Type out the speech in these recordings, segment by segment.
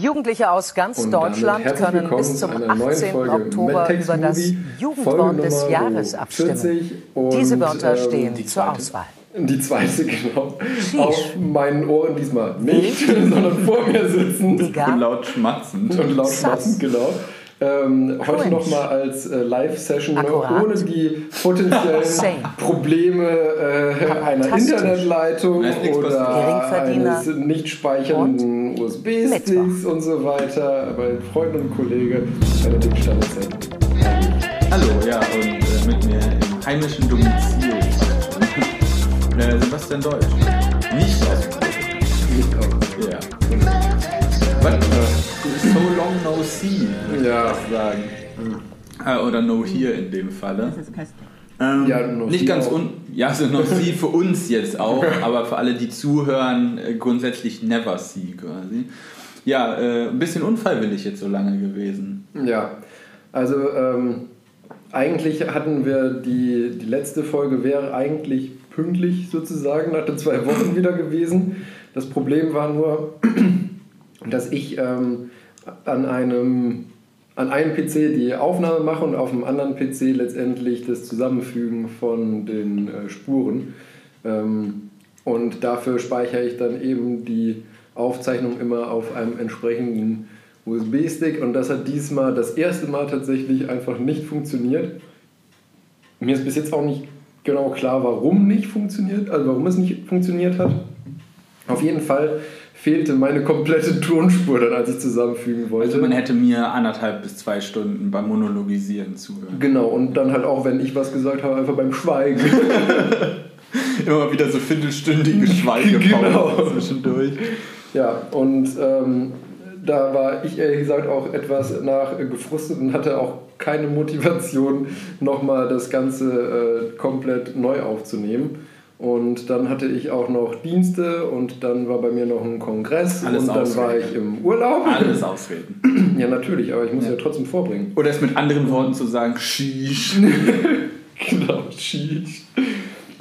Jugendliche aus ganz Deutschland können bis zum 18. Oktober über das Jugendwort des Jahres abstimmen. Diese Wörter ähm, stehen die zur Auswahl. Die zweite, genau. Auf meinen Ohren diesmal nicht, sondern vor mir sitzen. Und laut schmatzend. Und laut schmatzend, genau. Ähm, heute nochmal als äh, Live-Session ohne die potenziellen Probleme äh, einer Internetleitung oder eines nicht speichernden USB-Sticks und so weiter. Bei Freund und Kollege Benedikt Standessen. Hallo, ja, und äh, mit mir im heimischen Domizil. Äh, Sebastian Deutsch. Nicht aus Nicht aus. No see, würde ja. ich sagen. Mhm. oder no here in dem Falle. Ähm, ja, nicht ganz un ja, also no see für uns jetzt auch, aber für alle, die zuhören, äh, grundsätzlich never see quasi. Ja, äh, ein bisschen unfreiwillig jetzt so lange gewesen. Ja, also ähm, eigentlich hatten wir die, die letzte Folge wäre eigentlich pünktlich sozusagen nach den zwei Wochen wieder gewesen. Das Problem war nur, dass ich ähm, an einem an einem PC die Aufnahme mache und auf einem anderen PC letztendlich das Zusammenfügen von den äh, Spuren. Ähm, und dafür speichere ich dann eben die Aufzeichnung immer auf einem entsprechenden USB-Stick und das hat diesmal das erste Mal tatsächlich einfach nicht funktioniert. Mir ist bis jetzt auch nicht genau klar, warum nicht funktioniert, also warum es nicht funktioniert hat. Auf jeden Fall fehlte meine komplette Tonspur dann, als ich zusammenfügen wollte. Also man hätte mir anderthalb bis zwei Stunden beim Monologisieren zuhören. Genau, und dann halt auch, wenn ich was gesagt habe, einfach beim Schweigen. Immer wieder so viertelstündige Schweigepausen genau. zwischendurch. Ja, und ähm, da war ich ehrlich gesagt auch etwas nach gefrustet und hatte auch keine Motivation, nochmal das Ganze äh, komplett neu aufzunehmen. Und dann hatte ich auch noch Dienste und dann war bei mir noch ein Kongress Alles und dann ausreden. war ich im Urlaub. Alles ausreden. Ja, natürlich, aber ich muss ja, ja trotzdem vorbringen. Oder es mit anderen Worten zu sagen, Shish. genau, Shish.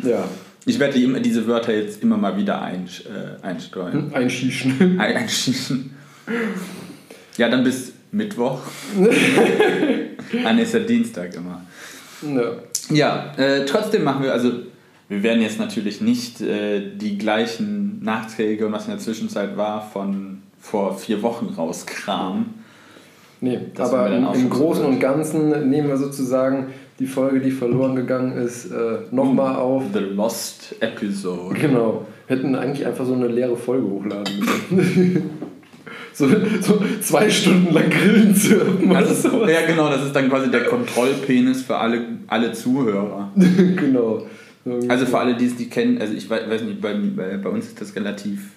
Ja. Ich werde die, diese Wörter jetzt immer mal wieder ein, äh, einstreuen. Einschießen. Ein, einschießen. Ja, dann bis Mittwoch. ah, ist ja Dienstag immer. Ja, ja äh, trotzdem machen wir, also wir werden jetzt natürlich nicht äh, die gleichen Nachträge und was in der Zwischenzeit war von vor vier Wochen rauskramen. Nee, das aber im, im Großen und Ganzen nehmen wir sozusagen die Folge, die verloren gegangen ist, äh, nochmal auf. The Lost Episode. Genau. Wir hätten eigentlich einfach so eine leere Folge hochladen müssen. so, so zwei Stunden lang grillen zu. Also, ja, genau, das ist dann quasi der Kontrollpenis für alle, alle Zuhörer. genau. Also für alle, die es nicht kennen, also ich weiß nicht, bei, bei uns ist das relativ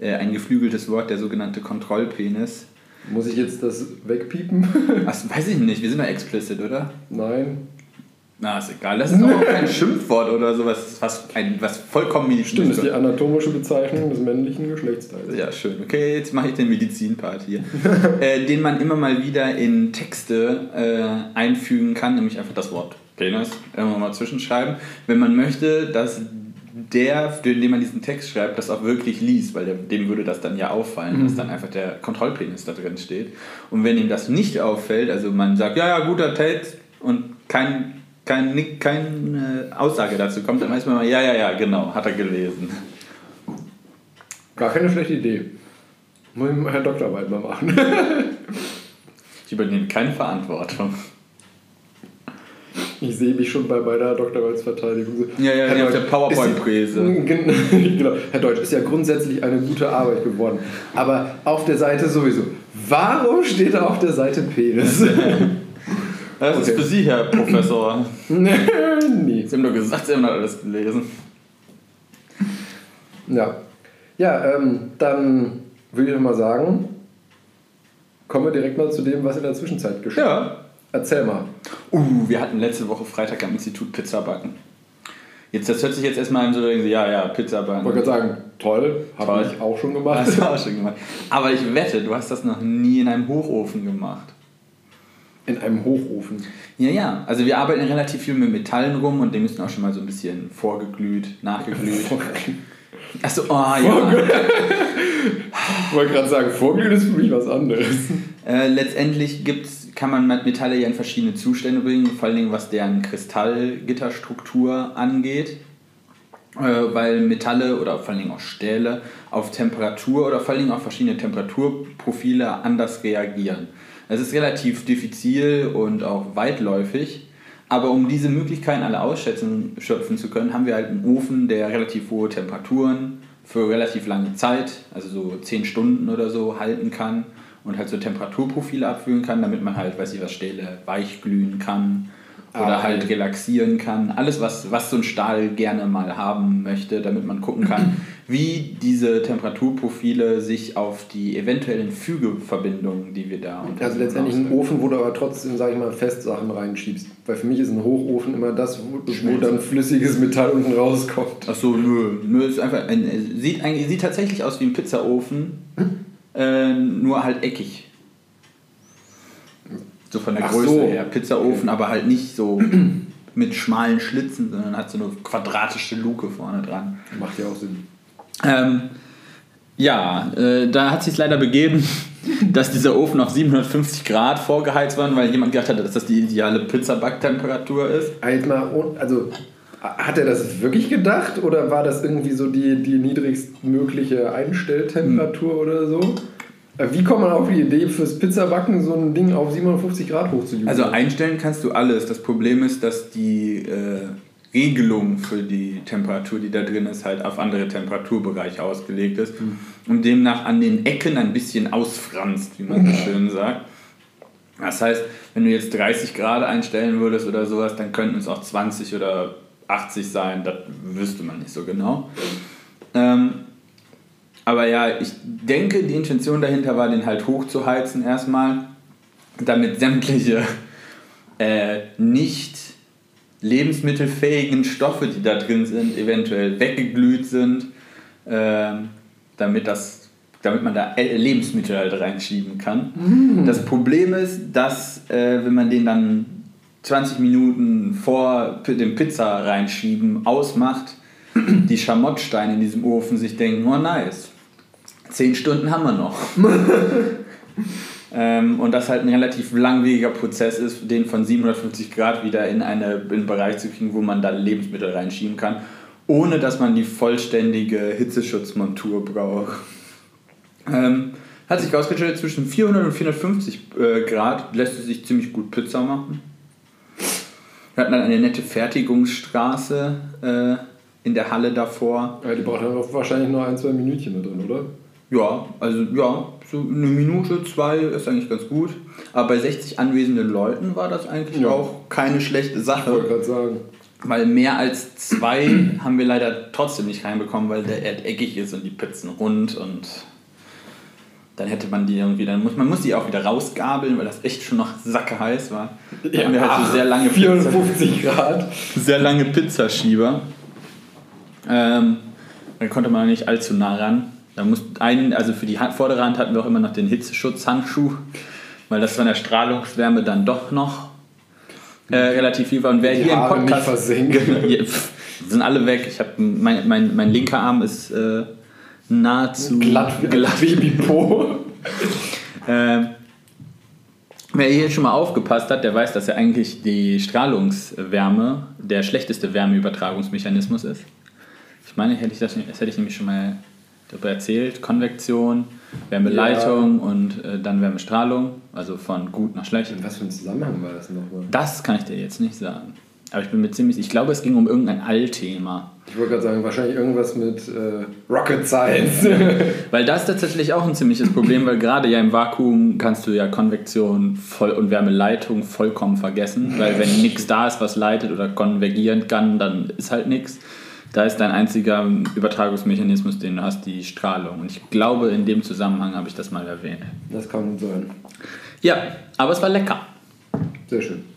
äh, ein geflügeltes Wort, der sogenannte Kontrollpenis. Muss ich jetzt das wegpiepen? Ach, weiß ich nicht, wir sind ja explicit, oder? Nein. Na, ist egal. Das ist auch kein Schimpfwort oder sowas, was, ein, was vollkommen medizinisch Stimmt, das ist die anatomische Bezeichnung des männlichen Geschlechtsteils. Ja, schön. Okay, jetzt mache ich den Medizinpart hier. äh, den man immer mal wieder in Texte äh, einfügen kann, nämlich einfach das Wort Penis immer mal zwischenschreiben, wenn man möchte, dass der, für den man diesen Text schreibt, das auch wirklich liest, weil dem würde das dann ja auffallen, mhm. dass dann einfach der Kontrollpenis da drin steht. Und wenn ihm das nicht auffällt, also man sagt, ja, ja, guter Text und kein kein, keine Aussage dazu kommt, dann weiß man mal, ja, ja, ja, genau, hat er gelesen. Gar keine schlechte Idee. Muss ich Herr Doktorarbeit mal machen. ich übernehme keine Verantwortung. Ich sehe mich schon bei meiner Doktorarbeitsverteidigung. Ja, ja, ja auf der PowerPoint-Präse. Genau. Herr Deutsch, ist ja grundsätzlich eine gute Arbeit geworden. Aber auf der Seite sowieso. Warum steht da auf der Seite Penis? Das okay. ist für Sie, Herr Professor. nee. Sie haben nur gesagt, Sie haben alles gelesen. Ja. Ja, ähm, dann würde ich mal sagen, kommen wir direkt mal zu dem, was in der Zwischenzeit geschieht. Ja. Erzähl mal. Uh, wir hatten letzte Woche Freitag am Institut Pizza backen. Jetzt, das hört sich jetzt erstmal an, so ja, ja, Pizza backen. Ich wollte gerade sagen, toll, habe ich auch schon gemacht. Hast du auch schon gemacht. Aber ich wette, du hast das noch nie in einem Hochofen gemacht. In einem Hochofen. Ja, ja. Also wir arbeiten relativ viel mit Metallen rum und die müssen auch schon mal so ein bisschen vorgeglüht, nachgeglüht. Achso, oh ja. Ich wollte gerade sagen, Vorglühen ist für mich was anderes. Äh, letztendlich gibt's, kann man Metalle ja in verschiedene Zustände bringen, vor allen Dingen was deren Kristallgitterstruktur angeht. Äh, weil Metalle oder vor allen Dingen auch Stähle auf Temperatur oder vor allen Dingen auf verschiedene Temperaturprofile anders reagieren. Es ist relativ diffizil und auch weitläufig, aber um diese Möglichkeiten alle ausschöpfen zu können, haben wir halt einen Ofen, der relativ hohe Temperaturen für relativ lange Zeit, also so 10 Stunden oder so, halten kann und halt so Temperaturprofile abführen kann, damit man halt, weiß ich was, Stähle weich glühen kann oder ah, halt relaxieren kann. Alles, was, was so ein Stahl gerne mal haben möchte, damit man gucken kann, wie diese Temperaturprofile sich auf die eventuellen Fügeverbindungen, die wir da Also letztendlich ein Ofen, wo du aber trotzdem, sag ich mal, Festsachen reinschiebst. Weil für mich ist ein Hochofen immer das, wo, wo dann flüssiges Metall unten rauskommt. Achso, nö. Nö, ist einfach ein, sieht, ein, sieht tatsächlich aus wie ein Pizzaofen, hm? Äh, nur halt eckig. So von der Ach Größe so. her. Pizzaofen, okay. aber halt nicht so mit schmalen Schlitzen, sondern hat so eine quadratische Luke vorne dran. Macht ja auch Sinn. Ähm, ja, äh, da hat sich leider begeben, dass dieser Ofen auf 750 Grad vorgeheizt war, weil jemand gedacht hat, dass das die ideale Pizzabacktemperatur ist. Halt mal, also hat er das wirklich gedacht oder war das irgendwie so die, die niedrigstmögliche Einstelltemperatur hm. oder so? Äh, wie kommt man auf die Idee, fürs Pizzabacken so ein Ding auf 750 Grad hochzujugeln? Also einstellen kannst du alles. Das Problem ist, dass die äh, Regelung für die Temperatur, die da drin ist, halt auf andere Temperaturbereiche ausgelegt ist mhm. und demnach an den Ecken ein bisschen ausfranst, wie man so schön sagt. Das heißt, wenn du jetzt 30 Grad einstellen würdest oder sowas, dann könnten es auch 20 oder 80 sein, das wüsste man nicht so genau. Ähm, aber ja, ich denke, die Intention dahinter war, den halt hochzuheizen erstmal, damit sämtliche äh, nicht lebensmittelfähigen Stoffe, die da drin sind, eventuell weggeglüht sind, äh, damit, das, damit man da Lebensmittel halt reinschieben kann. Mm. Das Problem ist, dass äh, wenn man den dann 20 Minuten vor dem Pizza reinschieben ausmacht, die Schamottsteine in diesem Ofen sich denken, oh nice, zehn Stunden haben wir noch. ähm, und das halt ein relativ langwieriger Prozess ist, den von 750 Grad wieder in, eine, in einen Bereich zu kriegen, wo man da Lebensmittel reinschieben kann, ohne dass man die vollständige Hitzeschutzmontur braucht. Ähm, hat sich herausgestellt, zwischen 400 und 450 äh, Grad lässt es sich ziemlich gut Pizza machen. Wir hatten dann eine nette Fertigungsstraße äh, in der Halle davor. Ja, die braucht dann wahrscheinlich nur ein, zwei Minütchen da drin, oder? Ja, also ja, so eine Minute, zwei ist eigentlich ganz gut. Aber bei 60 anwesenden Leuten war das eigentlich ja. auch keine schlechte Sache. Ich wollte gerade sagen. Weil mehr als zwei haben wir leider trotzdem nicht reinbekommen, weil der Erd eckig ist und die Pizzen rund und dann hätte man die irgendwie, dann muss man muss die auch wieder rausgabeln, weil das echt schon noch sacke heiß war. Dann ja, haben wir halt so sehr lange 54 Pizza, Grad. Sehr lange Pizzaschieber. Ähm, dann konnte man nicht allzu nah ran. Da muss einen, also für die vordere Hand hatten wir auch immer noch den Hitzeschutzhandschuh, weil das von der Strahlungswärme dann doch noch äh, relativ viel war. Und wer die hier Haare im Podcast. Nicht sind alle weg. Ich habe mein, mein, mein linker Arm ist äh, nahezu glatt, glatt wie Bipo. äh, Wer hier schon mal aufgepasst hat, der weiß, dass ja eigentlich die Strahlungswärme der schlechteste Wärmeübertragungsmechanismus ist. Ich meine, hätte ich das, das hätte ich nämlich schon mal darüber erzählt. Konvektion, Wärmeleitung ja. und äh, dann Wärmestrahlung, also von gut nach schlecht. In was für ein Zusammenhang war das nochmal? Das kann ich dir jetzt nicht sagen. Aber ich bin mir ziemlich, ich glaube, es ging um irgendein Allthema. Ich wollte gerade sagen, wahrscheinlich irgendwas mit äh, Rocket Science. weil das ist tatsächlich auch ein ziemliches Problem, weil gerade ja im Vakuum kannst du ja Konvektion voll und Wärmeleitung vollkommen vergessen, weil wenn nichts da ist, was leitet oder konvergieren kann, dann ist halt nichts. Da ist dein einziger Übertragungsmechanismus, den du hast, die Strahlung. Und ich glaube, in dem Zusammenhang habe ich das mal erwähnt. Das kann sein. Ja, aber es war lecker. Sehr schön.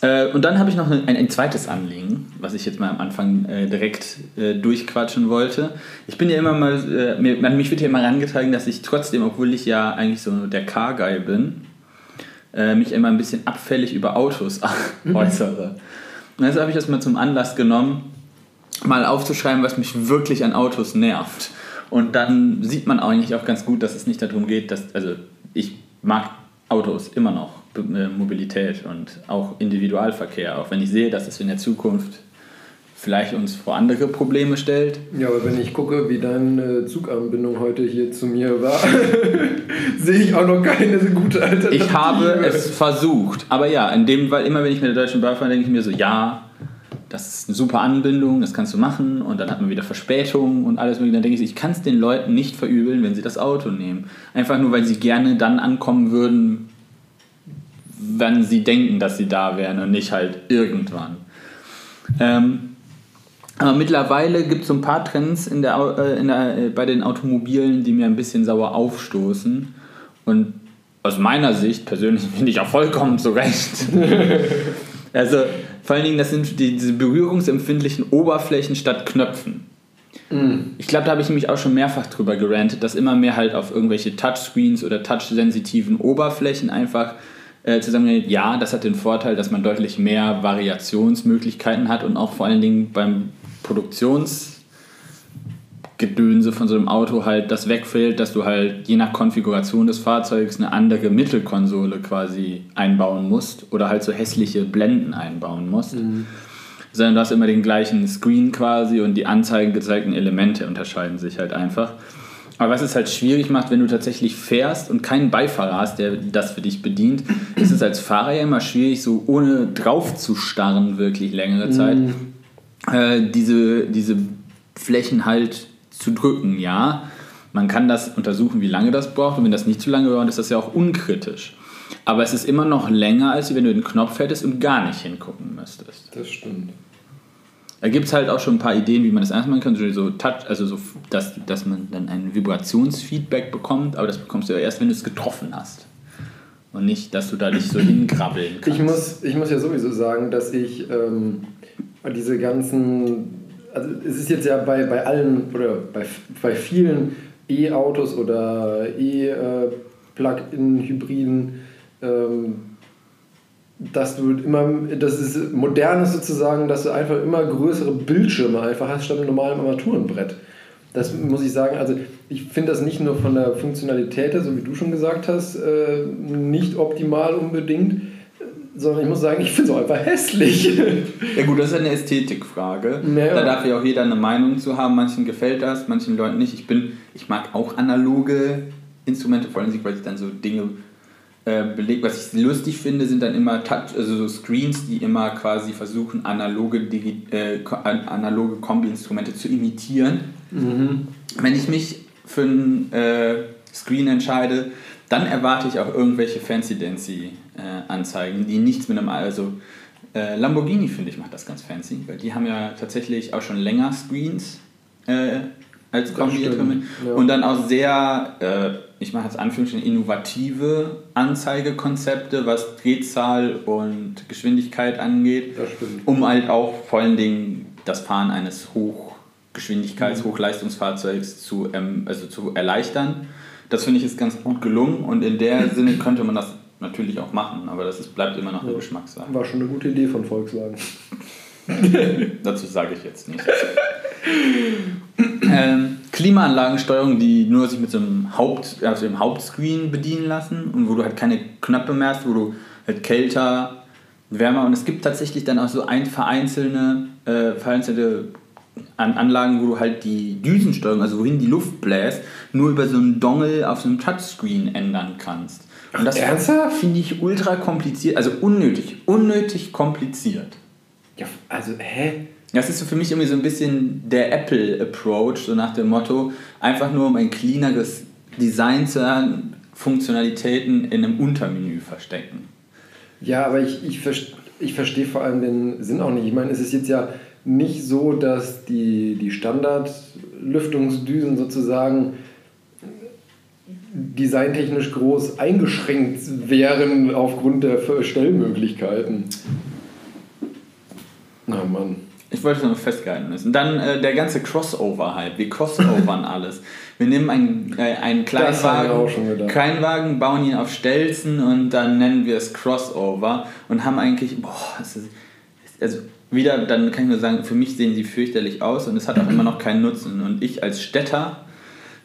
Äh, und dann habe ich noch ein, ein, zweites Anliegen, was ich jetzt mal am Anfang äh, direkt äh, durchquatschen wollte. Ich bin ja immer mal, äh, mir, mich wird ja immer herangetragen, dass ich trotzdem, obwohl ich ja eigentlich so der Car-Guy bin, äh, mich immer ein bisschen abfällig über Autos äußere. Und deshalb habe ich das mal zum Anlass genommen, mal aufzuschreiben, was mich wirklich an Autos nervt. Und dann sieht man eigentlich auch ganz gut, dass es nicht darum geht, dass, also ich mag Autos immer noch, Mobilität und auch Individualverkehr, auch wenn ich sehe, dass es in der Zukunft vielleicht uns vor andere Probleme stellt. Ja, aber wenn ich gucke, wie deine Zuganbindung heute hier zu mir war, sehe ich auch noch keine gute Alternative. Ich habe es versucht, aber ja, in dem, weil immer wenn ich mit der Deutschen Bahn fahre, denke ich mir so, ja, das ist eine super Anbindung, das kannst du machen und dann hat man wieder Verspätung und alles mögliche. Dann denke ich, ich kann es den Leuten nicht verübeln, wenn sie das Auto nehmen. Einfach nur, weil sie gerne dann ankommen würden, wenn sie denken, dass sie da wären und nicht halt irgendwann. Ähm, aber mittlerweile gibt es so ein paar Trends in der, äh, in der, äh, bei den Automobilen, die mir ein bisschen sauer aufstoßen. Und aus meiner Sicht persönlich finde ich auch vollkommen zu Recht. also vor allen Dingen, das sind die, diese berührungsempfindlichen Oberflächen statt Knöpfen. Mm. Ich glaube, da habe ich nämlich auch schon mehrfach drüber gerantet, dass immer mehr halt auf irgendwelche Touchscreens oder touchsensitiven Oberflächen einfach äh. Ja, das hat den Vorteil, dass man deutlich mehr Variationsmöglichkeiten hat und auch vor allen Dingen beim Produktionsgedönse von so einem Auto halt das wegfällt, dass du halt je nach Konfiguration des Fahrzeugs eine andere Mittelkonsole quasi einbauen musst oder halt so hässliche Blenden einbauen musst. Mhm. Sondern du hast immer den gleichen Screen quasi und die Anzeigen gezeigten Elemente unterscheiden sich halt einfach. Aber was es halt schwierig macht, wenn du tatsächlich fährst und keinen Beifahrer hast, der das für dich bedient, ist es als Fahrer ja immer schwierig, so ohne drauf zu starren, wirklich längere Zeit. Mhm äh, diese, diese Flächen halt zu drücken, ja. Man kann das untersuchen, wie lange das braucht und wenn das nicht zu lange dauert, ist das ja auch unkritisch. Aber es ist immer noch länger, als wenn du den Knopf hättest und gar nicht hingucken müsstest. Das stimmt. Da gibt es halt auch schon ein paar Ideen, wie man das ernst machen kann. So Touch, also so, dass, dass man dann ein Vibrationsfeedback bekommt, aber das bekommst du ja erst, wenn du es getroffen hast. Und nicht, dass du da dich so hinkrabbeln kannst. Ich muss, ich muss ja sowieso sagen, dass ich ähm, diese ganzen, also es ist jetzt ja bei, bei allen oder bei, bei vielen E-Autos oder E-Plug-in-Hybriden, ähm, dass du immer, das ist modern ist sozusagen, dass du einfach immer größere Bildschirme einfach hast statt einem normalen Armaturenbrett. Das muss ich sagen, also ich finde das nicht nur von der Funktionalität her, so wie du schon gesagt hast, äh, nicht optimal unbedingt, sondern ich muss sagen, ich finde es auch einfach hässlich. Ja gut, das ist eine Ästhetikfrage. Naja. Da darf ja auch jeder eine Meinung zu haben. Manchen gefällt das, manchen Leuten nicht. Ich bin, ich mag auch analoge Instrumente, vor allem weil ich dann so Dinge belegt. Was ich lustig finde, sind dann immer Touch, also so Screens, die immer quasi versuchen, analoge, Digi äh, analoge Kombi-Instrumente zu imitieren. Mhm. Wenn ich mich für einen äh, Screen entscheide, dann erwarte ich auch irgendwelche Fancy-Dancy-Anzeigen, die nichts mit einem, also äh, Lamborghini, finde ich, macht das ganz fancy, weil die haben ja tatsächlich auch schon länger Screens äh, als Kombi drin. Ja. Und dann auch sehr, äh, ich mache jetzt Anführungsstrichen, innovative Anzeigekonzepte, was Drehzahl und Geschwindigkeit angeht, um halt auch vor allen Dingen das Fahren eines Hochgeschwindigkeits-, mhm. Hochleistungsfahrzeugs zu, ähm, also zu erleichtern. Das finde ich ist ganz gut gelungen und in der Sinne könnte man das natürlich auch machen, aber das ist, bleibt immer noch eine ja, Geschmackssache. War schon eine gute Idee von Volkswagen. Dazu sage ich jetzt nichts. ähm, Klimaanlagensteuerung, die nur sich mit so einem Haupt, also dem Hauptscreen bedienen lassen und wo du halt keine Knöpfe mehr hast, wo du halt kälter, wärmer und es gibt tatsächlich dann auch so ein vereinzelte, äh, vereinzelte an Anlagen, wo du halt die Düsensteuerung, also wohin die Luft bläst, nur über so einen Dongle auf so einem Touchscreen ändern kannst. Und das finde ich ultra kompliziert, also unnötig, unnötig kompliziert. Ja, also, hä? Das ist so für mich irgendwie so ein bisschen der Apple-Approach, so nach dem Motto, einfach nur um ein cleaneres Design zu haben, Funktionalitäten in einem Untermenü verstecken. Ja, aber ich, ich, ich verstehe vor allem den Sinn auch nicht. Ich meine, es ist jetzt ja nicht so, dass die, die Standardlüftungsdüsen sozusagen designtechnisch groß eingeschränkt wären aufgrund der Stellmöglichkeiten. Na Mann. Ich wollte es nur festgehalten wissen. Dann äh, der ganze Crossover halt. Wir crossovern alles. Wir nehmen einen, äh, einen Kleinwagen, Kleinwagen, bauen ihn auf Stelzen und dann nennen wir es Crossover und haben eigentlich, boah, ist, also wieder, dann kann ich nur sagen, für mich sehen sie fürchterlich aus und es hat auch immer noch keinen Nutzen. Und ich als Städter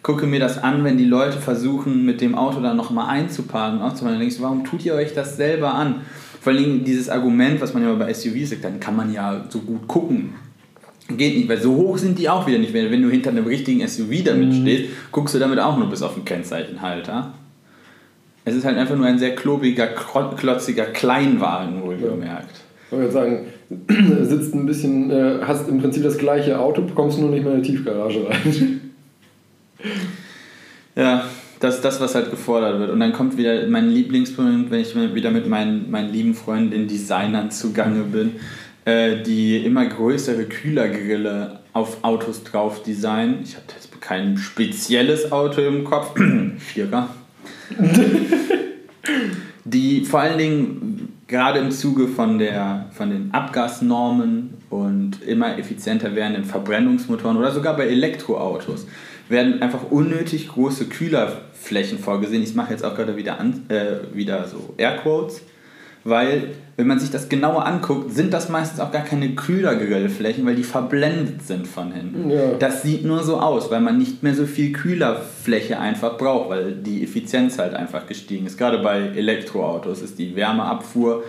gucke mir das an, wenn die Leute versuchen, mit dem Auto dann nochmal einzuparken. Auch zu denkst du, warum tut ihr euch das selber an? Vor allem dieses Argument, was man ja bei SUVs sagt, dann kann man ja so gut gucken. Geht nicht, weil so hoch sind die auch wieder nicht. Wenn du hinter einem richtigen SUV damit mhm. stehst, guckst du damit auch nur bis auf den Kennzeichenhalter. Es ist halt einfach nur ein sehr klobiger, klotziger Kleinwagen, wohlgemerkt. Ich wollte sagen, sitzt ein bisschen, äh, hast im Prinzip das gleiche Auto, bekommst nur nicht mehr in eine Tiefgarage rein. Ja, das ist das, was halt gefordert wird. Und dann kommt wieder mein Lieblingspunkt, wenn ich wieder mit meinen, meinen lieben Freunden, den Designern zugange bin, äh, die immer größere Kühlergrille auf Autos drauf designen. Ich habe jetzt kein spezielles Auto im Kopf. Vierer. die vor allen Dingen gerade im Zuge von, der, von den Abgasnormen und immer effizienter werdenden Verbrennungsmotoren oder sogar bei Elektroautos werden einfach unnötig große Kühlerflächen vorgesehen. Ich mache jetzt auch gerade wieder, an, äh, wieder so Airquotes weil wenn man sich das genauer anguckt, sind das meistens auch gar keine Kühlergrillflächen, weil die verblendet sind von hinten. Ja. Das sieht nur so aus, weil man nicht mehr so viel Kühlerfläche einfach braucht, weil die Effizienz halt einfach gestiegen ist. Gerade bei Elektroautos ist die Wärmeabfuhr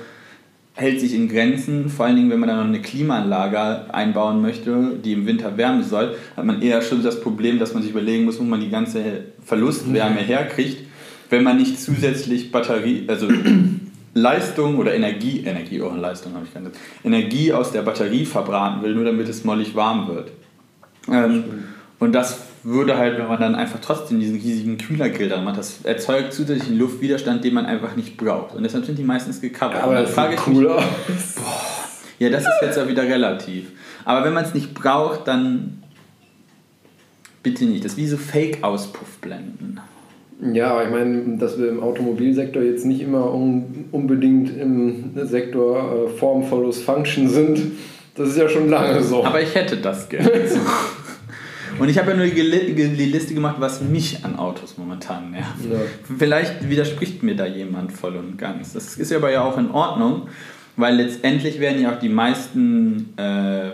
hält sich in Grenzen, vor allen Dingen, wenn man dann noch eine Klimaanlage einbauen möchte, die im Winter wärmen soll, hat man eher schon das Problem, dass man sich überlegen muss, wo man die ganze Verlustwärme herkriegt, wenn man nicht zusätzlich Batterie, also Leistung oder Energie, Energie, auch oh, Leistung habe ich keine, Energie aus der Batterie verbraten will, nur damit es mollig warm wird. Ähm, und das würde halt, wenn man dann einfach trotzdem diesen riesigen Kühlergrill dann macht, das erzeugt zusätzlichen Luftwiderstand, den man einfach nicht braucht. Und deshalb sind die meistens gecovert. aber das frage ich mich, boah, ja, das ist jetzt ja wieder relativ. Aber wenn man es nicht braucht, dann bitte nicht. Das ist wie so Fake-Auspuffblenden. Ja, aber ich meine, dass wir im Automobilsektor jetzt nicht immer un unbedingt im Sektor äh, Form follows Function sind, das ist ja schon lange so. Aber ich hätte das gerne. Und ich habe ja nur die Liste gemacht, was mich an Autos momentan nervt. Ja. Vielleicht widerspricht mir da jemand voll und ganz. Das ist aber ja auch in Ordnung. Weil letztendlich werden ja auch die meisten äh,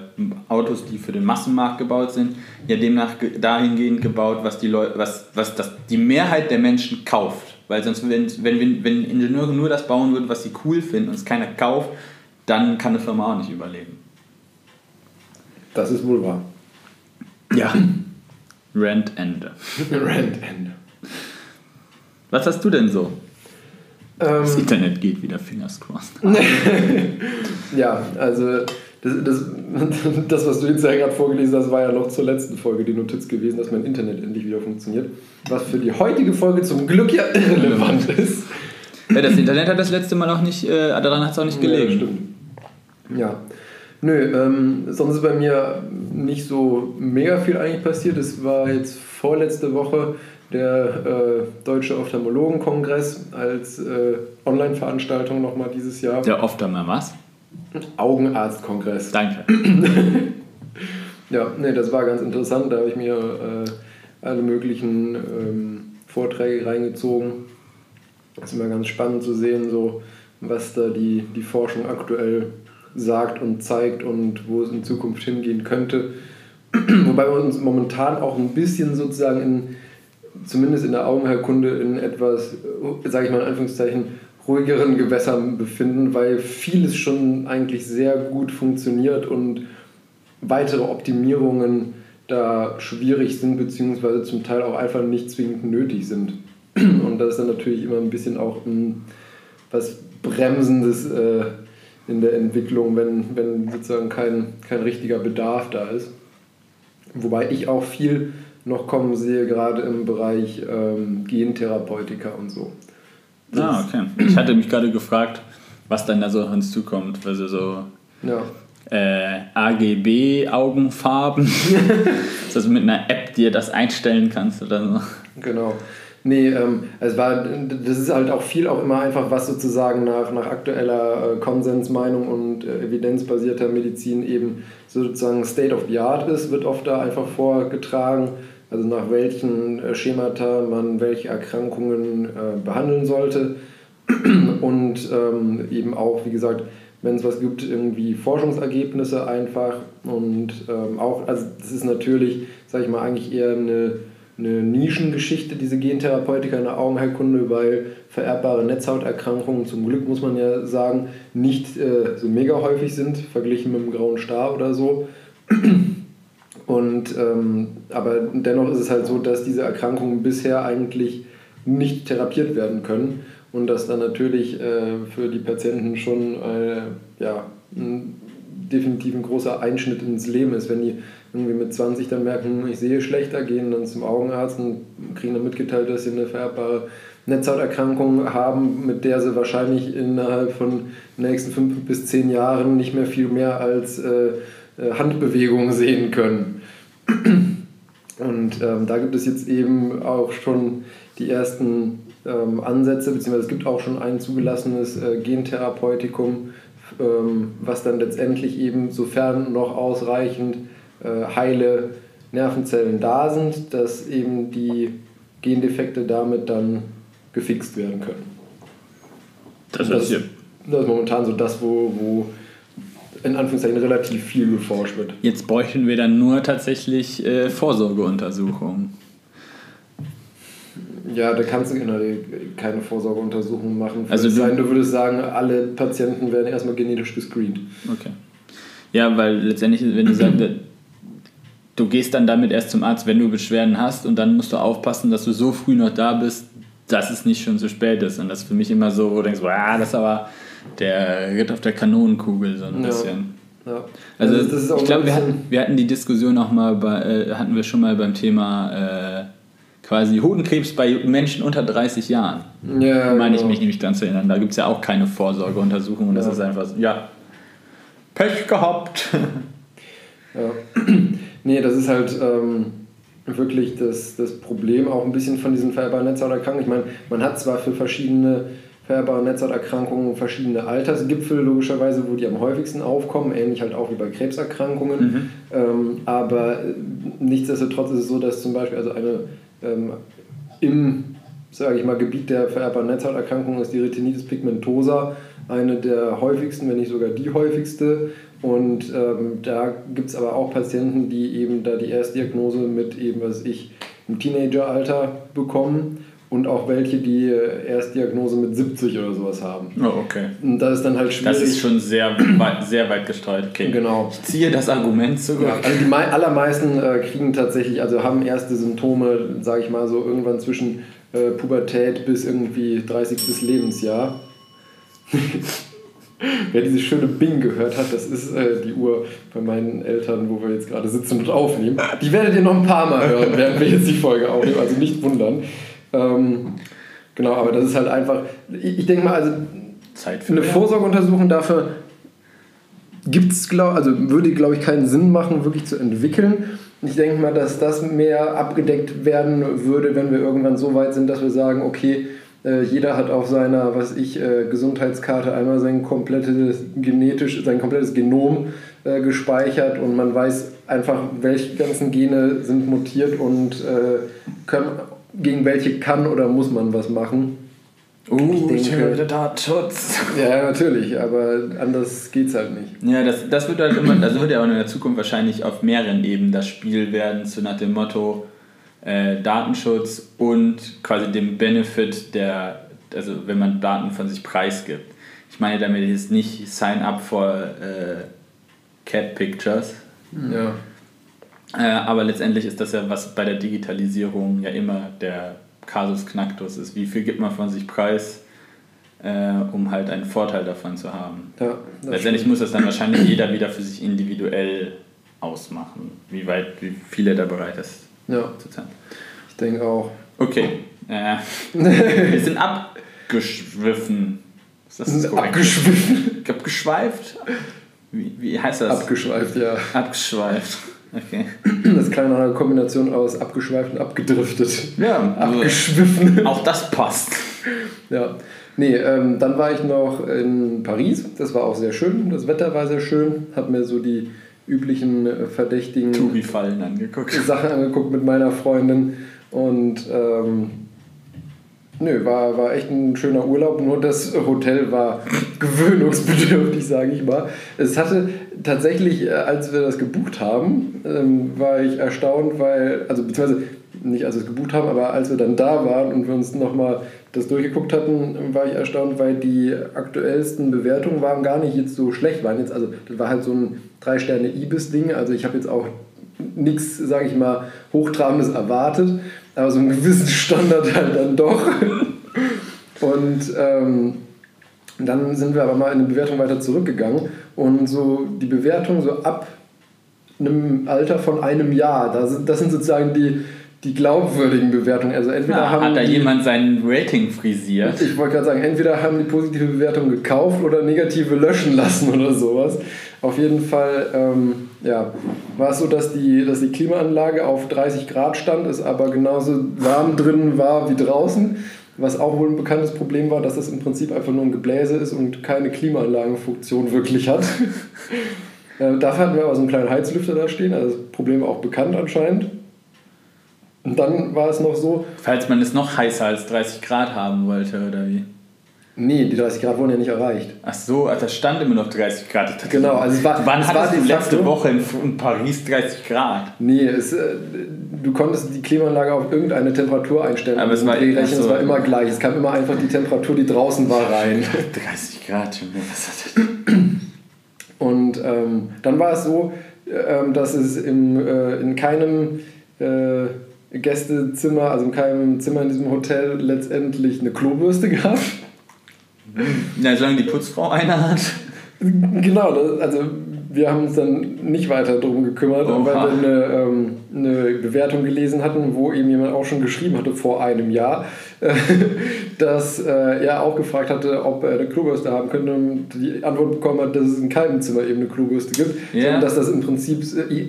Autos, die für den Massenmarkt gebaut sind, ja demnach dahingehend gebaut, was die Leute, was, was das, die Mehrheit der Menschen kauft. Weil sonst, wenn, wenn, wenn Ingenieure nur das bauen würden, was sie cool finden und es keiner kauft, dann kann eine Firma auch nicht überleben. Das ist wohl wahr. Ja. Rent Ende. Rent Ende. Was hast du denn so? Das ähm, Internet geht wieder, fingers crossed. ja, also das, das, das, was du jetzt ja gerade vorgelesen hast, war ja noch zur letzten Folge die Notiz gewesen, dass mein Internet endlich wieder funktioniert. Was für die heutige Folge zum Glück ja irrelevant ist. Ja, das Internet hat das letzte Mal auch nicht, äh, daran hat es auch nicht gelegen. Ja, stimmt. Ja. Nö, ähm, sonst ist bei mir nicht so mega viel eigentlich passiert. Es war jetzt vorletzte Woche der äh, Deutsche Ophthalmologenkongress als äh, Online-Veranstaltung nochmal dieses Jahr. Der Ophthalmer was? Augenarztkongress. Danke. ja, nee, das war ganz interessant. Da habe ich mir äh, alle möglichen ähm, Vorträge reingezogen. Das ist immer ganz spannend zu sehen, so, was da die, die Forschung aktuell sagt und zeigt und wo es in Zukunft hingehen könnte. Wobei wir uns momentan auch ein bisschen sozusagen in zumindest in der Augenheilkunde in etwas, sage ich mal in Anführungszeichen, ruhigeren Gewässern befinden, weil vieles schon eigentlich sehr gut funktioniert und weitere Optimierungen da schwierig sind, beziehungsweise zum Teil auch einfach nicht zwingend nötig sind. Und das ist dann natürlich immer ein bisschen auch ein, was Bremsendes äh, in der Entwicklung, wenn, wenn sozusagen kein, kein richtiger Bedarf da ist. Wobei ich auch viel noch kommen sehe, gerade im Bereich ähm, Gentherapeutika und so. Das ah, okay. Ich hatte mich gerade gefragt, was dann da so auf uns zukommt. Also so ja. äh, AGB-Augenfarben. also mit einer App dir das einstellen kannst oder so. Genau. Nee, ähm, es war, das ist halt auch viel auch immer einfach, was sozusagen nach, nach aktueller äh, Konsensmeinung und äh, evidenzbasierter Medizin eben sozusagen State of the Art ist, wird oft da einfach vorgetragen. Also nach welchen äh, Schemata man welche Erkrankungen äh, behandeln sollte. Und ähm, eben auch, wie gesagt, wenn es was gibt, irgendwie Forschungsergebnisse einfach. Und ähm, auch, also das ist natürlich, sage ich mal, eigentlich eher eine eine Nischengeschichte, diese Gentherapeutika in der Augenheilkunde, weil vererbbare Netzhauterkrankungen zum Glück, muss man ja sagen, nicht äh, so mega häufig sind, verglichen mit dem grauen Star oder so. Und, ähm, aber dennoch ist es halt so, dass diese Erkrankungen bisher eigentlich nicht therapiert werden können und dass dann natürlich äh, für die Patienten schon äh, ja, ein definitiv ein großer Einschnitt ins Leben ist, wenn die irgendwie mit 20 dann merken, ich sehe schlechter, gehen dann zum Augenarzt und kriegen dann mitgeteilt, dass sie eine vererbbare Netzhauterkrankung haben, mit der sie wahrscheinlich innerhalb von den nächsten fünf bis zehn Jahren nicht mehr viel mehr als äh, äh Handbewegungen sehen können. Und ähm, da gibt es jetzt eben auch schon die ersten ähm, Ansätze, beziehungsweise es gibt auch schon ein zugelassenes äh, Gentherapeutikum, was dann letztendlich eben, sofern noch ausreichend äh, heile Nervenzellen da sind, dass eben die Gendefekte damit dann gefixt werden können. Das, das, ist, das ist momentan so das, wo, wo in Anführungszeichen relativ viel geforscht wird. Jetzt bräuchten wir dann nur tatsächlich äh, Vorsorgeuntersuchungen. Ja, da kannst du keine Vorsorgeuntersuchungen machen. Also du, sein, du würdest sagen, alle Patienten werden erstmal genetisch gescreent. Okay. Ja, weil letztendlich, wenn du sagst, du gehst dann damit erst zum Arzt, wenn du Beschwerden hast und dann musst du aufpassen, dass du so früh noch da bist, dass es nicht schon zu spät ist. Und das ist für mich immer so, wo du denkst, wow, das ist aber der Ritt auf der Kanonenkugel so ein bisschen. Ja. Also, also ich glaube, wir hatten, wir hatten die Diskussion auch mal bei, äh, hatten wir schon mal beim Thema äh, quasi Hodenkrebs bei Menschen unter 30 Jahren. Ja, Meine genau. ich mich nämlich dran zu erinnern. Da gibt es ja auch keine Vorsorgeuntersuchung und ja. das ist einfach so, ja, Pech gehabt. Ja. Nee, das ist halt ähm, wirklich das, das Problem auch ein bisschen von diesen vererbbaren Netzhauterkrankungen. Ich meine, man hat zwar für verschiedene vererbbare Netzhauterkrankungen verschiedene Altersgipfel, logischerweise, wo die am häufigsten aufkommen, ähnlich halt auch wie bei Krebserkrankungen. Mhm. Ähm, aber nichtsdestotrotz ist es so, dass zum Beispiel also eine ähm, im sage ich mal, Gebiet der vererbbaren Netzhauterkrankungen ist die Retinitis pigmentosa eine der häufigsten, wenn nicht sogar die häufigste. Und ähm, da gibt es aber auch Patienten, die eben da die Erstdiagnose mit eben, was ich, im Teenageralter bekommen und auch welche, die äh, Erstdiagnose mit 70 oder sowas haben. Oh, okay. Und das ist dann halt schwierig. Das ist schon sehr weit, sehr weit gestreut. Okay. Genau. Ich ziehe das Argument zurück. Ja, also die allermeisten äh, kriegen tatsächlich, also haben erste Symptome, sage ich mal so, irgendwann zwischen äh, Pubertät bis irgendwie 30. Lebensjahr. Wer dieses schöne Bing gehört hat, das ist äh, die Uhr bei meinen Eltern, wo wir jetzt gerade sitzen und aufnehmen. Die werdet ihr noch ein paar Mal hören, während wir jetzt die Folge aufnehmen, also nicht wundern. Ähm, genau, aber das ist halt einfach, ich, ich denke mal, also eine Vorsorgeuntersuchung dafür gibt es, also würde, glaube ich, keinen Sinn machen, wirklich zu entwickeln. Ich denke mal, dass das mehr abgedeckt werden würde, wenn wir irgendwann so weit sind, dass wir sagen, okay, äh, jeder hat auf seiner, was ich, äh, Gesundheitskarte einmal sein komplettes genetisch, sein komplettes Genom äh, gespeichert und man weiß einfach, welche ganzen Gene sind mutiert und können, gegen welche kann oder muss man was machen. Uh, ich denke, Datenschutz. Ja, natürlich, aber anders geht es halt nicht. Ja, das, das wird halt immer, also wird ja auch in der Zukunft wahrscheinlich auf mehreren Ebenen das Spiel werden, so nach dem Motto, äh, Datenschutz und quasi dem Benefit der, also wenn man Daten von sich preisgibt. Ich meine damit jetzt nicht Sign up for äh, Cat Pictures. Ja. Äh, aber letztendlich ist das ja, was bei der Digitalisierung ja immer der Kasus Knacktus ist. Wie viel gibt man von sich preis, äh, um halt einen Vorteil davon zu haben? Ja, letztendlich stimmt. muss das dann wahrscheinlich jeder wieder für sich individuell ausmachen, wie weit, wie viel er da bereit ist ja. Zurzeit. Ich denke auch. Okay. Äh, wir sind abgeschwiffen. Ist das das abgeschwiffen? Abgeschweift? Wie, wie heißt das? Abgeschweift, ja. Abgeschweift. Okay. Das ist eine Kombination aus abgeschweift und abgedriftet. Ja, also abgeschwiffen. Auch das passt. Ja. Nee, ähm, dann war ich noch in Paris. Das war auch sehr schön. Das Wetter war sehr schön. Hab mir so die üblichen äh, verdächtigen Touri-Fallen angeguckt. Sachen angeguckt mit meiner Freundin und ähm, nö, war, war echt ein schöner Urlaub, nur das Hotel war gewöhnungsbedürftig, sage ich mal. Es hatte tatsächlich, äh, als wir das gebucht haben, ähm, war ich erstaunt, weil, also beziehungsweise nicht als wir es gebucht haben, aber als wir dann da waren und wir uns nochmal das durchgeguckt hatten, war ich erstaunt, weil die aktuellsten Bewertungen waren gar nicht jetzt so schlecht. Waren jetzt, also das war halt so ein drei Sterne Ibis-Ding. Also ich habe jetzt auch nichts, sage ich mal, Hochtrabendes erwartet, aber so einen gewissen Standard halt dann doch. Und ähm, dann sind wir aber mal in die Bewertung weiter zurückgegangen und so die Bewertung so ab einem Alter von einem Jahr, das sind, das sind sozusagen die, die glaubwürdigen Bewertungen. Also entweder ja, haben hat da die, jemand sein Rating frisiert? Ich wollte gerade sagen, entweder haben die positive Bewertung gekauft oder negative löschen lassen oder sowas. Auf jeden Fall ähm, ja, war es so, dass die, dass die Klimaanlage auf 30 Grad stand, es aber genauso warm drinnen war wie draußen. Was auch wohl ein bekanntes Problem war, dass das im Prinzip einfach nur ein Gebläse ist und keine Klimaanlagenfunktion wirklich hat. äh, dafür hatten wir aber so einen kleinen Heizlüfter da stehen, also das Problem war auch bekannt anscheinend. Und dann war es noch so. Falls man es noch heißer als 30 Grad haben wollte, oder wie? Nee, die 30 Grad wurden ja nicht erreicht. Ach so, das stand immer noch 30 Grad. Genau, also es war. Wann es hattest war du letzte facto- Woche in, Paris 30 Grad? Nee, es, äh, du konntest die Klimaanlage auf irgendeine Temperatur einstellen. Aber es war- Drehrechner, ach so. es war immer gleich. Es kam immer einfach die Temperatur, die draußen war, rein. 30 Grad, was hat das? Und ähm, dann war es so, ähm, dass es im, äh, in keinem äh, Gästezimmer, also in keinem Zimmer in diesem Hotel letztendlich eine Klobürste gab. Na, solange die Putzfrau eine hat. Genau, also wir haben uns dann nicht weiter darum gekümmert, Oha. weil wir eine, ähm, eine Bewertung gelesen hatten, wo eben jemand auch schon geschrieben hatte vor einem Jahr, äh, dass äh, er auch gefragt hatte, ob er eine Klobürste haben könnte und die Antwort bekommen hat, dass es in keinem Zimmer eben eine Klobürste gibt, Ja. sondern dass das im Prinzip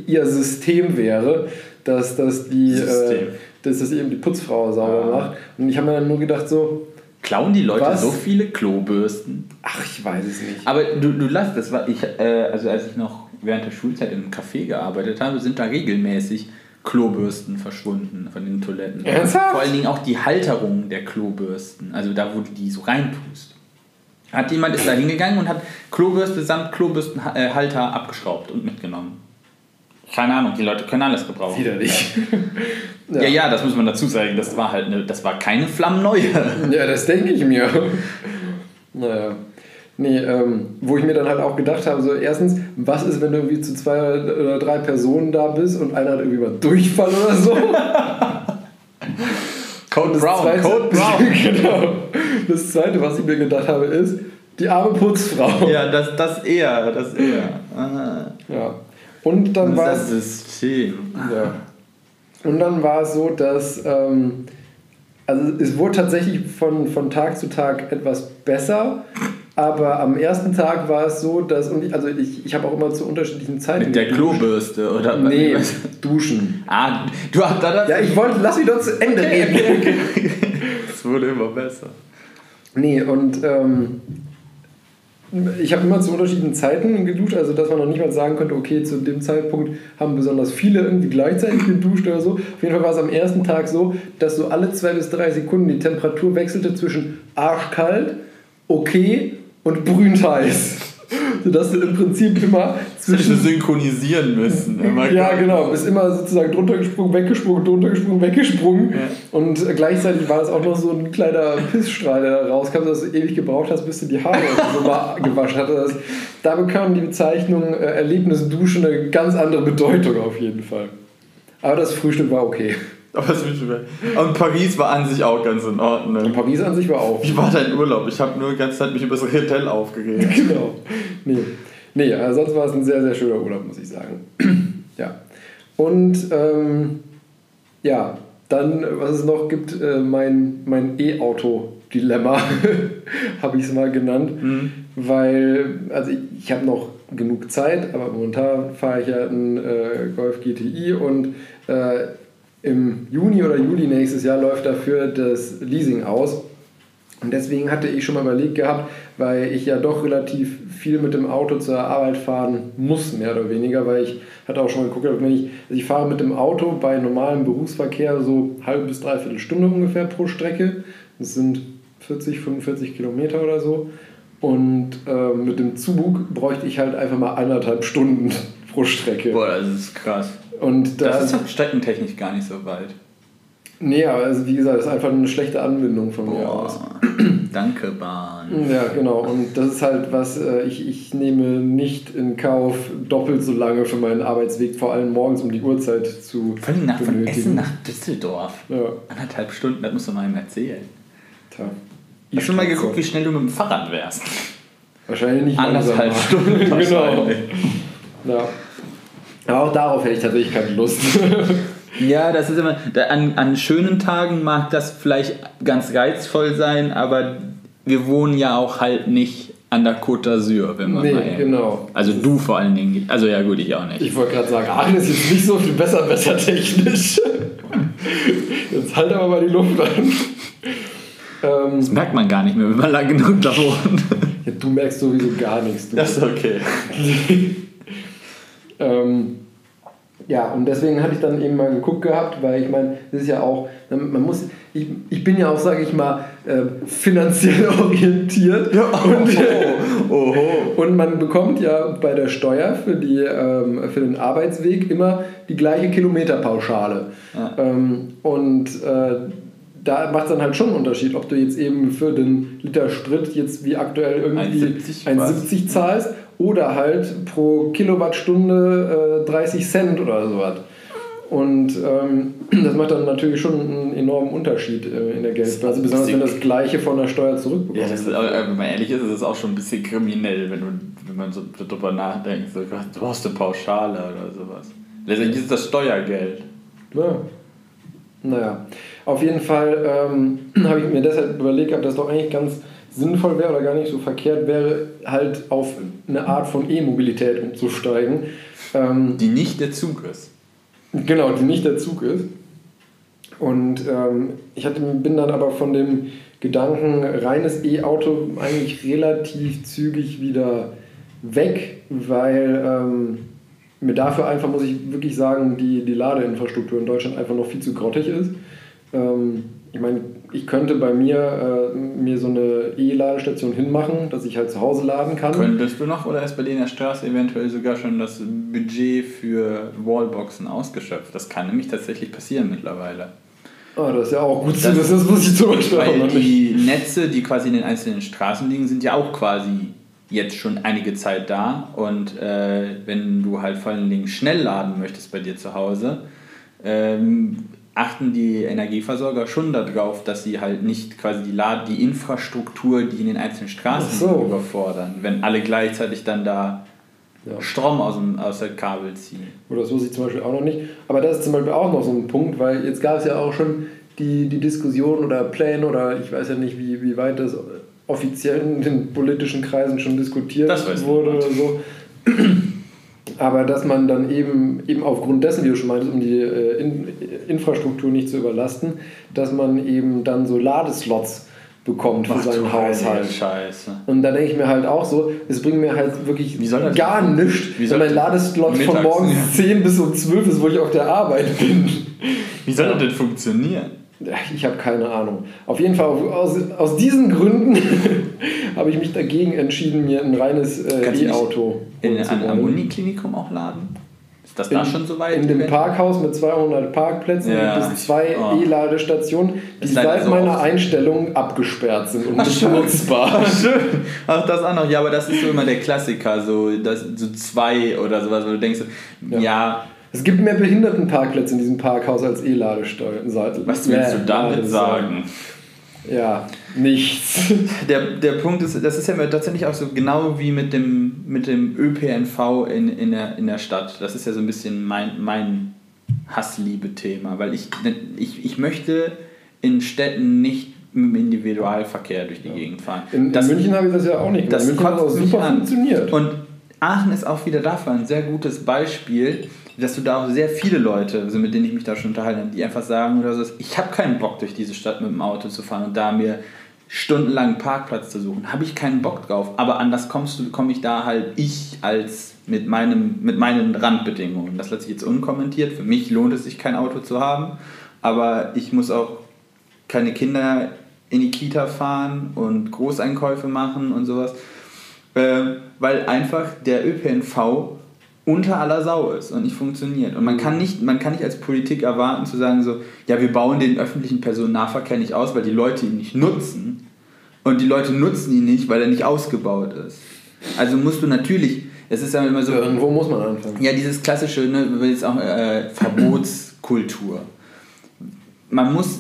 ihr System wäre, dass das die, äh, dass das eben die Putzfrau sauber Ah. macht. Und ich habe mir dann nur gedacht so, Klauen die Leute Was? so viele Klobürsten? ach, ich weiß es nicht. Aber du, du lass, das war ich, äh, also als ich noch während der Schulzeit in einem Café gearbeitet habe, sind da regelmäßig Klobürsten verschwunden von den Toiletten. Ernsthaft? Vor allen Dingen auch die Halterung der Klobürsten, also da, wo du die so reintust. Hat jemand ist da hingegangen und hat Klobürste samt Klobürstenhalter abgeschraubt und mitgenommen. Keine Ahnung, die Leute können alles gebrauchen. Widerlich. Ja. ja, das muss man dazu sagen. Das war halt eine, das war keine flammenneue. Ja, das denke ich mir. Naja. Nee, ähm, wo ich mir dann halt auch gedacht habe, so erstens, was ist, wenn du irgendwie zu zwei oder drei Personen da bist und einer hat irgendwie mal Durchfall oder so? Code Das zweite, genau. Das zweite, was ich mir gedacht habe, ist, die arme Putzfrau. Ja, das, das eher, das eher. Ah. Ja. Und dann war es. System. Ja. Und dann war es so, dass ähm, also es wurde tatsächlich von, von Tag zu Tag etwas besser, aber am ersten Tag war es so, dass und ich, also ich, ich habe auch immer zu unterschiedlichen Zeiten Mit der geduscht. Klobürste, oder? Nee, duschen. Ah, du hast da das. Ja, ich wollte, lass mich doch zu Ende reden. Es wurde immer besser. Nee, und ähm, ich habe immer zu unterschiedlichen Zeiten geduscht, also dass man noch nicht mal sagen könnte, okay, zu dem Zeitpunkt haben besonders viele irgendwie gleichzeitig geduscht oder so. Auf jeden Fall war es am ersten Tag so, dass so alle zwei bis drei Sekunden die Temperatur wechselte zwischen arschkalt, okay und brühend heiß. Sodass du im Prinzip immer Zwischen synchronisieren müssen. Immer ja, genau. Bist immer sozusagen drunter gesprungen, weggesprungen, drunter gesprungen, weggesprungen. Ja. Und gleichzeitig war es auch noch so ein kleiner Pissstrahl, der da rauskam, dass du ewig gebraucht hast, bis du die Haare so mal gewaschen hattest. Da bekam die Bezeichnung äh, Erlebnisdusche eine ganz andere Bedeutung auf jeden Fall. Aber das Frühstück war okay. Aber es wird schon wieder- Und Paris war an sich auch ganz in Und Ordnung. Paris an sich war auch. Wie war dein Urlaub? Ich habe nur die ganze Zeit mich über das Hotel aufgeregt. genau. Nee, nee sonst war es ein sehr, sehr schöner Urlaub, muss ich sagen. ja. Und ähm, ja, dann, was es noch gibt, äh, mein, mein E-Auto-Dilemma, habe ich es mal genannt. Mhm. Weil, also ich, ich habe noch genug Zeit, aber momentan fahre ich ja einen äh, Golf GTI und äh, im Juni oder Juli nächstes Jahr läuft dafür das Leasing aus. Und deswegen hatte ich schon mal überlegt gehabt, weil ich ja doch relativ viel mit dem Auto zur Arbeit fahren muss, mehr oder weniger, weil ich hatte auch schon mal geguckt, wenn ich, also ich fahre mit dem Auto bei normalem Berufsverkehr so halbe bis dreiviertel Stunde ungefähr pro Strecke. Das sind 40, 45 Kilometer oder so. Und äh, mit dem Zug bräuchte ich halt einfach mal anderthalb Stunden pro Strecke. Boah, das ist krass. Und da, Das ist streckentechnisch gar nicht so weit. Nee, aber also wie gesagt, das ist einfach eine schlechte Anbindung von Boah. mir aus. Danke, Bahn. Ja, genau. Und das ist halt was, äh, ich, ich nehme nicht in Kauf, doppelt so lange für meinen Arbeitsweg, vor allem morgens um die Uhrzeit zu. Vor allem nach von Essen nach Düsseldorf. Ja. Anderthalb Stunden, das musst du mal ihm erzählen. Tja. Ich habe schon mal geguckt, wie schnell du mit dem Fahrrad wärst. Wahrscheinlich nicht Anderthalb Stunden. genau. Ja. Aber auch darauf hätte ich tatsächlich keine Lust. Ja, das ist immer. An, an schönen Tagen mag das vielleicht ganz reizvoll sein, aber wir wohnen ja auch halt nicht an der Côte d'Azur, wenn man nee, mal. genau. Also du vor allen Dingen. Also ja, gut, ich auch nicht. Ich wollte gerade sagen, Aachen ist jetzt nicht so viel besser, besser technisch. Jetzt halt aber mal die Luft an. Ähm, das merkt man gar nicht mehr, wenn man lange genug da wohnt. Ja, du merkst sowieso gar nichts. Du. Das ist okay. ähm, ja, und deswegen hatte ich dann eben mal geguckt gehabt, weil ich meine, das ist ja auch, man muss, ich, ich bin ja auch, sage ich mal, äh, finanziell orientiert. Ja, oh, und, oh, oh. und man bekommt ja bei der Steuer für, die, ähm, für den Arbeitsweg immer die gleiche Kilometerpauschale. Ja. Ähm, und äh, da macht es dann halt schon einen Unterschied, ob du jetzt eben für den Liter Sprit jetzt wie aktuell irgendwie 1,70 zahlst oder halt pro Kilowattstunde äh, 30 Cent oder sowas. Und ähm, das macht dann natürlich schon einen enormen Unterschied äh, in der Geldbörse, also besonders wenn das Gleiche von der Steuer zurückbekommt. Ja, das ist, wenn man ehrlich ist, ist es auch schon ein bisschen kriminell, wenn, du, wenn man so darüber nachdenkt, so, du hast eine Pauschale oder sowas. Letztendlich ist das Steuergeld. Ja. Naja, auf jeden Fall ähm, habe ich mir deshalb überlegt, ob das doch eigentlich ganz sinnvoll wäre oder gar nicht so verkehrt wäre, halt auf eine Art von E-Mobilität umzusteigen. Ähm, die nicht der Zug ist. Genau, die nicht der Zug ist. Und ähm, ich hatte, bin dann aber von dem Gedanken, reines E-Auto eigentlich relativ zügig wieder weg, weil ähm, mir dafür einfach, muss ich wirklich sagen, die, die Ladeinfrastruktur in Deutschland einfach noch viel zu grottig ist. Ähm, ich meine, ich könnte bei mir äh, mir so eine E-Ladestation hinmachen, dass ich halt zu Hause laden kann. Könntest du noch oder ist bei dir in der Straße eventuell sogar schon das Budget für Wallboxen ausgeschöpft? Das kann nämlich tatsächlich passieren mittlerweile. Ah, das ist ja auch gut zu wissen, das muss ich zum Beispiel Weil die Netze, die quasi in den einzelnen Straßen liegen, sind ja auch quasi jetzt schon einige Zeit da. Und äh, wenn du halt vor allen Dingen schnell laden möchtest bei dir zu Hause, ähm, achten die Energieversorger schon darauf, dass sie halt nicht quasi die, Lad die Infrastruktur, die in den einzelnen Straßen so. überfordern, wenn alle gleichzeitig dann da ja. Strom aus, dem, aus der Kabel ziehen. Oder das wusste ich zum Beispiel auch noch nicht. Aber das ist zum Beispiel auch noch so ein Punkt, weil jetzt gab es ja auch schon die, die Diskussion oder Pläne oder ich weiß ja nicht, wie, wie weit das offiziell in den politischen Kreisen schon diskutiert wurde oder so. Aber dass man dann eben, eben aufgrund dessen, wie du schon meintest, um die äh, in, Infrastruktur nicht zu überlasten, dass man eben dann so Ladeslots bekommt für Ach, seinen Haushalt. Scheiße. Und da denke ich mir halt auch so, es bringt mir halt wirklich gar nichts, wenn mein Ladeslot von morgens ja. 10 bis um 12 ist, wo ich auf der Arbeit bin. Wie soll das denn funktionieren? Ich habe keine Ahnung. Auf jeden Fall aus, aus diesen Gründen habe ich mich dagegen entschieden, mir ein reines äh, E-Auto in einem Uniklinikum auch laden. Ist das in, da schon so weit? In dem Parkhaus mit 200 Parkplätzen ja. gibt es zwei oh. E-Ladestationen, die seit so meiner. Einstellung abgesperrt sind und nicht nutzbar. Ach, schön. Ach, das auch noch. Ja, aber das ist so immer der Klassiker, so, das, so zwei oder sowas, wo du denkst, ja, ja es gibt mehr Behindertenparkplätze in diesem Parkhaus als E-Ladesteuern. Was willst du damit sagen? Ja, nichts. Der, der Punkt ist, das ist ja tatsächlich auch so genau wie mit dem, mit dem ÖPNV in, in, der, in der Stadt. Das ist ja so ein bisschen mein, mein Hassliebe-Thema, weil ich, ich, ich möchte in Städten nicht mit dem Individualverkehr durch die ja. Gegend fahren. In, das, in München habe ich das ja auch nicht gemacht. Das hat auch super funktioniert. Und Aachen ist auch wieder dafür ein sehr gutes Beispiel, dass du da auch sehr viele Leute, also mit denen ich mich da schon unterhalte, die einfach sagen oder so, ich habe keinen Bock durch diese Stadt mit dem Auto zu fahren und da mir stundenlang einen Parkplatz zu suchen, habe ich keinen Bock drauf. Aber anders kommst du, komme ich da halt ich als mit meinem mit meinen Randbedingungen. Das lasse ich jetzt unkommentiert. Für mich lohnt es sich kein Auto zu haben, aber ich muss auch keine Kinder in die Kita fahren und Großeinkäufe machen und sowas, äh, weil einfach der ÖPNV unter aller Sau ist und nicht funktioniert. Und man kann nicht, man kann nicht als Politik erwarten zu sagen so, ja, wir bauen den öffentlichen Personennahverkehr nicht aus, weil die Leute ihn nicht nutzen. Und die Leute nutzen ihn nicht, weil er nicht ausgebaut ist. Also musst du natürlich, es ist ja immer so. Irgendwo muss man anfangen. Ja, dieses klassische, ne, jetzt auch äh, Verbotskultur. Man muss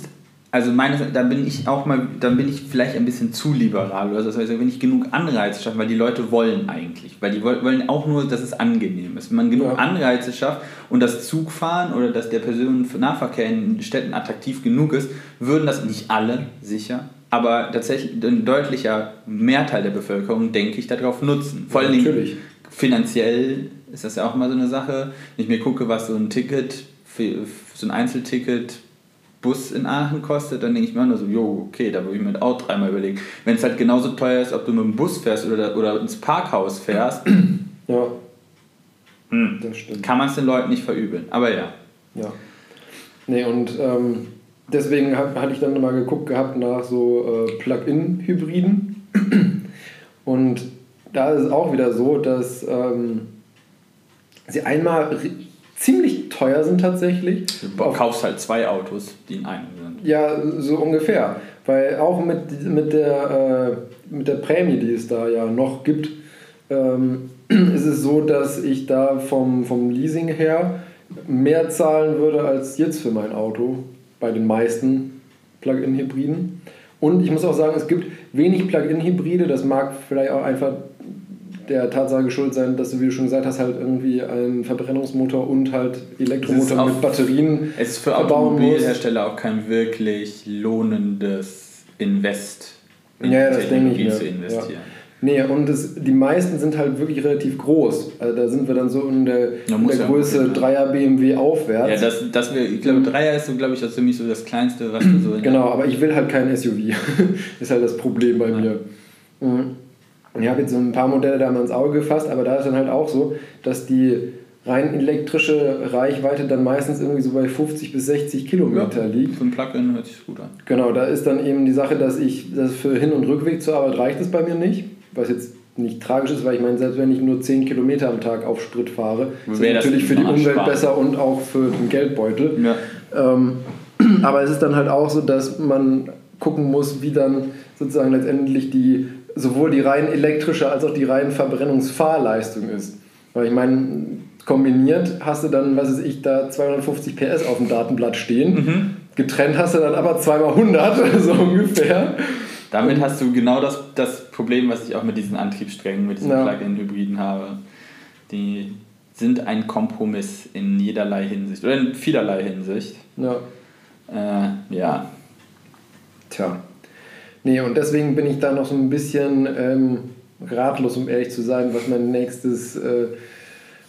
also meine, da bin ich auch mal, dann bin ich vielleicht ein bisschen zu liberal oder so. Heißt, wenn ich genug Anreize schaffe, weil die Leute wollen eigentlich, weil die wollen auch nur, dass es angenehm ist. Wenn man genug ja. Anreize schafft und das Zugfahren oder dass der Personennahverkehr in Städten attraktiv genug ist, würden das nicht alle sicher, aber tatsächlich ein deutlicher Mehrteil der Bevölkerung, denke ich, darauf nutzen. Vor allem ja, finanziell ist das ja auch mal so eine Sache. Wenn ich mir gucke, was so ein Ticket, für, so ein Einzelticket Bus in Aachen kostet, dann denke ich mir auch nur so, jo, okay, da würde ich mir auch dreimal überlegen. Wenn es halt genauso teuer ist, ob du mit dem Bus fährst oder, oder ins Parkhaus fährst, ja. Hm, das stimmt. kann man es den Leuten nicht verübeln. Aber ja. Ja. Nee, und ähm, deswegen hatte ich dann mal geguckt gehabt nach so äh, Plug-in-Hybriden. und da ist es auch wieder so, dass ähm, sie einmal ziemlich teuer sind tatsächlich. Du kaufst halt zwei Autos, die in einem sind. Ja, so ungefähr. Weil auch mit, mit, der, äh, mit der Prämie, die es da ja noch gibt, ähm, ist es so, dass ich da vom, vom Leasing her mehr zahlen würde als jetzt für mein Auto bei den meisten Plug-in-Hybriden. Und ich muss auch sagen, es gibt wenig Plug-in-Hybride, das mag vielleicht auch einfach der Tatsache geschuldet sein, dass du, wie du schon gesagt hast, halt irgendwie einen Verbrennungsmotor und halt Elektromotor mit Batterien Es ist für Automobilhersteller auch kein wirklich lohnendes Invest in ja, Technologie zu investieren. Ja. Nee, und das, die meisten sind halt wirklich relativ groß. Also da sind wir dann so in der, in der Größe ja 3er BMW aufwärts. Ja, das, das wir, ich glaube, 3er ist so, glaube ich, das für mich so das Kleinste, was du so. genau, aber ich will halt kein SUV. ist halt das Problem bei mir. Mhm. Und ich habe jetzt so ein paar Modelle da mal ins Auge gefasst, aber da ist dann halt auch so, dass die rein elektrische Reichweite dann meistens irgendwie so bei 50 bis 60 Kilometer ja, liegt. Für ein Plug-in hört sich gut an. Genau, da ist dann eben die Sache, dass ich, dass für Hin- und Rückweg zur Arbeit reicht es bei mir nicht, was jetzt nicht tragisch ist, weil ich meine, selbst wenn ich nur 10 Kilometer am Tag auf Sprit fahre, ist das natürlich für die Umwelt sparen. besser und auch für den Geldbeutel. Ja. Ähm, aber es ist dann halt auch so, dass man gucken muss, wie dann sozusagen letztendlich die sowohl die rein elektrische als auch die rein Verbrennungsfahrleistung ist. Weil ich meine, kombiniert hast du dann, was weiß ich, da 250 PS auf dem Datenblatt stehen. Mhm. Getrennt hast du dann aber zweimal 100, so ungefähr. Damit hast du genau das, das Problem, was ich auch mit diesen Antriebssträngen, mit diesen ja. Plug-in-Hybriden habe. Die sind ein Kompromiss in jederlei Hinsicht oder in vielerlei Hinsicht. Ja. Äh, ja. Tja. Nee, und deswegen bin ich da noch so ein bisschen ähm, ratlos, um ehrlich zu sein, was mein nächstes äh,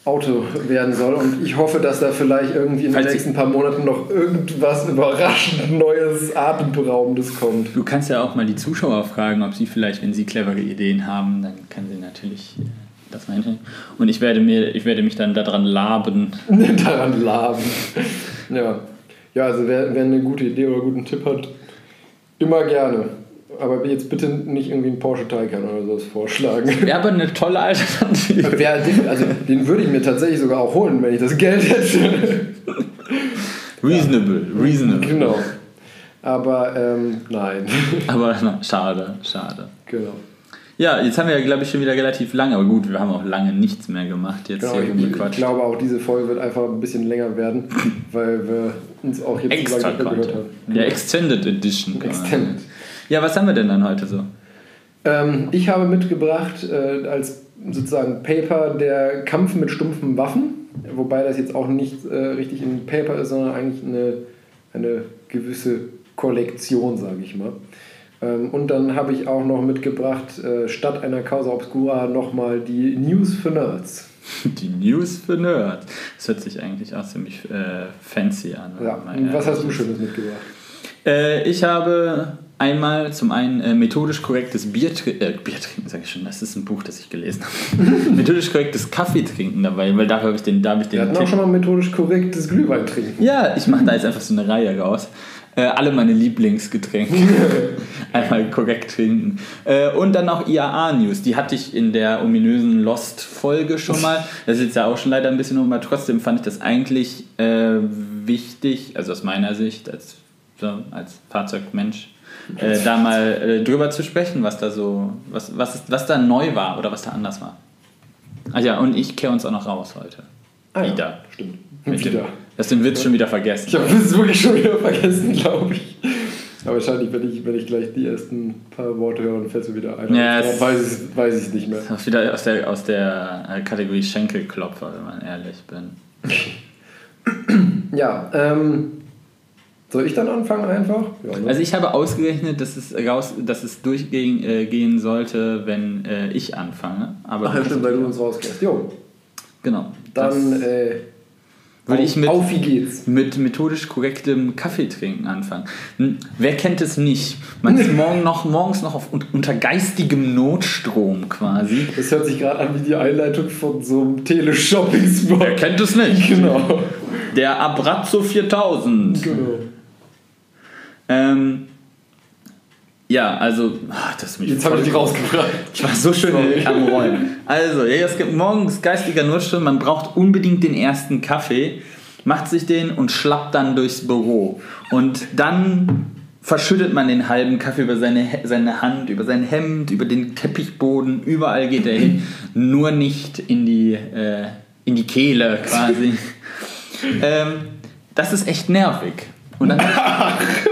Auto werden soll. Und ich hoffe, dass da vielleicht irgendwie in den nächsten paar Monaten noch irgendwas überraschend Neues, Atemberaubendes kommt. Du kannst ja auch mal die Zuschauer fragen, ob sie vielleicht, wenn sie clevere Ideen haben, dann kann sie natürlich äh, das meinen. Und ich werde, mir, ich werde mich dann daran laben. daran laben. Ja. Ja, also wer, wer eine gute Idee oder einen guten Tipp hat, immer gerne aber jetzt bitte nicht irgendwie einen Porsche Taycan oder sowas vorschlagen. Wäre aber eine tolle Alternative. also den würde ich mir tatsächlich sogar auch holen, wenn ich das Geld hätte. Reasonable, ja. reasonable. Genau. Aber ähm, nein. Aber na, schade, schade. Genau. Ja, jetzt haben wir ja, glaube ich, schon wieder relativ lange, aber gut, wir haben auch lange nichts mehr gemacht. Jetzt genau, hier ich, ich glaube auch, diese Folge wird einfach ein bisschen länger werden, weil wir uns auch jetzt Extra so lange gehört haben. Ja, Extended Edition. Extended. Ja, was haben wir denn dann heute so? Ähm, ich habe mitgebracht äh, als sozusagen Paper der Kampf mit stumpfen Waffen, wobei das jetzt auch nicht äh, richtig ein Paper ist, sondern eigentlich eine, eine gewisse Kollektion, sage ich mal. Ähm, und dann habe ich auch noch mitgebracht, äh, statt einer Causa Obscura nochmal die News für Nerds. Die News für Nerds. Das hört sich eigentlich auch ziemlich äh, fancy an. Ja. Was hast du Schönes mitgebracht? Äh, ich habe Einmal zum einen äh, methodisch korrektes Bier, äh, Bier trinken, sage ich schon, das ist ein Buch, das ich gelesen habe. methodisch korrektes Kaffee trinken dabei, weil dafür habe ich den, da habe ich den. Wir hatten auch schon mal methodisch korrektes Glühwein trinken. Ja, ich mache da jetzt einfach so eine Reihe raus. Äh, alle meine Lieblingsgetränke. Einmal korrekt trinken. Äh, und dann noch IAA-News. Die hatte ich in der ominösen Lost-Folge schon mal. Das ist jetzt ja auch schon leider ein bisschen um, aber trotzdem fand ich das eigentlich äh, wichtig, also aus meiner Sicht, als, so, als Fahrzeugmensch, äh, da mal äh, drüber zu sprechen, was da so, was, was, was da neu war oder was da anders war. Ah ja, und ich kehre uns auch noch raus heute. Ah, wieder. Ja, stimmt. Mit wieder. Dem, hast den Witz schon wieder vergessen. Ich habe es wirklich schon wieder vergessen, glaube ich. Aber wahrscheinlich, wenn ich, wenn ich gleich die ersten paar Worte höre, dann fällt es mir wieder ein. Ja, dann weiß ich es weiß nicht mehr. Das ist wieder aus der, aus der äh, Kategorie Schenkelklopfer, wenn man ehrlich bin. ja, ähm, soll ich dann anfangen einfach? Ja, ne? Also ich habe ausgerechnet, dass es, raus, dass es durchgehen äh, gehen sollte, wenn äh, ich anfange. Aber Ach, stimmt, weil du uns rausgehst. Jo. Genau. Dann äh, würde ich mit, auf wie geht's? mit methodisch korrektem Kaffeetrinken anfangen. Hm, wer kennt es nicht? Man ist morgen noch, morgens noch auf, unter geistigem Notstrom quasi. Das hört sich gerade an wie die Einleitung von so einem Teleshopping-Spot. Wer kennt es nicht? Genau. Der Abrazzo 4000. Genau. Ähm, ja, also, ach, das mich Jetzt habe ich dich rausgebracht. Ich war so schön Sorry. am Räumen. Also, ja, es gibt morgens geistiger Notstand. Man braucht unbedingt den ersten Kaffee, macht sich den und schlappt dann durchs Büro. Und dann verschüttet man den halben Kaffee über seine, seine Hand, über sein Hemd, über den Teppichboden. Überall geht er hin. Nur nicht in die, äh, in die Kehle quasi. ähm, das ist echt nervig. Und dann,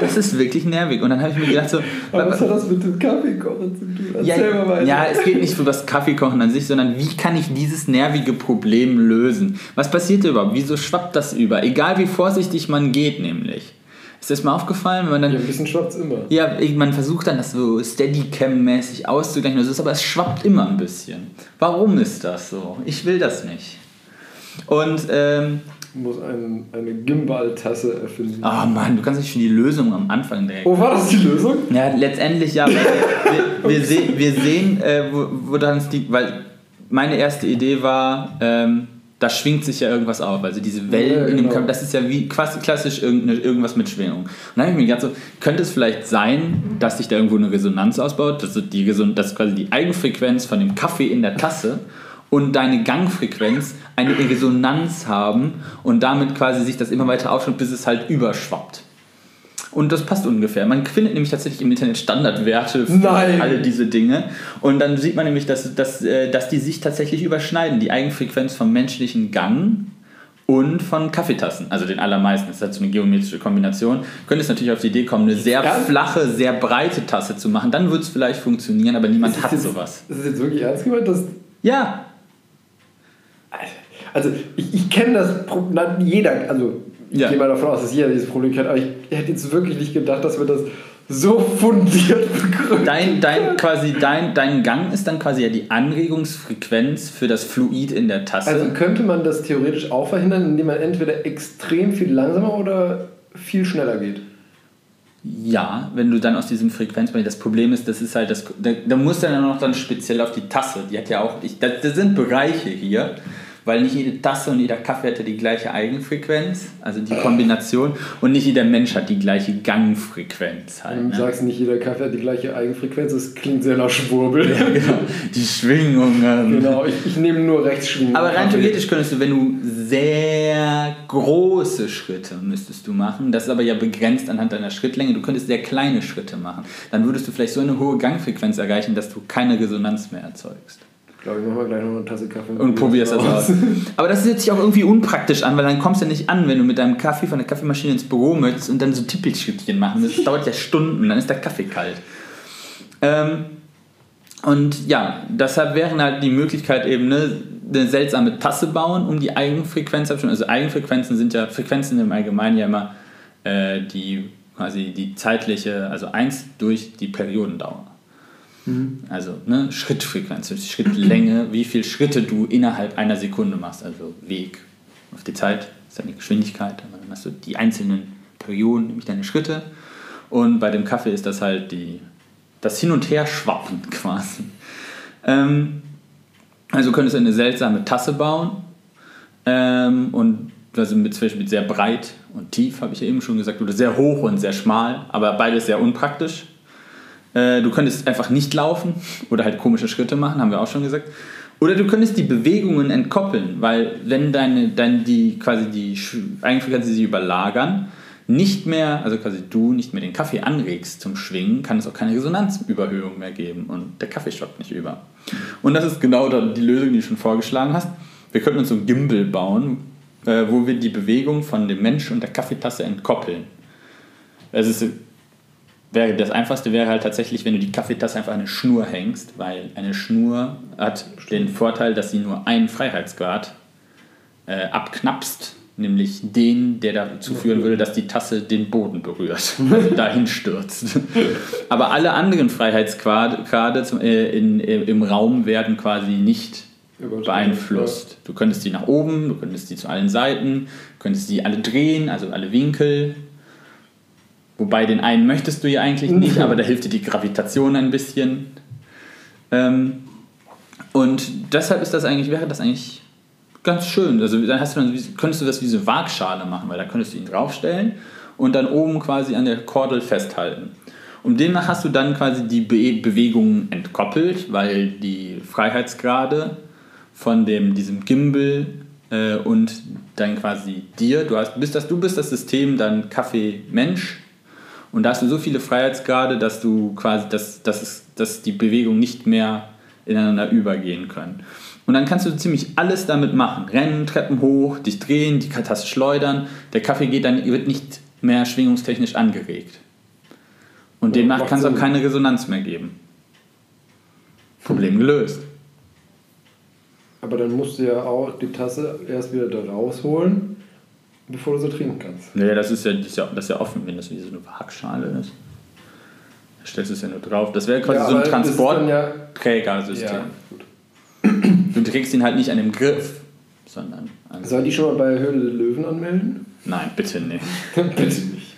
das ist wirklich nervig. Und dann habe ich mir gedacht so... Aber was hat das mit dem Kaffeekochen zu tun? Erzähl ja, mal weiter. Ja, es geht nicht um das Kaffeekochen an sich, sondern wie kann ich dieses nervige Problem lösen? Was passiert überhaupt? Wieso schwappt das über? Egal wie vorsichtig man geht nämlich. Ist das mal aufgefallen? Wenn man dann, ja, ein bisschen schwappt immer. Ja, man versucht dann das so Steadicam-mäßig auszugleichen, aber es schwappt immer ein bisschen. Warum ist das so? Ich will das nicht. Und ähm, muss ein, eine Gimbal-Tasse erfinden. Ah oh Mann, du kannst nicht schon die Lösung am Anfang direkt. Wo war das die Lösung? Ja, letztendlich ja. wir, wir, seh, wir sehen, äh, wo, wo dann es liegt, weil meine erste Idee war, ähm, da schwingt sich ja irgendwas auf. Also diese Wellen ja, in dem genau. das ist ja wie quasi klassisch irgendwas mit Schwingung. Und dann habe ich mir gedacht, so, könnte es vielleicht sein, dass sich da irgendwo eine Resonanz ausbaut, dass, die, dass quasi die Eigenfrequenz von dem Kaffee in der Tasse und deine Gangfrequenz eine Resonanz haben und damit quasi sich das immer weiter aufschwimmt, bis es halt überschwappt. Und das passt ungefähr. Man findet nämlich tatsächlich im Internet Standardwerte für Nein. alle diese Dinge. Und dann sieht man nämlich, dass, dass, äh, dass die sich tatsächlich überschneiden. Die Eigenfrequenz vom menschlichen Gang und von Kaffeetassen. Also den allermeisten. Das ist halt so eine geometrische Kombination. Könnte es natürlich auf die Idee kommen, eine sehr flache, sehr breite Tasse zu machen. Dann würde es vielleicht funktionieren, aber niemand hat jetzt, sowas. Ist das jetzt wirklich ernst gemeint? Dass ja, also ich, ich kenne das Problem, jeder, also ich ja. gehe mal davon aus, dass jeder dieses Problem kennt, aber ich hätte jetzt wirklich nicht gedacht, dass wir das so fundiert begründen. Dein, dein, quasi dein, dein Gang ist dann quasi ja die Anregungsfrequenz für das Fluid in der Tasse. Also könnte man das theoretisch auch verhindern, indem man entweder extrem viel langsamer oder viel schneller geht? Ja, wenn du dann aus diesem Frequenzbereich, das Problem ist, das ist halt das, da, da musst du dann auch dann speziell auf die Tasse, die hat ja auch, ich, das, das sind Bereiche hier, weil nicht jede Tasse und jeder Kaffee hat ja die gleiche Eigenfrequenz, also die Kombination, und nicht jeder Mensch hat die gleiche Gangfrequenz. Halt, du ne? sagst nicht, jeder Kaffee hat die gleiche Eigenfrequenz, das klingt sehr nach Schwurbel. Ja, genau, die Schwingungen. Genau, ich, ich nehme nur Rechtsschwingungen. Aber rein theoretisch könntest du, wenn du sehr große Schritte müsstest du machen, das ist aber ja begrenzt anhand deiner Schrittlänge, du könntest sehr kleine Schritte machen, dann würdest du vielleicht so eine hohe Gangfrequenz erreichen, dass du keine Resonanz mehr erzeugst. Ich glaube, ich mache mal gleich noch eine Tasse Kaffee. Und probierst das aus. Aber das hört sich auch irgendwie unpraktisch an, weil dann kommst du ja nicht an, wenn du mit deinem Kaffee von der Kaffeemaschine ins Büro möchtest und dann so Tippelschrittchen machen. Das dauert ja Stunden, dann ist der Kaffee kalt. Ähm, und ja, deshalb wäre halt die Möglichkeit eben ne, eine seltsame Tasse bauen, um die Eigenfrequenz abzustimmen. Also Eigenfrequenzen sind ja, Frequenzen im Allgemeinen ja immer äh, die quasi die zeitliche, also eins durch die Periodendauer. Mhm. Also ne, Schrittfrequenz, Schrittlänge, wie viele Schritte du innerhalb einer Sekunde machst. Also Weg auf die Zeit ist deine Geschwindigkeit, aber dann hast du die einzelnen Perioden, nämlich deine Schritte. Und bei dem Kaffee ist das halt die, das Hin- und Her-Schwappen quasi. Ähm, also könntest du eine seltsame Tasse bauen ähm, und also mit, zum Beispiel sehr breit und tief, habe ich ja eben schon gesagt, oder sehr hoch und sehr schmal, aber beides sehr unpraktisch. Äh, du könntest einfach nicht laufen oder halt komische Schritte machen, haben wir auch schon gesagt. Oder du könntest die Bewegungen entkoppeln, weil wenn deine, dein, die quasi die, kannst du sie überlagern, nicht mehr, also quasi du nicht mehr den Kaffee anregst zum Schwingen, kann es auch keine Resonanzüberhöhung mehr geben und der Kaffee schockt nicht über. Und das ist genau die Lösung, die du schon vorgeschlagen hast. Wir könnten uns so ein Gimbal bauen, äh, wo wir die Bewegung von dem Mensch und der Kaffeetasse entkoppeln. Es ist, wäre, das Einfachste wäre halt tatsächlich, wenn du die Kaffeetasse einfach an eine Schnur hängst, weil eine Schnur hat den Vorteil, dass sie nur einen Freiheitsgrad äh, abknapst, nämlich den, der dazu führen würde, dass die Tasse den Boden berührt, also dahin stürzt. Aber alle anderen Freiheitsgrade zum, äh, in, äh, im Raum werden quasi nicht beeinflusst. Du könntest die nach oben, du könntest die zu allen Seiten, du könntest die alle drehen, also alle Winkel. Wobei den einen möchtest du ja eigentlich nicht, aber da hilft dir die Gravitation ein bisschen. Ähm, und deshalb ist das eigentlich, wäre das eigentlich ganz schön. Also dann hast du dann, könntest du das wie so eine Waagschale machen, weil da könntest du ihn draufstellen und dann oben quasi an der Kordel festhalten. Und demnach hast du dann quasi die Be Bewegungen entkoppelt, weil die Freiheitsgrade von dem, diesem Gimbal äh, und dann quasi dir. Du, hast, bist das, du bist das System, dann Kaffee-Mensch. Und da hast du so viele Freiheitsgrade, dass du quasi, dass, dass, es, dass die Bewegungen nicht mehr ineinander übergehen können. Und dann kannst du ziemlich alles damit machen. Rennen, Treppen hoch, dich drehen, die Tasse schleudern. Der Kaffee geht dann, wird nicht mehr schwingungstechnisch angeregt. Und demnach kann es auch keine Resonanz mehr geben. Problem gelöst. Aber dann musst du ja auch die Tasse erst wieder da rausholen, bevor du sie trinken kannst. Naja, das ist ja, das ist ja, das ist ja offen, wenn das wie so eine Waagschale ist. Da stellst du es ja nur drauf. Das wäre quasi ja, so ein Transportträgersystem. Ja, du trägst ihn halt nicht an dem Griff, sondern an Soll die schon mal bei Höhle der Löwen anmelden? Nein, bitte nicht. bitte nicht.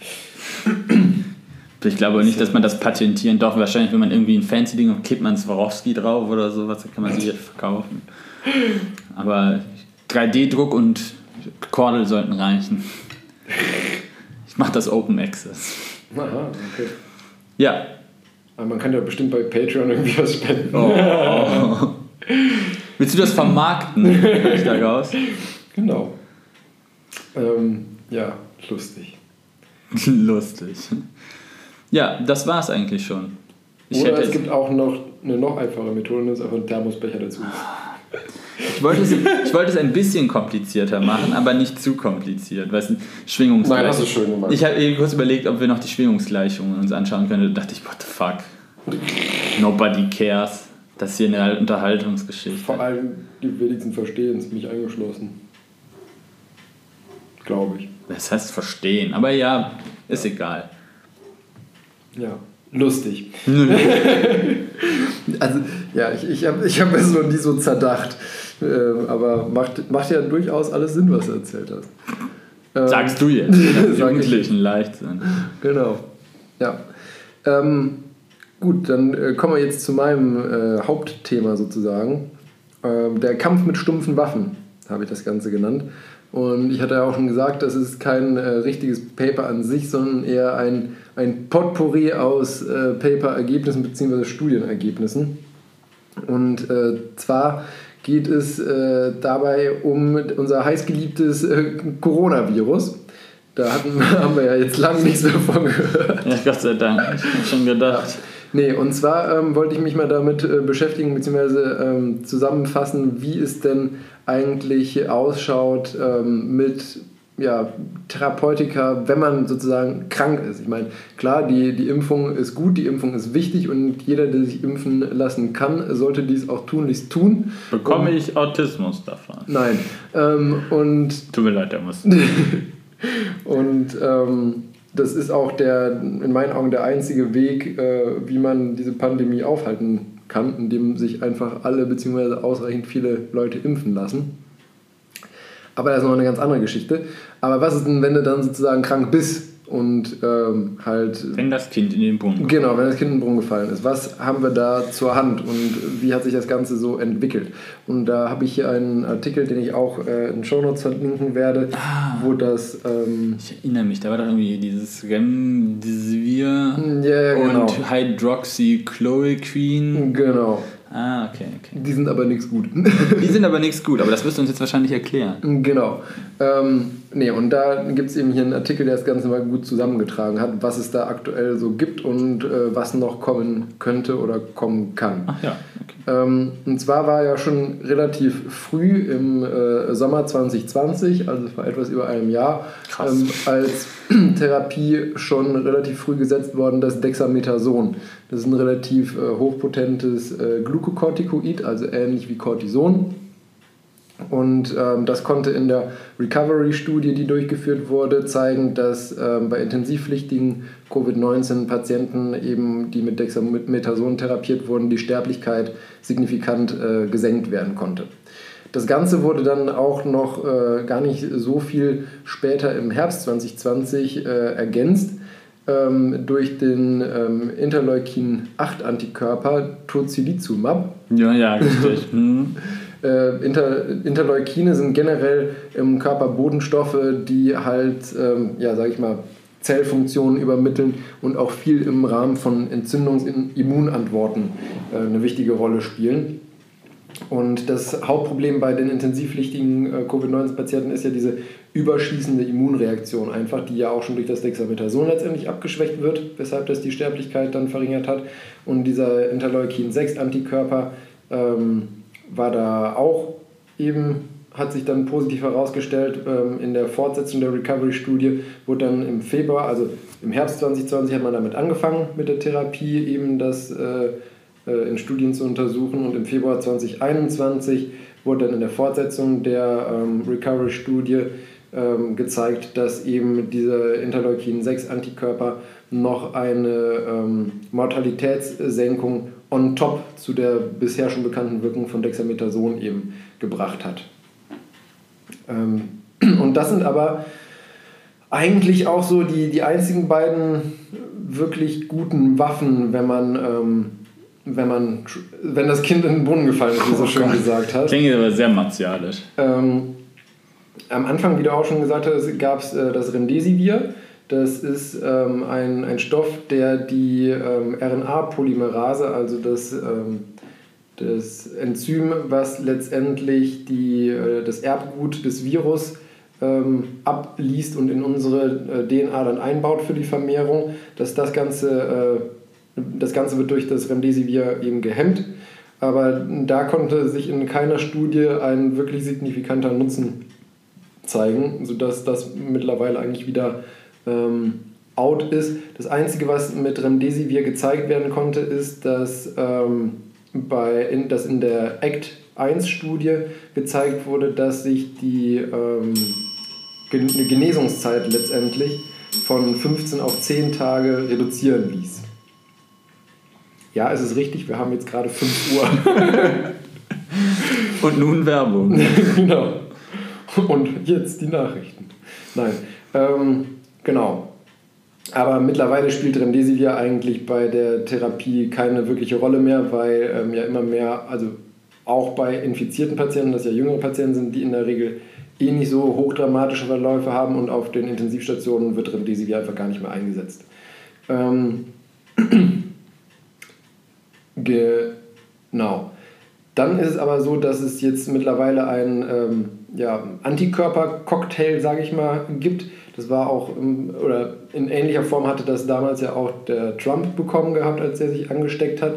Ich glaube nicht, dass man das patentieren darf. Wahrscheinlich, wenn man irgendwie ein fancy Ding und kippt man Swarovski drauf oder sowas, dann kann man sie verkaufen. Aber 3D-Druck und Kordel sollten reichen. Ich mache das Open Access. Aha, okay. Ja. Aber man kann ja bestimmt bei Patreon irgendwie was spenden. Oh. Willst du das vermarkten? ich daraus? Genau. Ähm, ja, lustig. lustig. Ja, das war's eigentlich schon. Ich Oder es gibt auch noch eine noch einfache Methode, ist einfach ein Thermosbecher dazu. Ich wollte, es, ich wollte es ein bisschen komplizierter machen, aber nicht zu kompliziert. Weißt du, Schwingungsgleichung. Nein, hast du schön gemacht. Ich habe kurz überlegt, ob wir noch die Schwingungsgleichungen uns anschauen können. Da dachte ich, what the fuck? Nobody cares. Das ist hier eine Unterhaltungsgeschichte. Vor allem die wenigsten verstehen es, mich eingeschlossen. Glaube ich. Das heißt verstehen, aber ja, ist egal. Ja, lustig. also, ja, ich, ich habe ich hab es noch nie so zerdacht. Ähm, aber macht, macht ja durchaus alles Sinn, was du erzählt hast. Ähm, Sagst du jetzt. Jugendlichen Leichtsinn. Genau. Ja. Ähm, gut, dann äh, kommen wir jetzt zu meinem äh, Hauptthema sozusagen. Ähm, der Kampf mit stumpfen Waffen, habe ich das Ganze genannt. Und ich hatte ja auch schon gesagt, das ist kein äh, richtiges Paper an sich, sondern eher ein, ein Potpourri aus äh, Paper-Ergebnissen bzw. Studienergebnissen. Und äh, zwar geht es äh, dabei um unser heißgeliebtes äh, Coronavirus. Da hatten, haben wir ja jetzt lange nichts davon gehört. Ja, Gott sei Dank. Ich schon gedacht. Nee, und zwar ähm, wollte ich mich mal damit äh, beschäftigen, beziehungsweise ähm, zusammenfassen, wie es denn eigentlich ausschaut ähm, mit ja, Therapeutika, wenn man sozusagen krank ist. Ich meine, klar, die, die Impfung ist gut, die Impfung ist wichtig und jeder, der sich impfen lassen kann, sollte dies auch tunlichst tun. Bekomme und, ich Autismus davon? Nein. Ähm, und Tut mir leid, der muss. und ähm, das ist auch der, in meinen Augen der einzige Weg, äh, wie man diese Pandemie aufhalten kann, indem sich einfach alle bzw. ausreichend viele Leute impfen lassen. Aber das ist noch eine ganz andere Geschichte. Aber was ist denn, wenn du dann sozusagen krank bist und ähm, halt. Wenn das Kind in den Brunnen Genau, wenn das Kind in den Brunnen gefallen ist. Was haben wir da zur Hand und wie hat sich das Ganze so entwickelt? Und da habe ich hier einen Artikel, den ich auch äh, in Shownotes verlinken werde, ah, wo das. Ähm, ich erinnere mich, da war doch irgendwie dieses Remdesivir ja, genau. und Hydroxychloroquine. Genau. Ah, okay, okay. Die sind aber nichts gut. Die sind aber nichts gut, aber das wirst du uns jetzt wahrscheinlich erklären. Genau. Ähm, nee, und da gibt es eben hier einen Artikel, der das Ganze mal gut zusammengetragen hat, was es da aktuell so gibt und äh, was noch kommen könnte oder kommen kann. Ach ja, okay. Ähm, und zwar war ja schon relativ früh im äh, Sommer 2020, also vor etwas über einem Jahr, ähm, als Therapie schon relativ früh gesetzt worden, das Dexamethason. Das ist ein relativ äh, hochpotentes äh, Glukokortikoid, also ähnlich wie Cortison. Und ähm, das konnte in der Recovery-Studie, die durchgeführt wurde, zeigen, dass ähm, bei intensivpflichtigen Covid-19-Patienten, eben, die mit Dexamethason therapiert wurden, die Sterblichkeit signifikant äh, gesenkt werden konnte. Das Ganze wurde dann auch noch äh, gar nicht so viel später im Herbst 2020 äh, ergänzt ähm, durch den ähm, Interleukin-8-Antikörper Tocilizumab. Ja, ja, richtig. Äh, Inter, Interleukine sind generell im Körper Bodenstoffe, die halt, ähm, ja, sag ich mal, Zellfunktionen übermitteln und auch viel im Rahmen von Entzündungsimmunantworten äh, eine wichtige Rolle spielen. Und das Hauptproblem bei den intensivpflichtigen äh, Covid-19-Patienten ist ja diese überschießende Immunreaktion, einfach die ja auch schon durch das Dexamethason letztendlich abgeschwächt wird, weshalb das die Sterblichkeit dann verringert hat. Und dieser Interleukin-6-Antikörper ähm, war da auch eben, hat sich dann positiv herausgestellt. Ähm, in der Fortsetzung der Recovery-Studie wurde dann im Februar, also im Herbst 2020 hat man damit angefangen mit der Therapie, eben das äh, äh, in Studien zu untersuchen und im Februar 2021 wurde dann in der Fortsetzung der ähm, Recovery-Studie ähm, gezeigt, dass eben diese Interleukin-6-Antikörper noch eine ähm, Mortalitätssenkung on top zu der bisher schon bekannten Wirkung von Dexamethason eben gebracht hat. Ähm, und das sind aber eigentlich auch so die, die einzigen beiden wirklich guten Waffen, wenn man, ähm, wenn man wenn das Kind in den Brunnen gefallen ist, wie du so oh schön gesagt hast. Klingt aber sehr martialisch. Ähm, am Anfang, wie du auch schon gesagt hast, gab es äh, das Remdesivir. Das ist ähm, ein, ein Stoff, der die ähm, RNA-Polymerase, also das, ähm, das Enzym, was letztendlich die, äh, das Erbgut des Virus ähm, abliest und in unsere äh, DNA dann einbaut für die Vermehrung, dass das Ganze, äh, das Ganze wird durch das Remdesivir eben gehemmt. Aber da konnte sich in keiner Studie ein wirklich signifikanter Nutzen zeigen, sodass das mittlerweile eigentlich wieder ähm, out ist. Das Einzige, was mit Remdesivir gezeigt werden konnte, ist, dass, ähm, bei, in, dass in der ACT 1-Studie gezeigt wurde, dass sich die ähm, Genesungszeit letztendlich von 15 auf 10 Tage reduzieren ließ. Ja, es ist richtig, wir haben jetzt gerade 5 Uhr. Und nun Werbung. genau. Und jetzt die Nachrichten. Nein. Ähm, Genau. Aber mittlerweile spielt Remdesivir eigentlich bei der Therapie keine wirkliche Rolle mehr, weil ähm, ja immer mehr, also auch bei infizierten Patienten, das ja jüngere Patienten sind, die in der Regel eh nicht so hochdramatische Verläufe haben und auf den Intensivstationen wird Remdesivir einfach gar nicht mehr eingesetzt. Ähm, genau. Dann ist es aber so, dass es jetzt mittlerweile einen ähm, ja, Antikörper-Cocktail, sage ich mal, gibt, das war auch, oder in ähnlicher Form hatte das damals ja auch der Trump bekommen gehabt, als er sich angesteckt hat.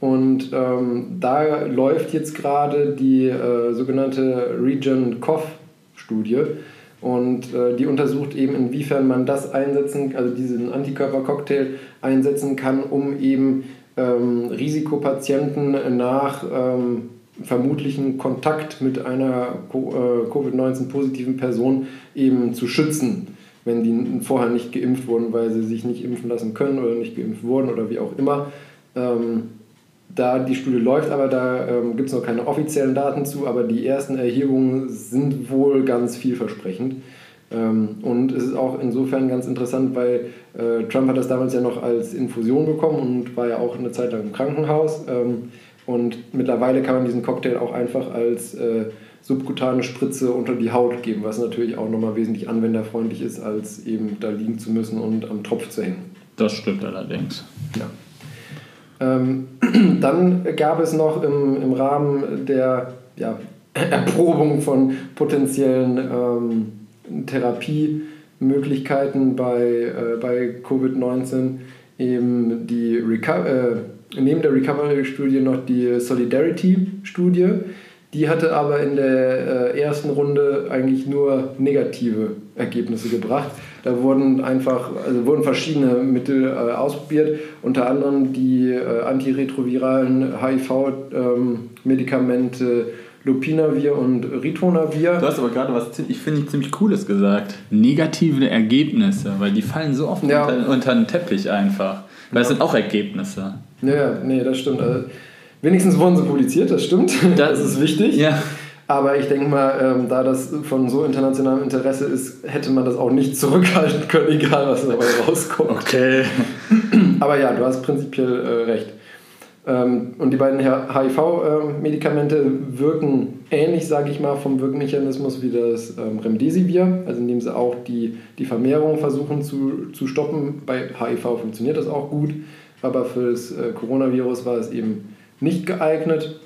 Und ähm, da läuft jetzt gerade die äh, sogenannte Region-COV-Studie. Und äh, die untersucht eben, inwiefern man das einsetzen, also diesen Antikörpercocktail einsetzen kann, um eben ähm, Risikopatienten nach ähm, vermutlichen Kontakt mit einer äh, Covid-19-positiven Person eben zu schützen wenn die vorher nicht geimpft wurden, weil sie sich nicht impfen lassen können oder nicht geimpft wurden oder wie auch immer. Ähm, da die Studie läuft, aber da ähm, gibt es noch keine offiziellen Daten zu, aber die ersten Erhebungen sind wohl ganz vielversprechend. Ähm, und es ist auch insofern ganz interessant, weil äh, Trump hat das damals ja noch als Infusion bekommen und war ja auch eine Zeit lang im Krankenhaus. Ähm, und mittlerweile kann man diesen Cocktail auch einfach als äh, subkutane Spritze unter die Haut geben, was natürlich auch nochmal wesentlich anwenderfreundlich ist, als eben da liegen zu müssen und am Tropf zu hängen. Das stimmt allerdings. Ja. Ähm, dann gab es noch im, im Rahmen der ja, Erprobung von potenziellen ähm, Therapiemöglichkeiten bei, äh, bei Covid-19 eben die Reco äh, neben der Recovery-Studie noch die Solidarity-Studie. Die hatte aber in der äh, ersten Runde eigentlich nur negative Ergebnisse gebracht. Da wurden einfach also wurden verschiedene Mittel äh, ausprobiert, unter anderem die äh, antiretroviralen HIV-Medikamente ähm, Lopinavir und Ritonavir. Du hast aber gerade was, ich finde, ziemlich Cooles gesagt. Negative Ergebnisse, weil die fallen so oft ja. unter, unter den Teppich einfach. Weil es sind auch Ergebnisse. Ja, nee, das stimmt. Also, wenigstens wurden sie publiziert, das stimmt. Das, das ist wichtig. Ja. Aber ich denke mal, ähm, da das von so internationalem Interesse ist, hätte man das auch nicht zurückhalten können, egal was dabei rauskommt. Okay. Aber ja, du hast prinzipiell äh, recht. Ähm, und die beiden HIV-Medikamente äh, wirken ähnlich, sage ich mal, vom Wirkmechanismus wie das ähm, Remdesivir, also indem sie auch die, die Vermehrung versuchen zu, zu stoppen. Bei HIV funktioniert das auch gut, aber für das äh, Coronavirus war es eben nicht geeignet.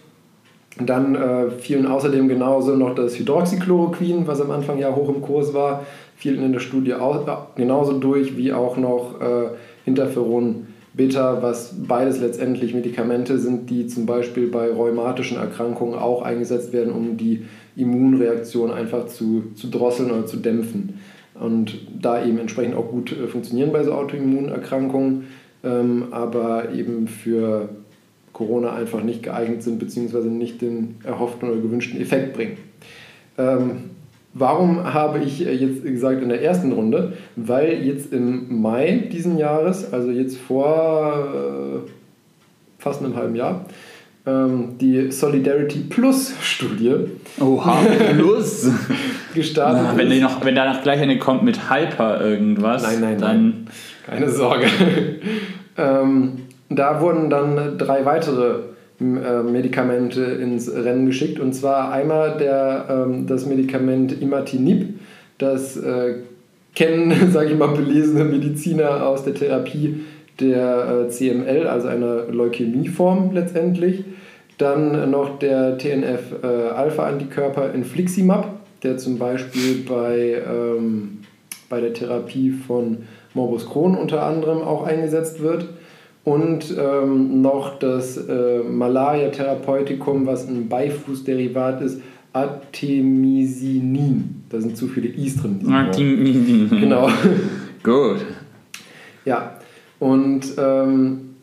Dann äh, fielen außerdem genauso noch das Hydroxychloroquin, was am Anfang ja hoch im Kurs war, fielen in der Studie auch, äh, genauso durch wie auch noch äh, Interferon Beta, was beides letztendlich Medikamente sind, die zum Beispiel bei rheumatischen Erkrankungen auch eingesetzt werden, um die Immunreaktion einfach zu, zu drosseln oder zu dämpfen. Und da eben entsprechend auch gut äh, funktionieren bei so Autoimmunerkrankungen, ähm, aber eben für Corona einfach nicht geeignet sind, beziehungsweise nicht den erhofften oder gewünschten Effekt bringen. Ähm, Warum habe ich äh, jetzt gesagt in der ersten Runde? Weil jetzt im Mai diesen Jahres, also jetzt vor äh, fast einem halben Jahr, ähm, die Solidarity Plus Studie. Oha, Plus! gestartet Na, wenn, ist. Noch, wenn danach gleich eine kommt mit Hyper irgendwas, nein, nein, dann. Nein. Keine Sorge. ähm, da wurden dann drei weitere äh, Medikamente ins Rennen geschickt. Und zwar einmal der, ähm, das Medikament Imatinib, das äh, kennen, sage ich mal, belesene Mediziner aus der Therapie der äh, CML, also einer Leukämieform letztendlich. Dann noch der TNF-Alpha-Antikörper Infliximab, der zum Beispiel bei, ähm, bei der Therapie von Morbus Crohn unter anderem auch eingesetzt wird und ähm, noch das äh, Malaria-Therapeutikum, was ein Beifußderivat ist, Artemisinin. Da sind zu viele Is drin. Artemisinin. Genau. Gut. Ja, und ähm,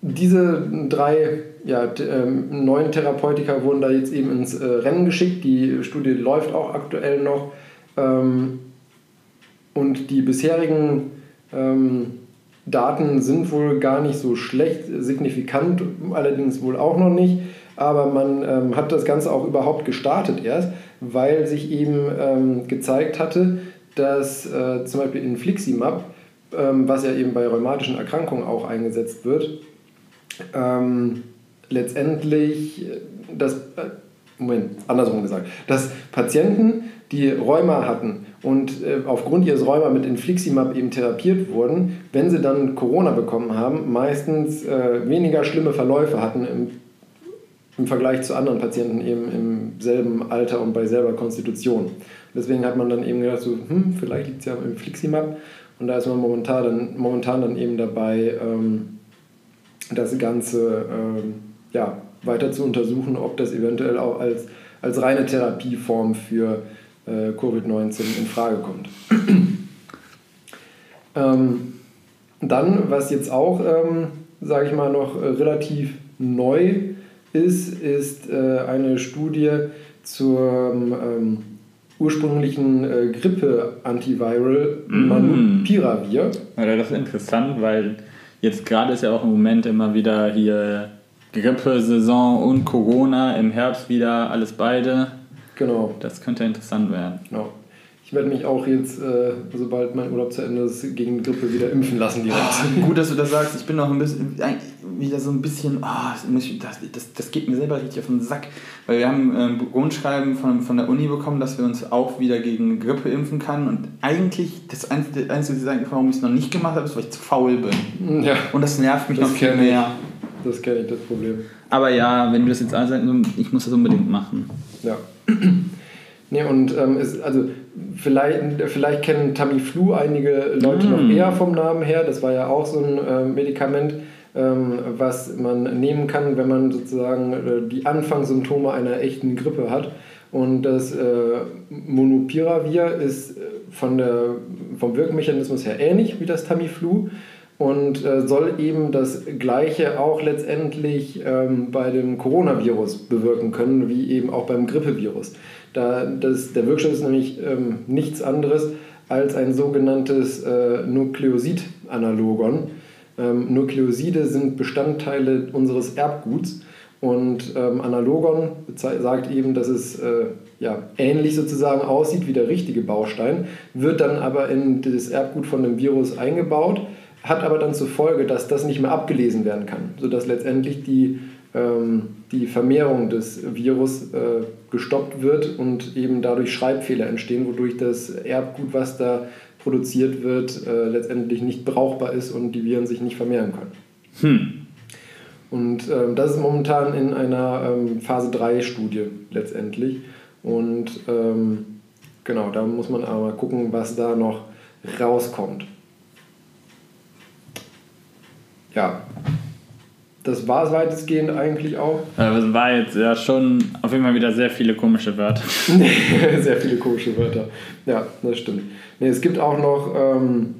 diese drei ja, ähm, neuen Therapeutika wurden da jetzt eben ins äh, Rennen geschickt. Die Studie läuft auch aktuell noch. Ähm, und die bisherigen ähm, Daten sind wohl gar nicht so schlecht, signifikant allerdings wohl auch noch nicht. Aber man ähm, hat das Ganze auch überhaupt gestartet erst, weil sich eben ähm, gezeigt hatte, dass äh, zum Beispiel Infliximab, ähm, was ja eben bei rheumatischen Erkrankungen auch eingesetzt wird, ähm, letztendlich äh, das, äh, Moment, andersrum gesagt, dass Patienten, die Rheuma hatten und äh, aufgrund ihres Rheuma mit Infliximab eben therapiert wurden, wenn sie dann Corona bekommen haben, meistens äh, weniger schlimme Verläufe hatten im, im Vergleich zu anderen Patienten eben im selben Alter und bei selber Konstitution. Deswegen hat man dann eben gedacht, so, hm, vielleicht liegt es ja am Infliximab und da ist man momentan dann, momentan dann eben dabei, ähm, das Ganze ähm, ja, weiter zu untersuchen, ob das eventuell auch als, als reine Therapieform für äh, Covid-19 in Frage kommt. ähm, dann, was jetzt auch, ähm, sage ich mal, noch relativ neu ist, ist äh, eine Studie zur ähm, ursprünglichen äh, Grippe-Antiviral mm. Manupiravir. Ja, das ist interessant, weil jetzt gerade ist ja auch im Moment immer wieder hier Grippe-Saison und Corona, im Herbst wieder alles beide. Genau. Das könnte interessant werden. Genau. ich werde mich auch jetzt, äh, sobald mein Urlaub zu Ende ist, gegen Grippe wieder impfen lassen direkt. Oh, gut, dass du das sagst. Ich bin noch ein bisschen, wieder so ein bisschen, oh, das, das, das geht mir selber richtig auf den Sack. Weil wir haben ein ähm, Rundschreiben von, von der Uni bekommen, dass wir uns auch wieder gegen Grippe impfen können. Und eigentlich, das Einzige, warum ich es noch nicht gemacht habe, ist, weil ich zu faul bin. Ja. Und das nervt mich das noch viel mehr. Das kenne ich, das Problem. Aber ja, wenn du das jetzt ansagst, ich muss das unbedingt machen. Ja. Nee, und ähm, ist, also vielleicht, vielleicht kennen Tamiflu einige Leute mm. noch eher vom Namen her. Das war ja auch so ein äh, Medikament, ähm, was man nehmen kann, wenn man sozusagen äh, die Anfangssymptome einer echten Grippe hat. Und das äh, Monopiravir ist äh, von der, vom Wirkmechanismus her ähnlich wie das Tamiflu und äh, soll eben das Gleiche auch letztendlich ähm, bei dem Coronavirus bewirken können, wie eben auch beim Grippevirus. Da, das, der Wirkstoff ist nämlich ähm, nichts anderes als ein sogenanntes äh, Nukleosid-Analogon. Ähm, Nukleoside sind Bestandteile unseres Erbguts und ähm, Analogon sagt eben, dass es äh, ja, ähnlich sozusagen aussieht wie der richtige Baustein, wird dann aber in das Erbgut von dem Virus eingebaut, hat aber dann zur Folge, dass das nicht mehr abgelesen werden kann, sodass letztendlich die ähm, die Vermehrung des Virus äh, gestoppt wird und eben dadurch Schreibfehler entstehen, wodurch das Erbgut, was da produziert wird, äh, letztendlich nicht brauchbar ist und die Viren sich nicht vermehren können. Hm. Und ähm, das ist momentan in einer ähm, Phase 3 Studie letztendlich. Und ähm, genau, da muss man aber gucken, was da noch rauskommt. Ja, das war es weitestgehend eigentlich auch. Das war jetzt ja schon auf jeden Fall wieder sehr viele komische Wörter. sehr viele komische Wörter. Ja, das stimmt. Nee, es gibt auch noch, ähm,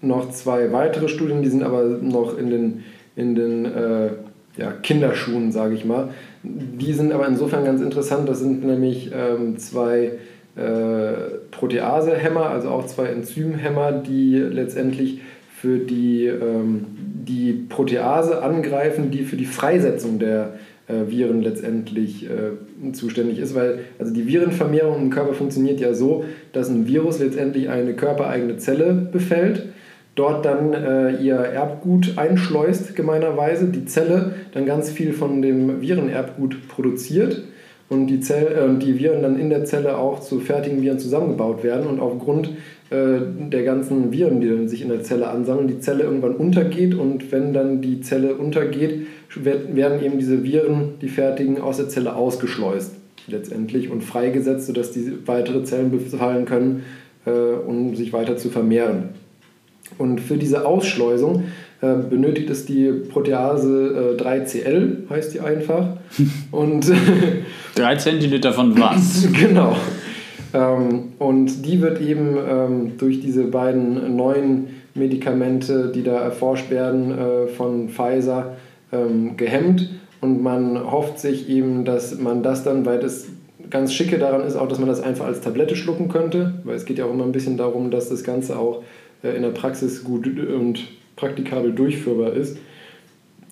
noch zwei weitere Studien, die sind aber noch in den, in den äh, ja, Kinderschuhen, sage ich mal. Die sind aber insofern ganz interessant. Das sind nämlich ähm, zwei äh, Proteasehämmer, also auch zwei Enzymhämmer, die letztendlich für die, ähm, die Protease angreifen, die für die Freisetzung der äh, Viren letztendlich äh, zuständig ist, weil also die Virenvermehrung im Körper funktioniert ja so, dass ein Virus letztendlich eine körpereigene Zelle befällt, dort dann äh, ihr Erbgut einschleust gemeinerweise, die Zelle dann ganz viel von dem Virenerbgut produziert und die, Zell, äh, die Viren dann in der Zelle auch zu fertigen Viren zusammengebaut werden und aufgrund der ganzen Viren, die dann sich in der Zelle ansammeln, die Zelle irgendwann untergeht und wenn dann die Zelle untergeht, werden eben diese Viren, die fertigen, aus der Zelle ausgeschleust letztendlich und freigesetzt, sodass die weitere Zellen befallen können, äh, um sich weiter zu vermehren. Und für diese Ausschleusung äh, benötigt es die Protease äh, 3CL, heißt die einfach. Und 3 Zentiliter von was? genau. Ähm, und die wird eben ähm, durch diese beiden neuen Medikamente, die da erforscht werden äh, von Pfizer, ähm, gehemmt. Und man hofft sich eben, dass man das dann, weil das ganz schicke daran ist auch, dass man das einfach als Tablette schlucken könnte, weil es geht ja auch immer ein bisschen darum, dass das Ganze auch äh, in der Praxis gut und praktikabel durchführbar ist.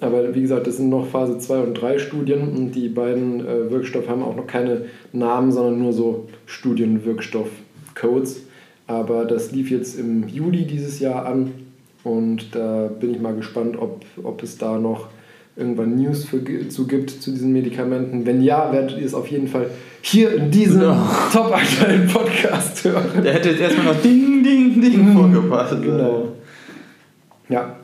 Aber wie gesagt, das sind noch Phase 2 und 3 Studien und die beiden äh, Wirkstoffe haben auch noch keine Namen, sondern nur so Studienwirkstoffcodes. Aber das lief jetzt im Juli dieses Jahr an und da bin ich mal gespannt, ob, ob es da noch irgendwann News für, zu gibt zu diesen Medikamenten. Wenn ja, werdet ihr es auf jeden Fall hier in diesem no. top aktuellen Podcast hören. Der hätte jetzt erstmal noch Ding, Ding, Ding vorgepasst. Genau. Ja,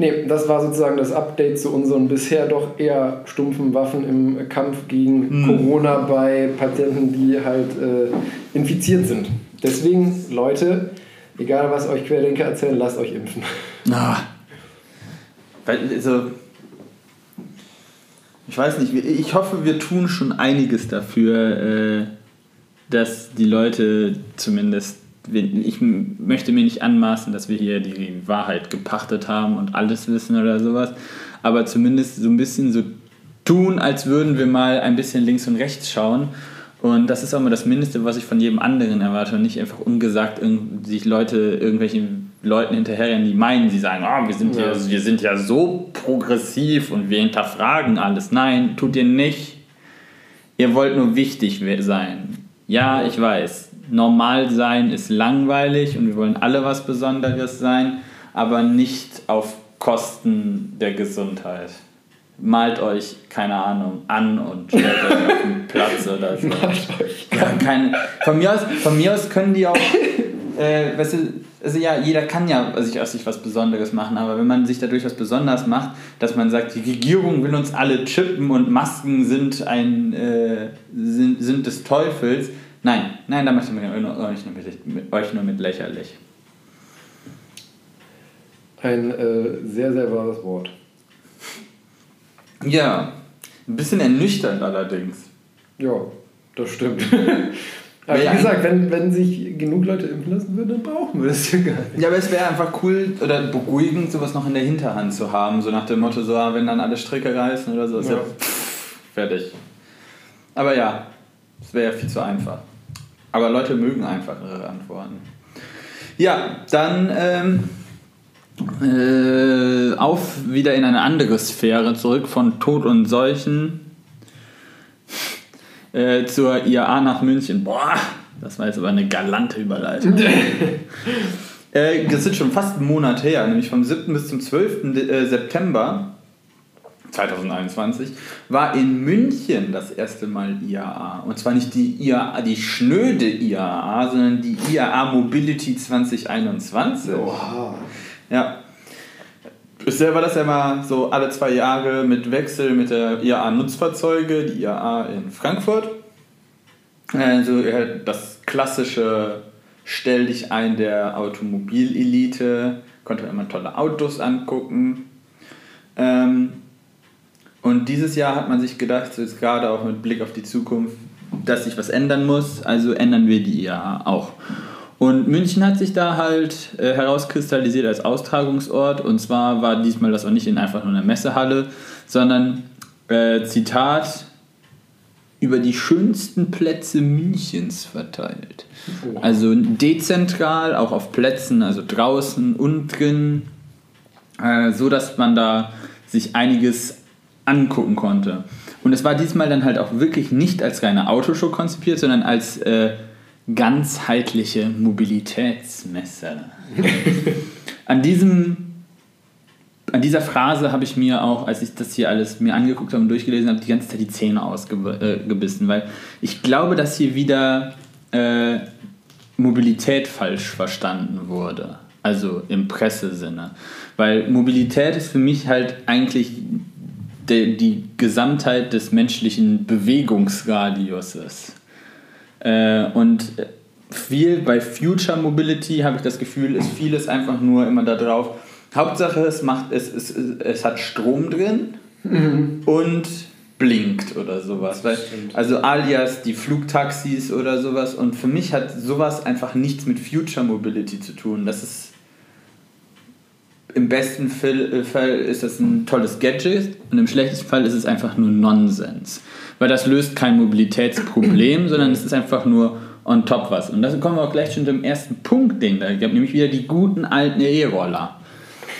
Nee, das war sozusagen das Update zu unseren bisher doch eher stumpfen Waffen im Kampf gegen mhm. Corona bei Patienten, die halt äh, infiziert sind. Deswegen, Leute, egal was euch Querdenker erzählen, lasst euch impfen. Ah. Also, ich weiß nicht, ich hoffe, wir tun schon einiges dafür, äh, dass die Leute zumindest ich möchte mir nicht anmaßen, dass wir hier die Wahrheit gepachtet haben und alles wissen oder sowas, aber zumindest so ein bisschen so tun, als würden wir mal ein bisschen links und rechts schauen. Und das ist auch mal das Mindeste, was ich von jedem anderen erwarte und nicht einfach ungesagt sich Leute, irgendwelchen Leuten hinterherrennen, die meinen, sie sagen, oh, wir, sind ja. ja, wir sind ja so progressiv und wir hinterfragen alles. Nein, tut ihr nicht. Ihr wollt nur wichtig sein. Ja, ich weiß normal sein ist langweilig und wir wollen alle was Besonderes sein, aber nicht auf Kosten der Gesundheit. Malt euch, keine Ahnung, an und stellt euch auf den Platz oder so. Ja, keine, von, mir aus, von mir aus können die auch, äh, weißt du, also ja, jeder kann ja sich aus sich was Besonderes machen, aber wenn man sich dadurch was Besonderes macht, dass man sagt, die Regierung will uns alle chippen und Masken sind ein äh, sind, sind des Teufels, Nein, nein, da möchte man euch nur mit, euch nur mit lächerlich. Ein äh, sehr, sehr wahres Wort. Ja, ein bisschen ernüchternd allerdings. Ja, das stimmt. aber wie gesagt, wenn, wenn sich genug Leute impfen lassen würden, dann brauchen wir das ja gar nicht. Ja, aber es wäre einfach cool oder beruhigend, sowas noch in der Hinterhand zu haben. So nach dem Motto, so, ah, wenn dann alle Stricke reißen oder so, ist ja, ja pff, fertig. Aber ja, es wäre ja viel zu einfach. Aber Leute mögen einfachere Antworten. Ja, dann ähm, äh, auf wieder in eine andere Sphäre zurück von Tod und Seuchen äh, zur IAA nach München. Boah, das war jetzt aber eine galante Überleitung. äh, das ist schon fast einen Monat her, nämlich vom 7. bis zum 12. Äh, September 2021, war in München das erste Mal IAA. Und zwar nicht die IAA, die schnöde IAA, sondern die IAA Mobility 2021. Oha. Ja. Bisher war das ja mal so alle zwei Jahre mit Wechsel mit der IAA Nutzfahrzeuge, die IAA in Frankfurt. Also das klassische Stell dich ein der Automobilelite, konnte man immer tolle Autos angucken. Ähm, und dieses Jahr hat man sich gedacht, so jetzt gerade auch mit Blick auf die Zukunft, dass sich was ändern muss, also ändern wir die IAA auch. Und München hat sich da halt äh, herauskristallisiert als Austragungsort. Und zwar war diesmal das auch nicht in einfach nur einer Messehalle, sondern äh, Zitat über die schönsten Plätze Münchens verteilt. Oh. Also dezentral, auch auf Plätzen, also draußen und drin, äh, so dass man da sich einiges angucken konnte. Und es war diesmal dann halt auch wirklich nicht als reine Autoshow konzipiert, sondern als äh, ganzheitliche Mobilitätsmesse. an diesem an dieser Phrase habe ich mir auch, als ich das hier alles mir angeguckt habe und durchgelesen habe, die ganze Zeit die Zähne ausgebissen, äh, weil ich glaube, dass hier wieder äh, Mobilität falsch verstanden wurde. Also im Pressesinne. Weil Mobilität ist für mich halt eigentlich de, die Gesamtheit des menschlichen Bewegungsradiuses. Äh, und viel bei Future Mobility habe ich das Gefühl, ist vieles einfach nur immer da drauf. Hauptsache, es, macht, es, es, es hat Strom drin mhm. und blinkt oder sowas. Weil, also alias die Flugtaxis oder sowas. Und für mich hat sowas einfach nichts mit Future Mobility zu tun. Das ist im besten äh, Fall ist das ein tolles Gadget und im schlechtesten Fall ist es einfach nur Nonsens. Weil das löst kein Mobilitätsproblem, sondern es ist einfach nur on top was. Und da kommen wir auch gleich schon zum ersten Punkt, den da gibt, nämlich wieder die guten alten E-Roller.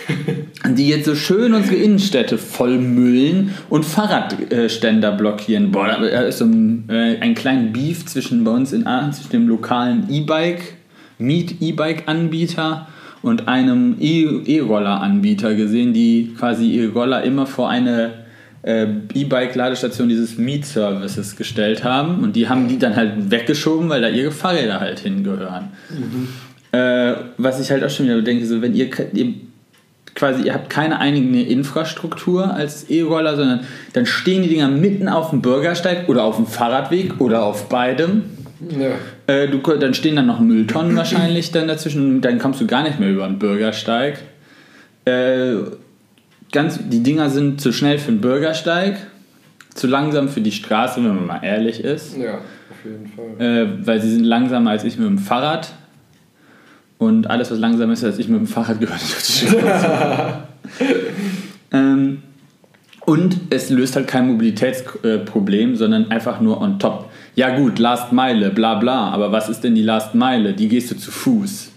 die jetzt so schön unsere Innenstädte vollmüllen und Fahrradständer blockieren. Boah, da ist so ein, äh, ein kleiner Beef zwischen bei uns in Aachen, zwischen dem lokalen E-Bike, Miet-E-Bike-Anbieter und einem E-Roller-Anbieter gesehen, die quasi ihre Roller immer vor eine äh, E-Bike-Ladestation dieses Meet-Services gestellt haben und die haben die dann halt weggeschoben, weil da ihre Fahrräder halt hingehören. Mhm. Äh, was ich halt auch schon wieder denke, so wenn ihr, ihr quasi, ihr habt keine eigene Infrastruktur als E-Roller, sondern dann stehen die Dinger mitten auf dem Bürgersteig oder auf dem Fahrradweg oder auf beidem ja. Äh, du, dann stehen dann noch Mülltonnen wahrscheinlich dann dazwischen. Dann kommst du gar nicht mehr über den Bürgersteig. Äh, ganz, die Dinger sind zu schnell für den Bürgersteig, zu langsam für die Straße, wenn man mal ehrlich ist. Ja, auf jeden Fall. Äh, weil sie sind langsamer als ich mit dem Fahrrad. Und alles, was langsamer ist als ich mit dem Fahrrad, gehört nicht auf die Straße. ähm, und es löst halt kein Mobilitätsproblem, sondern einfach nur on top ja gut, Last Meile, bla bla, aber was ist denn die Last Meile? Die gehst du zu Fuß.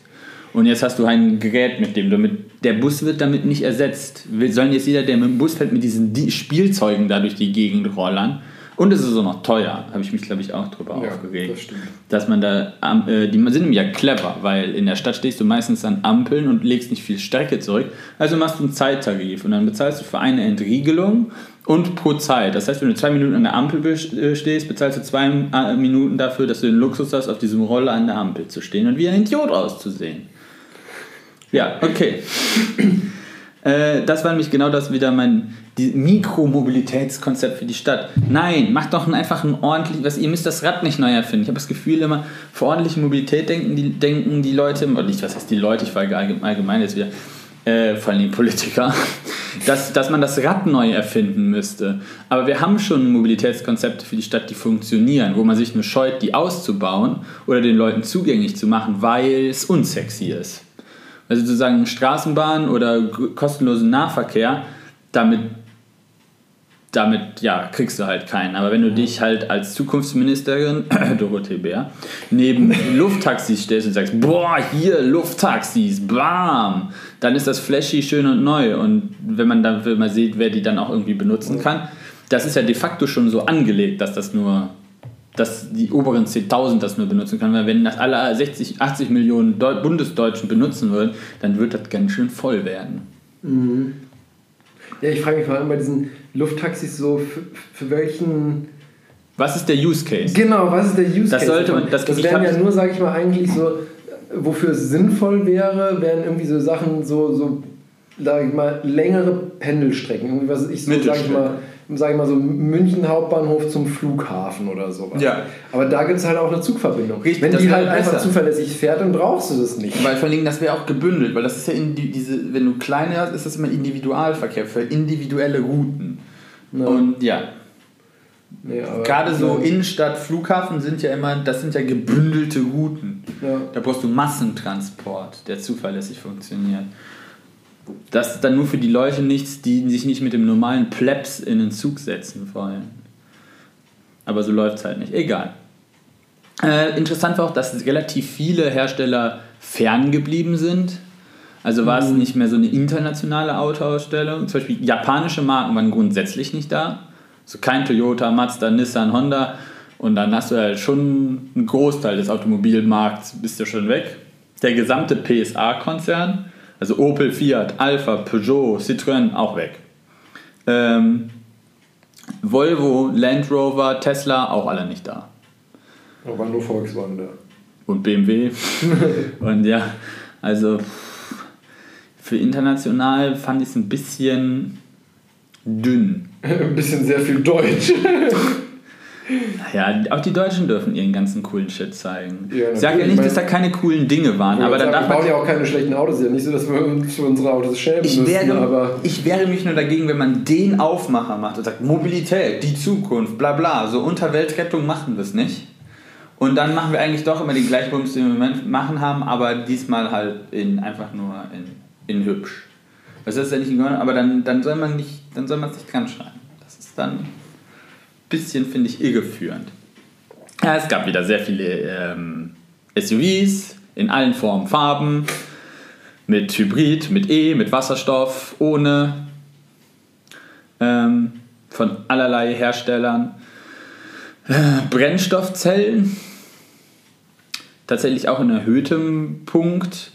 Und jetzt hast du ein Gerät, mit dem du mit. Der Bus wird damit nicht ersetzt. Wir sollen jetzt jeder, der mit dem Bus fährt, mit diesen Spielzeugen da durch die Gegend rollern. Und es ist auch noch teuer, habe ich mich, glaube ich, auch drüber ja, aufgeregt. Das stimmt. Dass man da, äh, die sind nämlich ja clever, weil in der Stadt stehst du meistens an Ampeln und legst nicht viel Strecke zurück. Also machst du einen Zeittarif und dann bezahlst du für eine Entriegelung und pro Zeit. Das heißt, wenn du zwei Minuten an der Ampel äh, stehst, bezahlst du zwei äh, Minuten dafür, dass du den Luxus hast, auf diesem Roller an der Ampel zu stehen und wie ein Idiot auszusehen. Ja, okay. äh, das war nämlich genau das wieder mein Mikromobilitätskonzept für die Stadt. Nein, macht doch einfach ein ordentliches, ihr müsst das Rad nicht neu erfinden. Ich habe das Gefühl immer, für ordentliche Mobilität denken die, denken die Leute, oder nicht, was heißt die Leute, ich war allgemein jetzt wieder, äh, vor allem die Politiker, dass, dass man das Rad neu erfinden müsste. Aber wir haben schon Mobilitätskonzepte für die Stadt, die funktionieren, wo man sich nur scheut, die auszubauen oder den Leuten zugänglich zu machen, weil es unsexy ist. Also sozusagen Straßenbahn oder kostenlosen Nahverkehr, damit damit ja, kriegst du halt keinen. Aber wenn du dich halt als Zukunftsministerin, Dorothee Bär, neben Lufttaxis stellst und sagst, boah, hier Lufttaxis, bam, dann ist das flashy, schön und neu. Und wenn man dann wenn man sieht, wer die dann auch irgendwie benutzen kann, das ist ja de facto schon so angelegt, dass das nur dass die oberen 10.000 das nur benutzen können, weil wenn das alle 60, 80 Millionen Deu Bundesdeutschen benutzen würden, dann wird das ganz schön voll werden. Mhm. Ja, ich frage mich vor allem bei diesen Lufttaxis so, für, für welchen. Was ist der Use Case? Genau, was ist der Use das Case? Sollte man, das, das wären ja nur, sage ich mal, eigentlich so, wofür es sinnvoll wäre, wären irgendwie so Sachen, so, so sage ich mal, längere Pendelstrecken. Irgendwie, was ich so, sage ich mal, sage ich mal so, München Hauptbahnhof zum Flughafen oder sowas. Ja. Aber da gibt es halt auch eine Zugverbindung. Richtig, wenn die halt einfach besser. zuverlässig fährt, dann brauchst du das nicht. Weil vor allem, das wäre auch gebündelt, weil das ist ja in die, diese, wenn du kleine hast, ist das immer Individualverkehr für individuelle Routen. Ja. Und ja. Nee, Gerade so ja. Innenstadt, Flughafen sind ja immer, das sind ja gebündelte Routen. Ja. Da brauchst du Massentransport, der zuverlässig funktioniert. Das ist dann nur für die Leute nichts, die sich nicht mit dem normalen Plebs in den Zug setzen wollen. Aber so läuft es halt nicht. Egal. Äh, interessant war auch, dass relativ viele Hersteller ferngeblieben sind. Also war mhm. es nicht mehr so eine internationale Autoausstellung. Zum Beispiel japanische Marken waren grundsätzlich nicht da. So kein Toyota, Mazda, Nissan, Honda. Und dann hast du halt schon einen Großteil des Automobilmarkts bist du schon weg. Der gesamte PSA-Konzern also Opel, Fiat, Alpha, Peugeot, Citroën auch weg. Ähm, Volvo, Land Rover, Tesla auch alle nicht da. Aber nur Volkswagen da. Und BMW. und ja, also für international fand ich es ein bisschen dünn. ein bisschen sehr viel Deutsch. Ja, auch die Deutschen dürfen ihren ganzen coolen Shit zeigen. Ja, ich sage ja nicht, dass da keine coolen Dinge waren, aber dann darf wir bauen ja auch keine schlechten Autos. Ja nicht so, dass wir uns für unsere Autos schämen ich müssen. Wäre, aber ich wäre mich nur dagegen, wenn man den Aufmacher macht und sagt, Mobilität, die Zukunft, bla bla. So unter Weltrettung machen wir es nicht. Und dann machen wir eigentlich doch immer den gleichen Bums, den wir im Moment machen haben, aber diesmal halt in, einfach nur in, in hübsch. Das ist ja nicht aber dann, dann soll man nicht, dann soll man es nicht dran schreiben. Das ist dann bisschen, finde ich, irreführend. Ja, es gab wieder sehr viele ähm, SUVs in allen Formen, Farben, mit Hybrid, mit E, mit Wasserstoff, ohne, ähm, von allerlei Herstellern. Äh, Brennstoffzellen, tatsächlich auch in erhöhtem Punkt,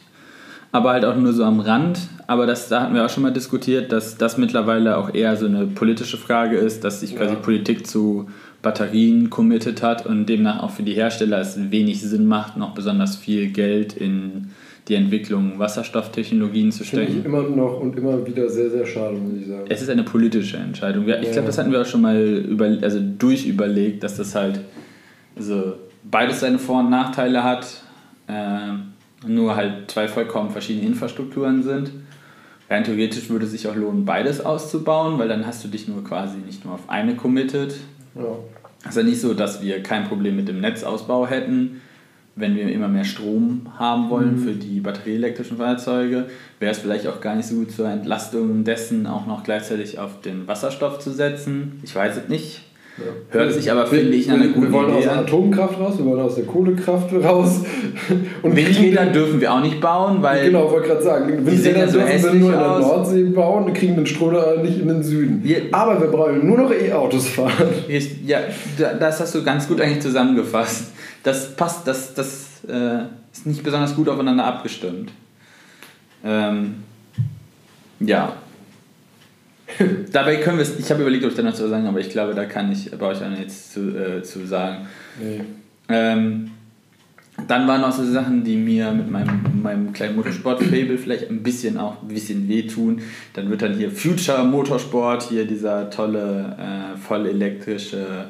aber halt auch nur so am Rand. Aber das, da hatten wir auch schon mal diskutiert, dass das mittlerweile auch eher so eine politische Frage ist, dass sich quasi ja. Politik zu Batterien committed hat und demnach auch für die Hersteller es wenig Sinn macht, noch besonders viel Geld in die Entwicklung Wasserstofftechnologien zu stecken. Finde ich immer noch und immer wieder sehr, sehr schade, muss ich sagen. Es ist eine politische Entscheidung. Ich glaube, das hatten wir auch schon mal über, also durchüberlegt, dass das halt also beides seine Vor- und Nachteile hat, äh, nur halt zwei vollkommen verschiedene Infrastrukturen sind. Rein theoretisch würde es sich auch lohnen, beides auszubauen, weil dann hast du dich nur quasi nicht nur auf eine committed. Ja. Es ist ja nicht so, dass wir kein Problem mit dem Netzausbau hätten. Wenn wir immer mehr Strom haben wollen mhm. für die batterieelektrischen Fahrzeuge, wäre es vielleicht auch gar nicht so gut zur Entlastung dessen auch noch gleichzeitig auf den Wasserstoff zu setzen. Ich weiß es nicht. Ja. Hört sich aber, finde ich, eine gute Wir wollen Idee aus der Atomkraft raus, wir wollen aus der Kohlekraft raus. Und Windräder dürfen wir auch nicht bauen, weil. Genau, wollte gerade sagen, Windräder dürfen so wir nur in der Nordsee bauen, kriegen den Strom nicht in den Süden. Ja. Aber wir brauchen nur noch E-Autos fahren. Ja, das hast du ganz gut eigentlich zusammengefasst. Das passt, das, das äh, ist nicht besonders gut aufeinander abgestimmt. Ähm, ja, Dabei können wir es, ich habe überlegt, ob ich da noch zu sagen, aber ich glaube, da kann ich bei euch auch nichts zu, äh, zu sagen. Nee. Ähm, dann waren auch so Sachen, die mir mit meinem, meinem kleinen Motorsport-Fable vielleicht ein bisschen auch ein bisschen wehtun. Dann wird dann hier Future Motorsport, hier dieser tolle, äh, voll elektrische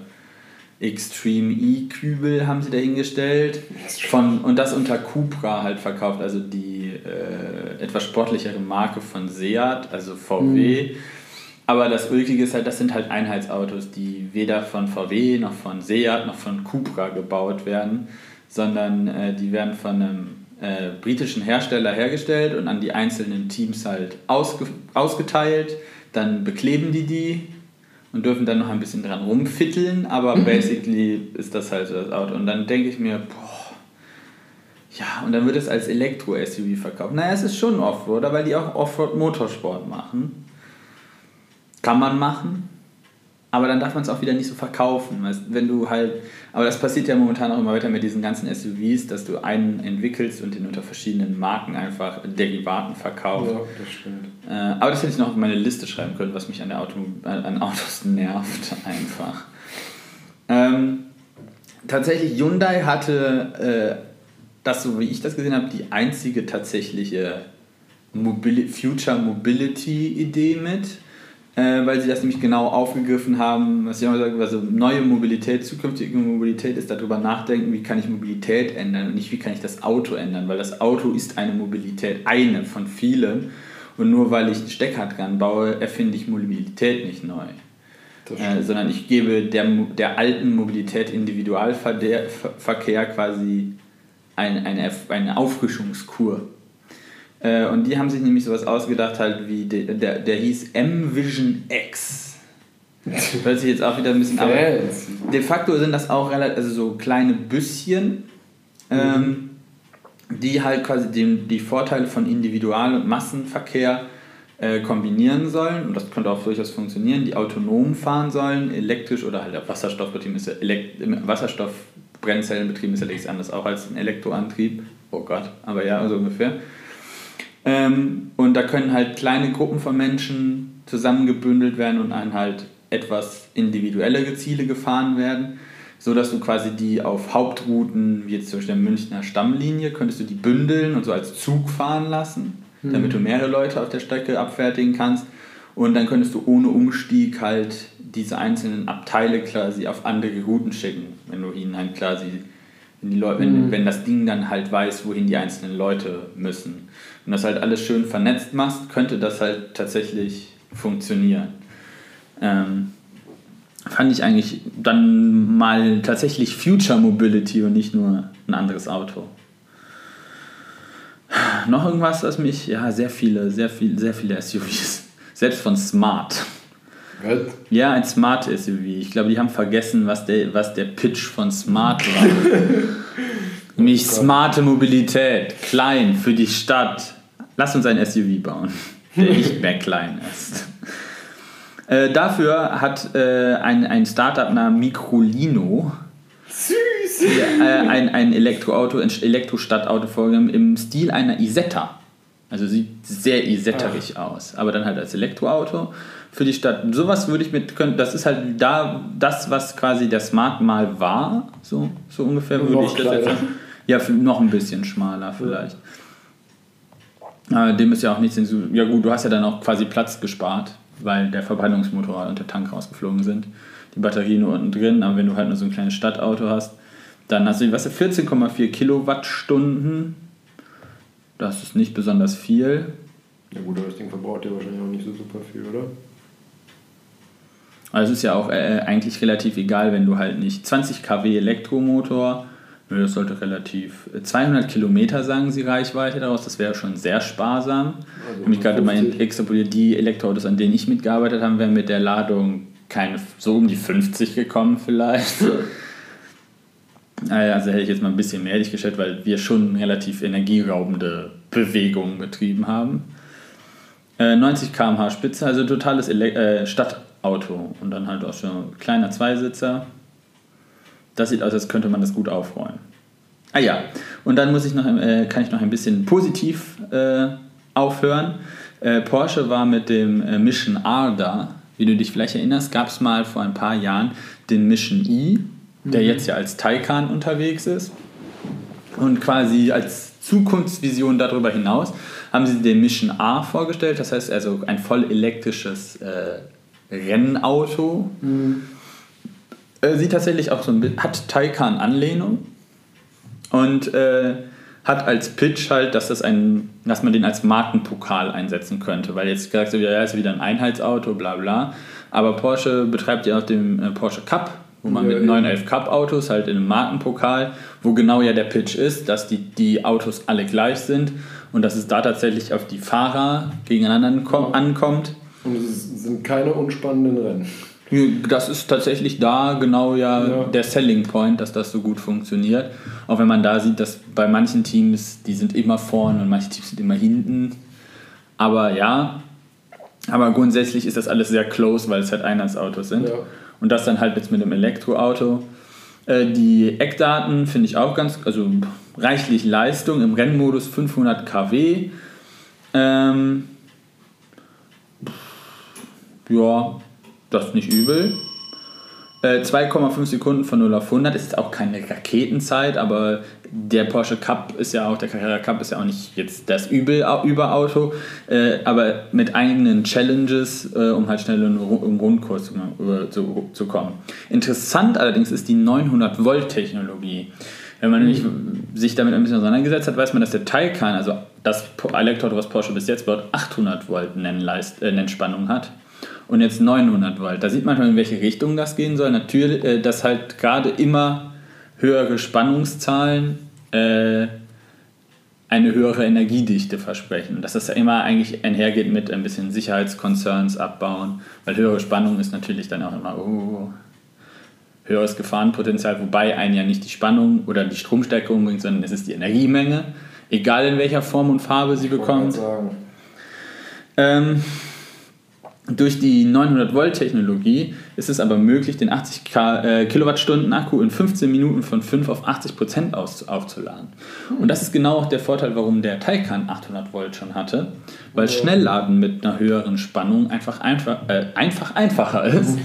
Extreme E-Kübel haben sie dahingestellt. Von, und das unter Cupra halt verkauft, also die äh, etwas sportlichere Marke von Seat, also VW. Mhm aber das Ulkige ist halt, das sind halt Einheitsautos, die weder von VW noch von Seat noch von Cupra gebaut werden, sondern äh, die werden von einem äh, britischen Hersteller hergestellt und an die einzelnen Teams halt ausge ausgeteilt. Dann bekleben die die und dürfen dann noch ein bisschen dran rumfitteln, aber mhm. basically ist das halt so das Auto. Und dann denke ich mir, boah, ja, und dann wird es als Elektro-SUV verkauft. Naja, es ist schon Offroad, weil die auch Offroad-Motorsport machen. Kann man machen, aber dann darf man es auch wieder nicht so verkaufen. Wenn du halt, aber das passiert ja momentan auch immer weiter mit diesen ganzen SUVs, dass du einen entwickelst und den unter verschiedenen Marken einfach Derivaten verkaufst. Ja, das stimmt. Äh, aber das hätte ich noch auf meine Liste schreiben können, was mich an, der Auto, an Autos nervt einfach. Ähm, tatsächlich, Hyundai hatte, äh, das so wie ich das gesehen habe, die einzige tatsächliche Mobili Future Mobility Idee mit äh, weil sie das nämlich genau aufgegriffen haben, was ich immer sage, also neue Mobilität, zukünftige Mobilität ist darüber nachdenken, wie kann ich Mobilität ändern und nicht wie kann ich das Auto ändern, weil das Auto ist eine Mobilität, eine von vielen und nur weil ich einen Stecker dran baue, erfinde ich Mobilität nicht neu. Äh, sondern ich gebe der, der alten Mobilität Individualverkehr quasi eine, eine, eine Auffrischungskur. Äh, und die haben sich nämlich sowas ausgedacht, halt wie de, der, der hieß M-Vision X. Hört sich jetzt auch wieder ein bisschen ab. De facto sind das auch relativ, also so kleine Büsschen, ähm, mhm. die halt quasi den, die Vorteile von Individual- und Massenverkehr äh, kombinieren sollen. Und das könnte auch durchaus funktionieren, die autonom fahren sollen, elektrisch oder halt auf Wasserstoff ist. Elekt Wasserstoffbrennzellen betrieben ist ja nichts anderes auch als ein Elektroantrieb. Oh Gott, aber ja, so ungefähr. Ähm, und da können halt kleine Gruppen von Menschen zusammengebündelt werden und dann halt etwas individuellere Ziele gefahren werden, so dass du quasi die auf Hauptrouten, wie jetzt zum Beispiel der Münchner Stammlinie, könntest du die bündeln und so als Zug fahren lassen, mhm. damit du mehrere Leute auf der Strecke abfertigen kannst. Und dann könntest du ohne Umstieg halt diese einzelnen Abteile quasi auf andere Routen schicken, wenn du ihnen halt quasi, wenn, die Leute, mhm. wenn, wenn das Ding dann halt weiß, wohin die einzelnen Leute müssen und das halt alles schön vernetzt machst, könnte das halt tatsächlich funktionieren. Ähm, fand ich eigentlich dann mal tatsächlich Future Mobility und nicht nur ein anderes Auto. Noch irgendwas, was mich, ja, sehr viele, sehr viel, sehr viele SUVs. Selbst von Smart. Was? Ja, ein Smart SUV. Ich glaube, die haben vergessen, was der, was der Pitch von Smart war. Nämlich smarte Mobilität, klein für die Stadt, Lass uns ein SUV bauen, der nicht mehr klein ist. Äh, dafür hat äh, ein, ein Startup namens Microlino Süß. äh, ein, ein Elektroauto, ein Elektrostadtauto vorgenommen im Stil einer Isetta. Also sieht sehr isetterig Ach. aus, aber dann halt als Elektroauto für die Stadt. Sowas würde ich mit können. Das ist halt da das, was quasi der Smart mal war, so, so ungefähr würde ich das jetzt sagen. Ja, noch ein bisschen schmaler vielleicht. Ja. Äh, dem ist ja auch nichts hinzu. Ja, gut, du hast ja dann auch quasi Platz gespart, weil der Verbrennungsmotor und der Tank rausgeflogen sind. Die Batterie nur unten drin, aber wenn du halt nur so ein kleines Stadtauto hast, dann hast du, weißt du, 14,4 Kilowattstunden. Das ist nicht besonders viel. Ja, gut, aber das Ding verbraucht ja wahrscheinlich auch nicht so super viel, oder? Also es ist ja auch äh, eigentlich relativ egal, wenn du halt nicht 20 kW Elektromotor Nö, das sollte relativ. 200 äh, Kilometer sagen sie Reichweite daraus, das wäre schon sehr sparsam. Also mich gerade mal extrapoliert, die Elektroautos, an denen ich mitgearbeitet habe, wären mit der Ladung keine, so um die 50 gekommen vielleicht. Also hätte ich jetzt mal ein bisschen mehr dich geschätzt, weil wir schon relativ energieraubende Bewegungen betrieben haben. 90 km/h Spitze, also totales Ele äh, Stadtauto und dann halt auch schon ein kleiner Zweisitzer. Das sieht aus, als könnte man das gut aufräumen. Ah ja, und dann muss ich noch, äh, kann ich noch ein bisschen positiv äh, aufhören. Äh, Porsche war mit dem äh, Mission R da. Wie du dich vielleicht erinnerst, gab es mal vor ein paar Jahren den Mission E, der mhm. jetzt ja als Taycan unterwegs ist. Und quasi als Zukunftsvision darüber hinaus haben sie den Mission R vorgestellt. Das heißt also ein voll elektrisches äh, Rennauto. Mhm. Äh, sieht tatsächlich auch so ein bisschen, hat Taycan-Anlehnung und äh, hat als Pitch halt, dass, das ein, dass man den als Markenpokal einsetzen könnte, weil jetzt du wieder, ja, ist wieder ein Einheitsauto, bla bla. Aber Porsche betreibt ja auch den äh, Porsche Cup, wo man ja, mit 911 Cup Autos halt in einem Markenpokal, wo genau ja der Pitch ist, dass die, die Autos alle gleich sind und dass es da tatsächlich auf die Fahrer gegeneinander ankommt. Und es sind keine unspannenden Rennen. Das ist tatsächlich da genau ja, ja, der Selling Point, dass das so gut funktioniert. Auch wenn man da sieht, dass bei manchen Teams, die sind immer vorne und manche Teams sind immer hinten. Aber ja, aber grundsätzlich ist das alles sehr close, weil es halt Einheitsautos sind. Ja. Und das dann halt jetzt mit dem Elektroauto. Äh, die Eckdaten finde ich auch ganz, also reichlich Leistung im Rennmodus 500 kW. Ähm, ja, das ist nicht übel. 2,5 äh, Sekunden von 0 auf 100 ist auch keine Raketenzeit, aber der Porsche Cup ist ja auch, der Carrera Cup ist ja auch nicht jetzt das Übel, Überauto, äh, aber mit eigenen Challenges, äh, um halt schnell im Rundkurs zu, zu, zu, kommen. Interessant allerdings ist die 900 Volt Technologie. Wenn man nämlich sich damit ein bisschen auseinandergesetzt hat, weiß man, dass der Taycan, also das Elektroauto, was Porsche bis jetzt baut, 800 Volt Nennspannung hat und jetzt 900 Volt. Da sieht man schon, in welche Richtung das gehen soll. Natürlich, äh, dass halt gerade immer höhere Spannungszahlen äh, eine höhere Energiedichte versprechen. Dass das ja immer eigentlich einhergeht mit ein bisschen Sicherheitskonzerns abbauen, weil höhere Spannung ist natürlich dann auch immer oh, höheres Gefahrenpotenzial, wobei einen ja nicht die Spannung oder die Stromstärke umbringt, sondern es ist die Energiemenge, egal in welcher Form und Farbe sie bekommt. Ähm, durch die 900 Volt Technologie ist es aber möglich, den 80 K, äh, Kilowattstunden Akku in 15 Minuten von 5 auf 80 Prozent aufzuladen. Und das ist genau auch der Vorteil, warum der Taycan 800 Volt schon hatte, weil Schnellladen mit einer höheren Spannung einfach, einfach, äh, einfach einfacher ist.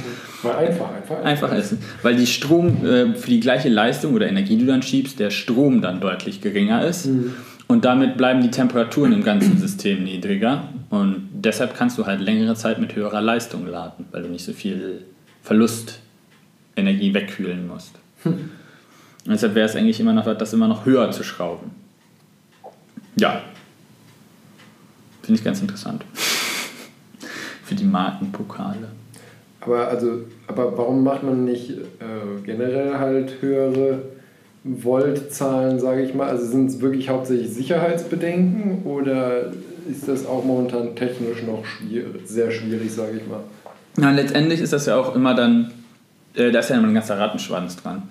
Weil einfach, einfach, einfach ist. Weil die Strom äh, für die gleiche Leistung oder Energie, die du dann schiebst, der Strom dann deutlich geringer ist. Mhm. Und damit bleiben die Temperaturen im ganzen System niedriger. Und deshalb kannst du halt längere Zeit mit höherer Leistung laden, weil du nicht so viel Verlustenergie wegkühlen musst. Hm. Und deshalb wäre es eigentlich immer noch, das immer noch höher zu schrauben. Ja. Finde ich ganz interessant. Für die Markenpokale. Aber also, aber warum macht man nicht äh, generell halt höhere Voltzahlen, sage ich mal? Also sind es wirklich hauptsächlich Sicherheitsbedenken oder ist das auch momentan technisch noch schwierig, sehr schwierig, sage ich mal? Ja, letztendlich ist das ja auch immer dann, äh, da ist ja immer ein ganzer Rattenschwanz dran.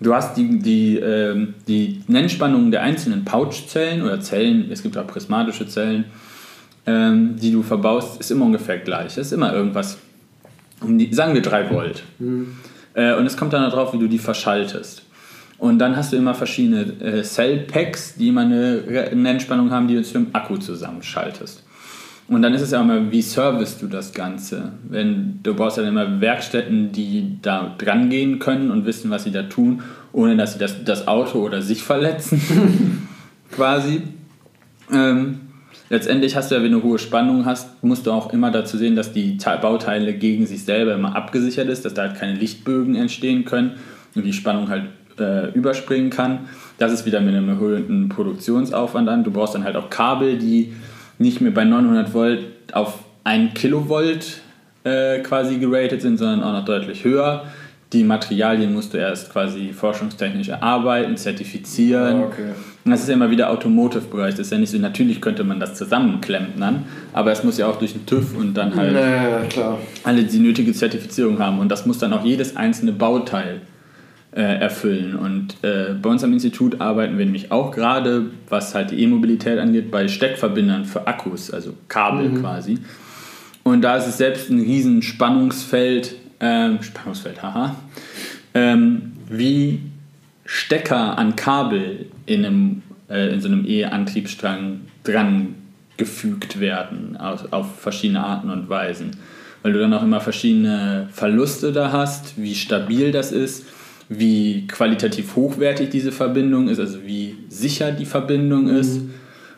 Du hast die, die, äh, die Nennspannungen der einzelnen Pouchzellen oder Zellen, es gibt auch prismatische Zellen, ähm, die du verbaust, ist immer ungefähr gleich. Es ist immer irgendwas, um die, sagen wir 3 Volt. Mhm. Äh, und es kommt dann darauf, wie du die verschaltest. Und dann hast du immer verschiedene äh, Cell-Packs, die immer eine Nennspannung haben, die du zu einem Akku zusammenschaltest. Und dann ist es ja immer, wie servicest du das Ganze? Wenn du brauchst dann immer Werkstätten, die da dran gehen können und wissen, was sie da tun, ohne dass sie das, das Auto oder sich verletzen, quasi. Ähm, letztendlich hast du ja, wenn du hohe Spannung hast, musst du auch immer dazu sehen, dass die Bauteile gegen sich selber immer abgesichert ist, dass da halt keine Lichtbögen entstehen können und die Spannung halt äh, überspringen kann. Das ist wieder mit einem erhöhten Produktionsaufwand an. Du brauchst dann halt auch Kabel, die nicht mehr bei 900 Volt auf 1 Kilovolt äh, quasi geratet sind, sondern auch noch deutlich höher. die Materialien musst du erst quasi forschungstechnisch erarbeiten, zertifizieren. Ah, okay. Das ist ja immer wieder Automotive-Bereich. Das ist ja nicht so, natürlich könnte man das zusammenklempern, aber es muss ja auch durch den TÜV und dann halt naja, alle die nötige Zertifizierung haben. Und das muss dann auch jedes einzelne Bauteil erfüllen. Und äh, bei uns am Institut arbeiten wir nämlich auch gerade, was halt die E-Mobilität angeht, bei Steckverbindern für Akkus, also Kabel mhm. quasi. Und da ist es selbst ein riesen Spannungsfeld, ähm, Spannungsfeld, haha, ähm, wie Stecker an Kabel in, einem, äh, in so einem E-Antriebsstrang dran gefügt werden, auf, auf verschiedene Arten und Weisen. Weil du dann auch immer verschiedene Verluste da hast, wie stabil das ist, wie qualitativ hochwertig diese Verbindung ist, also wie sicher die Verbindung ist. Mhm.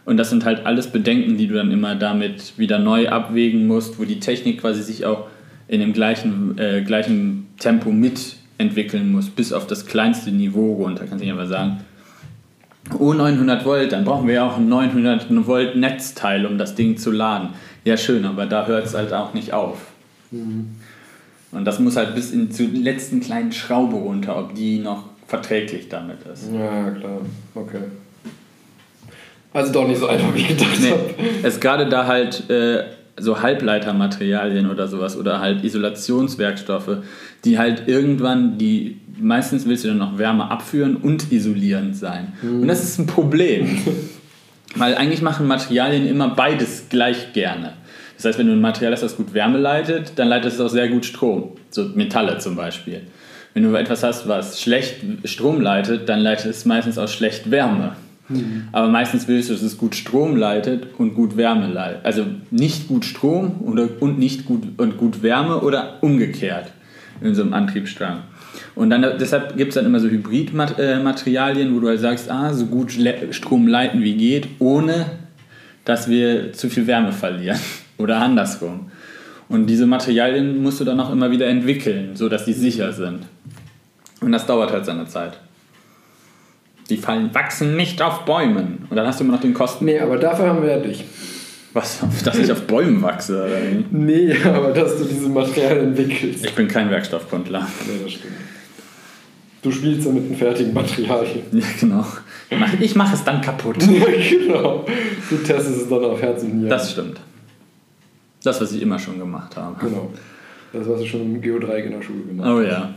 Und das sind halt alles Bedenken, die du dann immer damit wieder neu abwägen musst, wo die Technik quasi sich auch in dem gleichen, äh, gleichen Tempo mitentwickeln muss, bis auf das kleinste Niveau runter. Kannst du nicht einfach sagen, oh 900 Volt, dann brauchen wir ja auch ein 900 Volt Netzteil, um das Ding zu laden. Ja schön, aber da hört es halt auch nicht auf. Mhm. Und das muss halt bis in zur letzten kleinen Schraube runter, ob die noch verträglich damit ist. Ja, klar. Okay. Also doch nicht so einfach, wie ich gedacht nee. habe. Es gerade da halt äh, so Halbleitermaterialien oder sowas oder halt Isolationswerkstoffe, die halt irgendwann die meistens willst du dann noch Wärme abführen und isolierend sein. Mhm. Und das ist ein Problem. Weil eigentlich machen Materialien immer beides gleich gerne. Das heißt, wenn du ein Material hast, das gut Wärme leitet, dann leitet es auch sehr gut Strom. So Metalle zum Beispiel. Wenn du etwas hast, was schlecht Strom leitet, dann leitet es meistens auch schlecht Wärme. Mhm. Aber meistens willst du, dass es gut Strom leitet und gut Wärme leitet. Also nicht gut Strom oder, und nicht gut, und gut Wärme oder umgekehrt in so einem Antriebsstrang. Und dann, deshalb gibt es dann immer so Hybridmaterialien, wo du halt sagst, ah, so gut Strom leiten wie geht, ohne dass wir zu viel Wärme verlieren. Oder andersrum. Und diese Materialien musst du dann auch immer wieder entwickeln, sodass die sicher sind. Und das dauert halt seine Zeit. Die fallen, wachsen nicht auf Bäumen. Und dann hast du immer noch den Kosten. Nee, aber dafür haben wir ja dich. Was? Dass ich auf Bäumen wachse? Oder? Nee, aber dass du diese Materialien entwickelst. Ich bin kein Werkstoffkundler. Nee, das stimmt. Du spielst ja mit den fertigen Materialien. Ja, genau. Ich mache es dann kaputt. ja, genau. Du testest es dann auf Herz und Nieren. Das stimmt. Das, was ich immer schon gemacht habe. Genau. Das, was du schon im Geodreieck in der Schule gemacht hast. Oh ja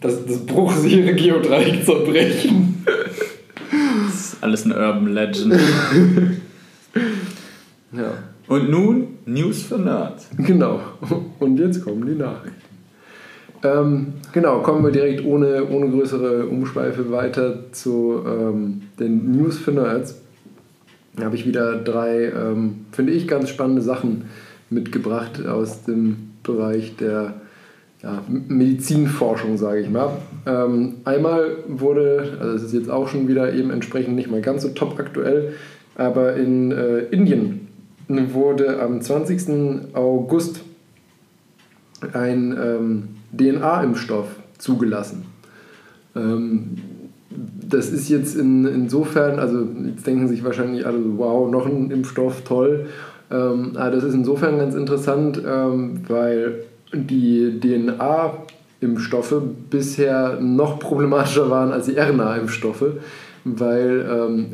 das, das bruchsichere Geodreieck zerbrechen. Das ist alles ein Urban Legend. ja. Und nun News für Nerds. Genau. Und jetzt kommen die Nachrichten. Ähm, genau, kommen wir direkt ohne, ohne größere Umschweife weiter zu ähm, den News für Nerds. Habe ich wieder drei, ähm, finde ich, ganz spannende Sachen mitgebracht aus dem Bereich der ja, Medizinforschung, sage ich mal. Ähm, einmal wurde, also es ist jetzt auch schon wieder eben entsprechend nicht mal ganz so top aktuell, aber in äh, Indien wurde am 20. August ein ähm, DNA-Impfstoff zugelassen. Ähm, das ist jetzt in, insofern, also jetzt denken sich wahrscheinlich alle wow, noch ein Impfstoff, toll. Ähm, aber das ist insofern ganz interessant, ähm, weil die DNA-Impfstoffe bisher noch problematischer waren als die RNA-Impfstoffe, weil ähm,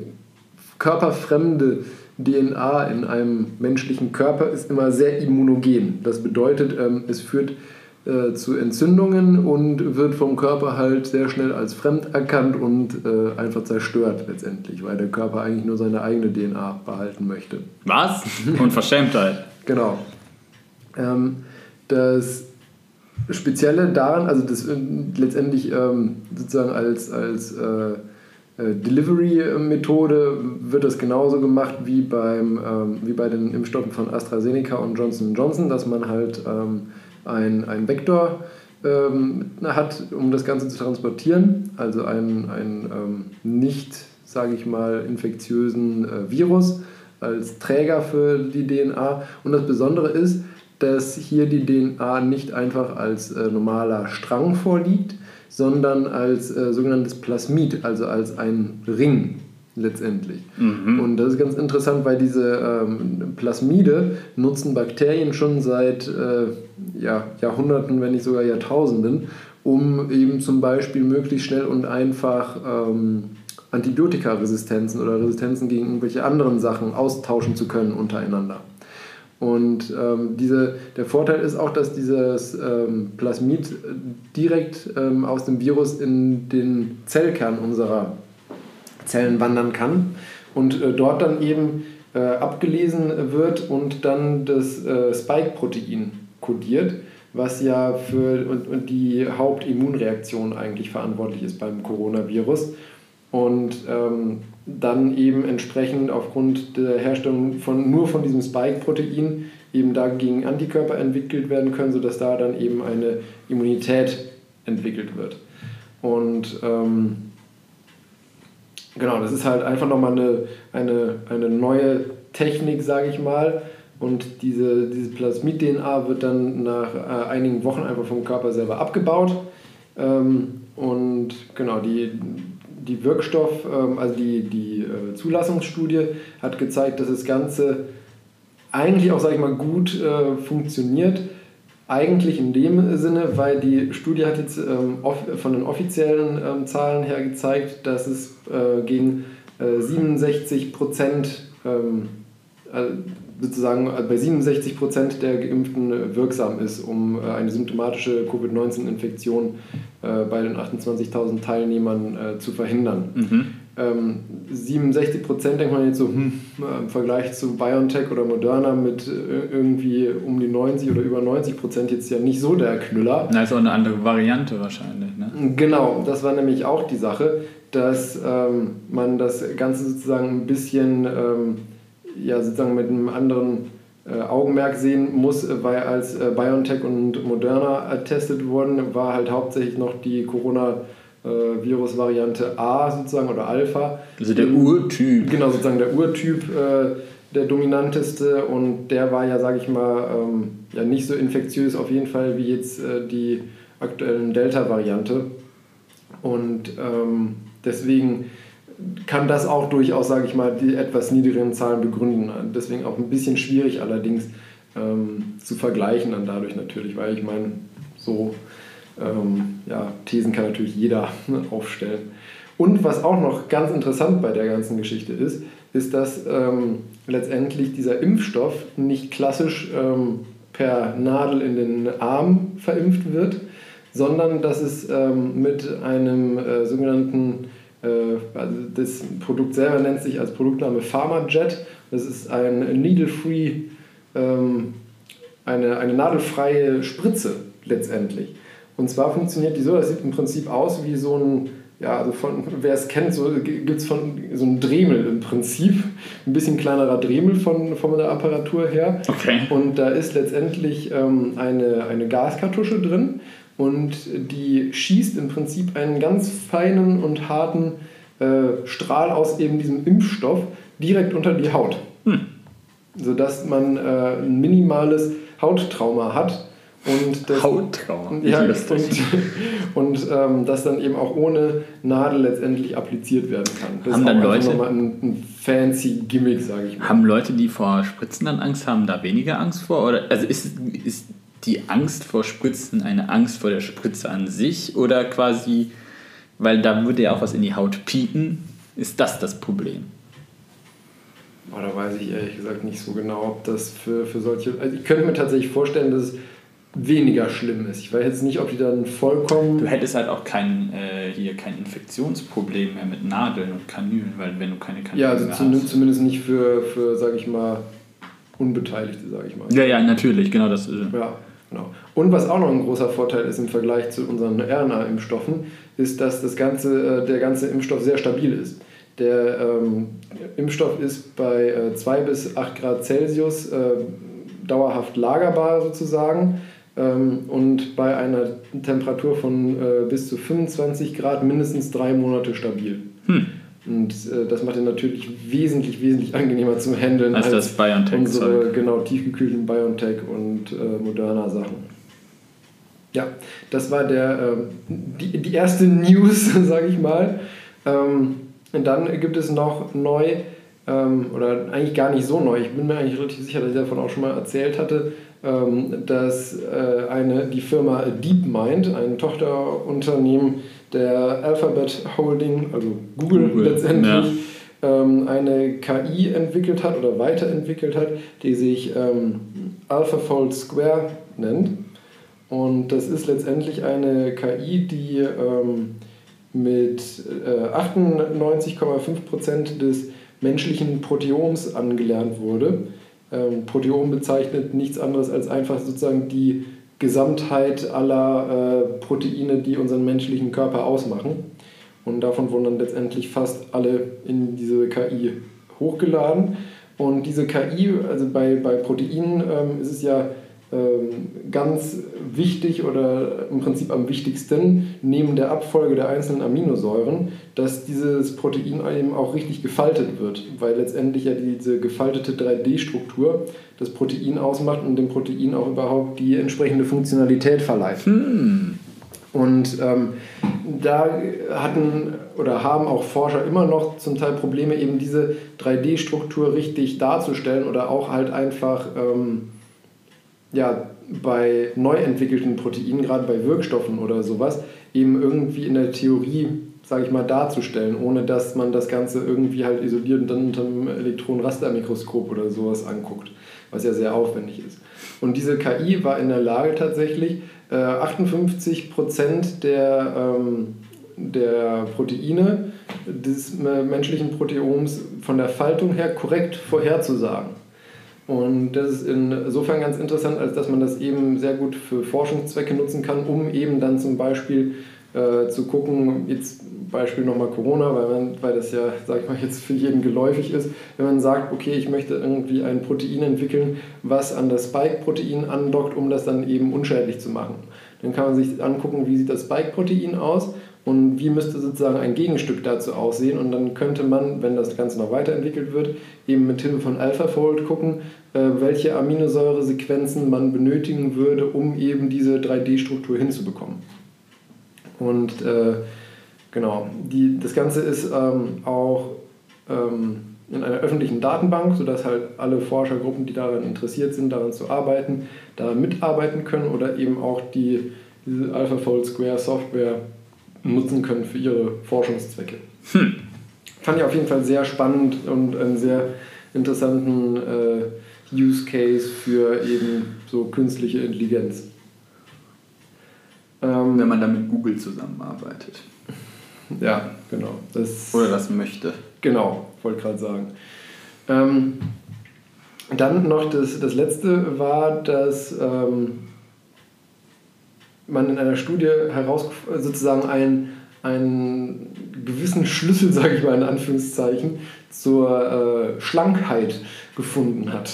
körperfremde DNA in einem menschlichen Körper ist immer sehr immunogen. Das bedeutet, ähm, es führt äh, zu Entzündungen und wird vom Körper halt sehr schnell als fremd erkannt und äh, einfach zerstört letztendlich, weil der Körper eigentlich nur seine eigene DNA behalten möchte. Was? Unverschämtheit. genau. Ähm, das Spezielle daran, also das äh, letztendlich ähm, sozusagen als, als äh, äh, Delivery-Methode wird das genauso gemacht wie, beim, ähm, wie bei den Impfstoffen von AstraZeneca und Johnson Johnson, dass man halt ähm, ein, Vektor ähm, hat, um das Ganze zu transportieren, also einen, einen ähm, nicht, sage ich mal, infektiösen äh, Virus als Träger für die DNA. Und das Besondere ist, dass hier die DNA nicht einfach als äh, normaler Strang vorliegt, sondern als äh, sogenanntes Plasmid, also als ein Ring. Letztendlich. Mhm. Und das ist ganz interessant, weil diese ähm, Plasmide nutzen Bakterien schon seit äh, ja, Jahrhunderten, wenn nicht sogar Jahrtausenden, um eben zum Beispiel möglichst schnell und einfach ähm, Antibiotikaresistenzen oder Resistenzen gegen irgendwelche anderen Sachen austauschen zu können untereinander. Und ähm, diese, der Vorteil ist auch, dass dieses ähm, Plasmid direkt ähm, aus dem Virus in den Zellkern unserer Zellen wandern kann und äh, dort dann eben äh, abgelesen wird und dann das äh, Spike-Protein kodiert, was ja für und, und die Hauptimmunreaktion eigentlich verantwortlich ist beim Coronavirus. Und ähm, dann eben entsprechend aufgrund der Herstellung von, nur von diesem Spike-Protein eben dagegen Antikörper entwickelt werden können, sodass da dann eben eine Immunität entwickelt wird. Und ähm, genau, das ist halt einfach nochmal eine, eine, eine neue Technik, sage ich mal. Und diese, diese Plasmid-DNA wird dann nach äh, einigen Wochen einfach vom Körper selber abgebaut. Ähm, und genau, die, die Wirkstoff, ähm, also die, die äh, Zulassungsstudie hat gezeigt, dass das Ganze eigentlich auch, sage ich mal, gut äh, funktioniert. Eigentlich in dem Sinne, weil die Studie hat jetzt ähm, von den offiziellen ähm, Zahlen her gezeigt, dass es äh, gegen 67 Prozent sozusagen bei 67 Prozent der Geimpften wirksam ist, um eine symptomatische Covid-19-Infektion äh, bei den 28.000 Teilnehmern äh, zu verhindern. Mhm. Ähm, 67 Prozent denkt man jetzt so, hm, im Vergleich zu BioNTech oder Moderna mit äh, irgendwie um die 90 oder über 90 Prozent jetzt ja nicht so der Knüller. Na, ist auch eine andere Variante wahrscheinlich, ne? Genau, das war nämlich auch die Sache, dass ähm, man das Ganze sozusagen ein bisschen ähm, ja, sozusagen mit einem anderen äh, Augenmerk sehen muss, weil als äh, BioNTech und Moderna ertestet wurden, war halt hauptsächlich noch die Corona- Virus-Variante A sozusagen oder Alpha. Also der Urtyp. Genau, sozusagen der Urtyp, äh, der dominanteste und der war ja, sage ich mal, ähm, ja nicht so infektiös auf jeden Fall wie jetzt äh, die aktuellen Delta-Variante. Und ähm, deswegen kann das auch durchaus, sage ich mal, die etwas niedrigeren Zahlen begründen. Deswegen auch ein bisschen schwierig allerdings ähm, zu vergleichen dann dadurch natürlich, weil ich meine, so ähm, ja, Thesen kann natürlich jeder aufstellen. Und was auch noch ganz interessant bei der ganzen Geschichte ist, ist, dass ähm, letztendlich dieser Impfstoff nicht klassisch ähm, per Nadel in den Arm verimpft wird, sondern dass es ähm, mit einem äh, sogenannten äh, also das Produkt selber nennt sich als Produktname PharmaJet. Das ist ein needle-free, ähm, eine, eine nadelfreie Spritze letztendlich. Und zwar funktioniert die so, das sieht im Prinzip aus wie so ein, ja, also von, wer es kennt, so gibt es von so ein Dremel im Prinzip. Ein bisschen kleinerer Dremel von, von der Apparatur her. Okay. Und da ist letztendlich ähm, eine, eine Gaskartusche drin und die schießt im Prinzip einen ganz feinen und harten äh, Strahl aus eben diesem Impfstoff direkt unter die Haut. Hm. Sodass man äh, ein minimales Hauttrauma hat. Und das, Hauttrauma? Ja, und, und ähm, das dann eben auch ohne Nadel letztendlich appliziert werden kann. Das haben ist dann Leute nochmal ein, ein fancy Gimmick, sage ich mal. Haben Leute, die vor Spritzen dann Angst haben, da weniger Angst vor? Oder, also ist, ist die Angst vor Spritzen eine Angst vor der Spritze an sich oder quasi, weil da würde ja auch was in die Haut pieken, ist das das Problem? Oh, da weiß ich ehrlich gesagt nicht so genau, ob das für, für solche. Also ich könnte mir tatsächlich vorstellen, dass es weniger schlimm ist. Ich weiß jetzt nicht, ob die dann vollkommen. Du hättest halt auch kein, äh, hier kein Infektionsproblem mehr mit Nadeln und Kanülen, weil wenn du keine Kanülen Ja, also zumindest, zumindest nicht für, für sage ich mal, Unbeteiligte, sage ich mal. Ja, ja, natürlich, genau das. Ist. Ja. Genau. Und was auch noch ein großer Vorteil ist im Vergleich zu unseren RNA-Impfstoffen, ist, dass das ganze, äh, der ganze Impfstoff sehr stabil ist. Der ähm, Impfstoff ist bei äh, 2 bis 8 Grad Celsius äh, dauerhaft lagerbar sozusagen und bei einer Temperatur von äh, bis zu 25 Grad mindestens drei Monate stabil. Hm. Und äh, das macht ihn natürlich wesentlich, wesentlich angenehmer zum Handeln als, als das BioNTech unsere genau tiefgekühlten BioNTech und äh, moderner Sachen. Ja, das war der, äh, die, die erste News, sage ich mal. Ähm, Und dann gibt es noch neu, ähm, oder eigentlich gar nicht so neu, ich bin mir eigentlich relativ sicher, dass ich davon auch schon mal erzählt hatte, ähm, dass äh, eine, die Firma DeepMind, ein Tochterunternehmen der Alphabet Holding, also Google, Google letztendlich, ja. ähm, eine KI entwickelt hat oder weiterentwickelt hat, die sich ähm, AlphaFold Square nennt. Und das ist letztendlich eine KI, die ähm, mit äh, 98,5% des menschlichen Proteoms angelernt wurde. Ähm, Proteom bezeichnet nichts anderes als einfach sozusagen die Gesamtheit aller äh, Proteine, die unseren menschlichen Körper ausmachen. Und davon wurden dann letztendlich fast alle in diese KI hochgeladen. Und diese KI, also bei, bei Proteinen ähm, ist es ja ganz wichtig oder im Prinzip am wichtigsten neben der Abfolge der einzelnen Aminosäuren, dass dieses Protein eben auch richtig gefaltet wird, weil letztendlich ja diese gefaltete 3D-Struktur das Protein ausmacht und dem Protein auch überhaupt die entsprechende Funktionalität verleiht. Hm. Und ähm, da hatten oder haben auch Forscher immer noch zum Teil Probleme, eben diese 3D-Struktur richtig darzustellen oder auch halt einfach ähm, ja, bei neu entwickelten Proteinen, gerade bei Wirkstoffen oder sowas, eben irgendwie in der Theorie, sage ich mal, darzustellen, ohne dass man das Ganze irgendwie halt isoliert und dann unter einem Elektronenrastermikroskop oder sowas anguckt, was ja sehr aufwendig ist. Und diese KI war in der Lage tatsächlich, äh, 58 der, ähm, der Proteine des menschlichen Proteoms von der Faltung her korrekt vorherzusagen. Und das ist insofern ganz interessant, als dass man das eben sehr gut für Forschungszwecke nutzen kann, um eben dann zum Beispiel äh, zu gucken, jetzt Beispiel nochmal Corona, weil, man, weil das ja, sag ich mal, jetzt für jeden geläufig ist, wenn man sagt, okay, ich möchte irgendwie ein Protein entwickeln, was an das Spike-Protein andockt, um das dann eben unschädlich zu machen. Dann kann man sich angucken, wie sieht das Spike-Protein aus und wie müsste sozusagen ein Gegenstück dazu aussehen. Und dann könnte man, wenn das Ganze noch weiterentwickelt wird, eben mit Hilfe von AlphaFold gucken, äh, welche Aminosäuresequenzen man benötigen würde, um eben diese 3D-Struktur hinzubekommen. Und äh, genau, die, das Ganze ist ähm, auch ähm, in einer öffentlichen Datenbank, sodass halt alle Forschergruppen, die daran interessiert sind, daran zu arbeiten, da mitarbeiten können oder eben auch die, diese AlphaFold Square Software nutzen können für ihre Forschungszwecke. Hm. Fand ich auf jeden Fall sehr spannend und einen sehr interessanten äh, Use Case für eben so künstliche Intelligenz. Ähm, Wenn man dann mit Google zusammenarbeitet. Ja, genau. Das, Oder das möchte. Genau, wollte gerade sagen. Ähm, dann noch das, das letzte war, dass ähm, man in einer Studie heraus sozusagen einen, einen gewissen Schlüssel, sage ich mal in Anführungszeichen, zur äh, Schlankheit gefunden hat.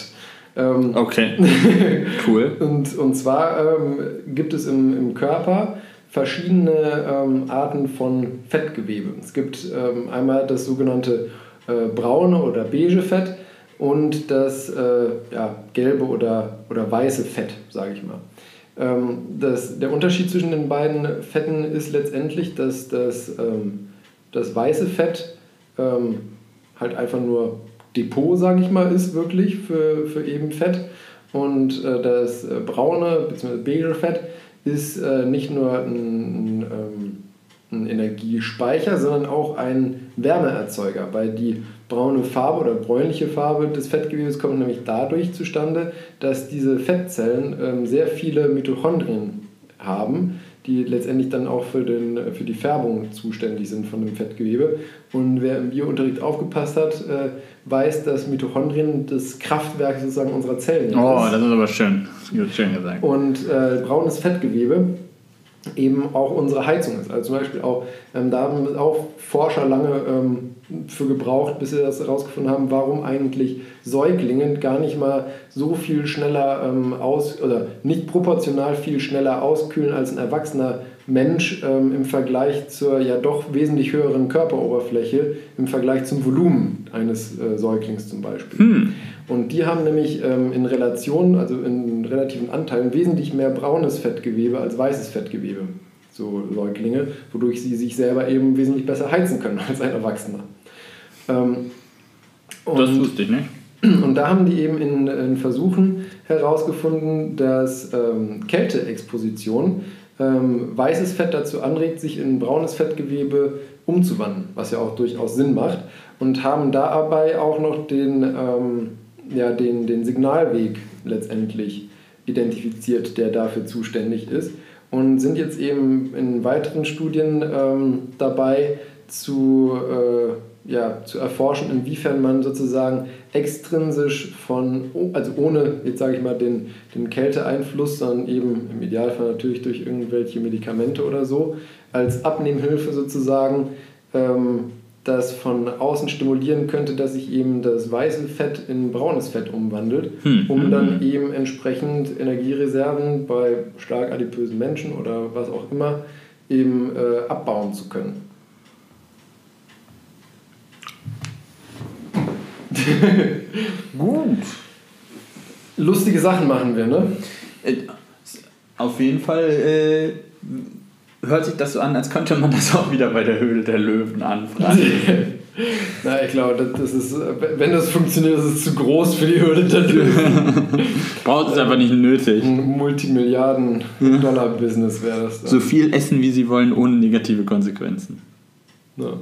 Ähm, okay, cool. und, und zwar ähm, gibt es im, im Körper verschiedene ähm, Arten von Fettgewebe. Es gibt ähm, einmal das sogenannte äh, braune oder beige Fett und das äh, ja, gelbe oder, oder weiße Fett, sage ich mal. Ähm, das, der Unterschied zwischen den beiden Fetten ist letztendlich, dass das, ähm, das weiße Fett ähm, halt einfach nur Depot, sage ich mal, ist wirklich für, für eben Fett. Und äh, das äh, braune bzw. beige Fett ist äh, nicht nur ein, ein, ein Energiespeicher, sondern auch ein Wärmeerzeuger, weil die braune Farbe oder bräunliche Farbe des Fettgewebes kommt nämlich dadurch zustande, dass diese Fettzellen ähm, sehr viele Mitochondrien haben, die letztendlich dann auch für, den, für die Färbung zuständig sind von dem Fettgewebe. Und wer im Biounterricht aufgepasst hat, äh, weiß, dass Mitochondrien das Kraftwerk sozusagen unserer Zellen oh, ist. das ist aber schön. Das ist schön gesagt. Und äh, braunes Fettgewebe eben auch unsere Heizung ist. Also zum Beispiel auch, ähm, da haben auch Forscher lange ähm, für gebraucht, bis sie das herausgefunden haben, warum eigentlich Säuglinge gar nicht mal so viel schneller ähm, aus oder nicht proportional viel schneller auskühlen als ein erwachsener Mensch ähm, im Vergleich zur ja doch wesentlich höheren Körperoberfläche im Vergleich zum Volumen eines äh, Säuglings zum Beispiel. Hm. Und die haben nämlich ähm, in Relation, also in relativen Anteilen, wesentlich mehr braunes Fettgewebe als weißes Fettgewebe, so Säuglinge, wodurch sie sich selber eben wesentlich besser heizen können als ein Erwachsener. Ähm, das wusste ich nicht. Und da haben die eben in, in Versuchen herausgefunden, dass ähm, Kälteexposition ähm, weißes Fett dazu anregt, sich in braunes Fettgewebe umzuwandeln, was ja auch durchaus Sinn macht. Und haben dabei auch noch den, ähm, ja, den, den Signalweg letztendlich identifiziert, der dafür zuständig ist. Und sind jetzt eben in weiteren Studien ähm, dabei zu äh, ja, zu erforschen, inwiefern man sozusagen extrinsisch von, also ohne, jetzt sage ich mal, den, den Kälteeinfluss, sondern eben im Idealfall natürlich durch irgendwelche Medikamente oder so, als Abnehmhilfe sozusagen ähm, das von außen stimulieren könnte, dass sich eben das weiße Fett in braunes Fett umwandelt, hm. um dann eben entsprechend Energiereserven bei stark adipösen Menschen oder was auch immer eben äh, abbauen zu können. Gut. Lustige Sachen machen wir, ne? Äh, auf jeden Fall äh, hört sich das so an, als könnte man das auch wieder bei der Höhle der Löwen anfragen. Na, ich glaube, das ist, wenn das funktioniert, ist es zu groß für die Höhle der Löwen. Braucht es einfach nicht nötig. Ein Multimilliarden-Dollar-Business wäre das. Dann. So viel essen, wie sie wollen, ohne negative Konsequenzen. Ja.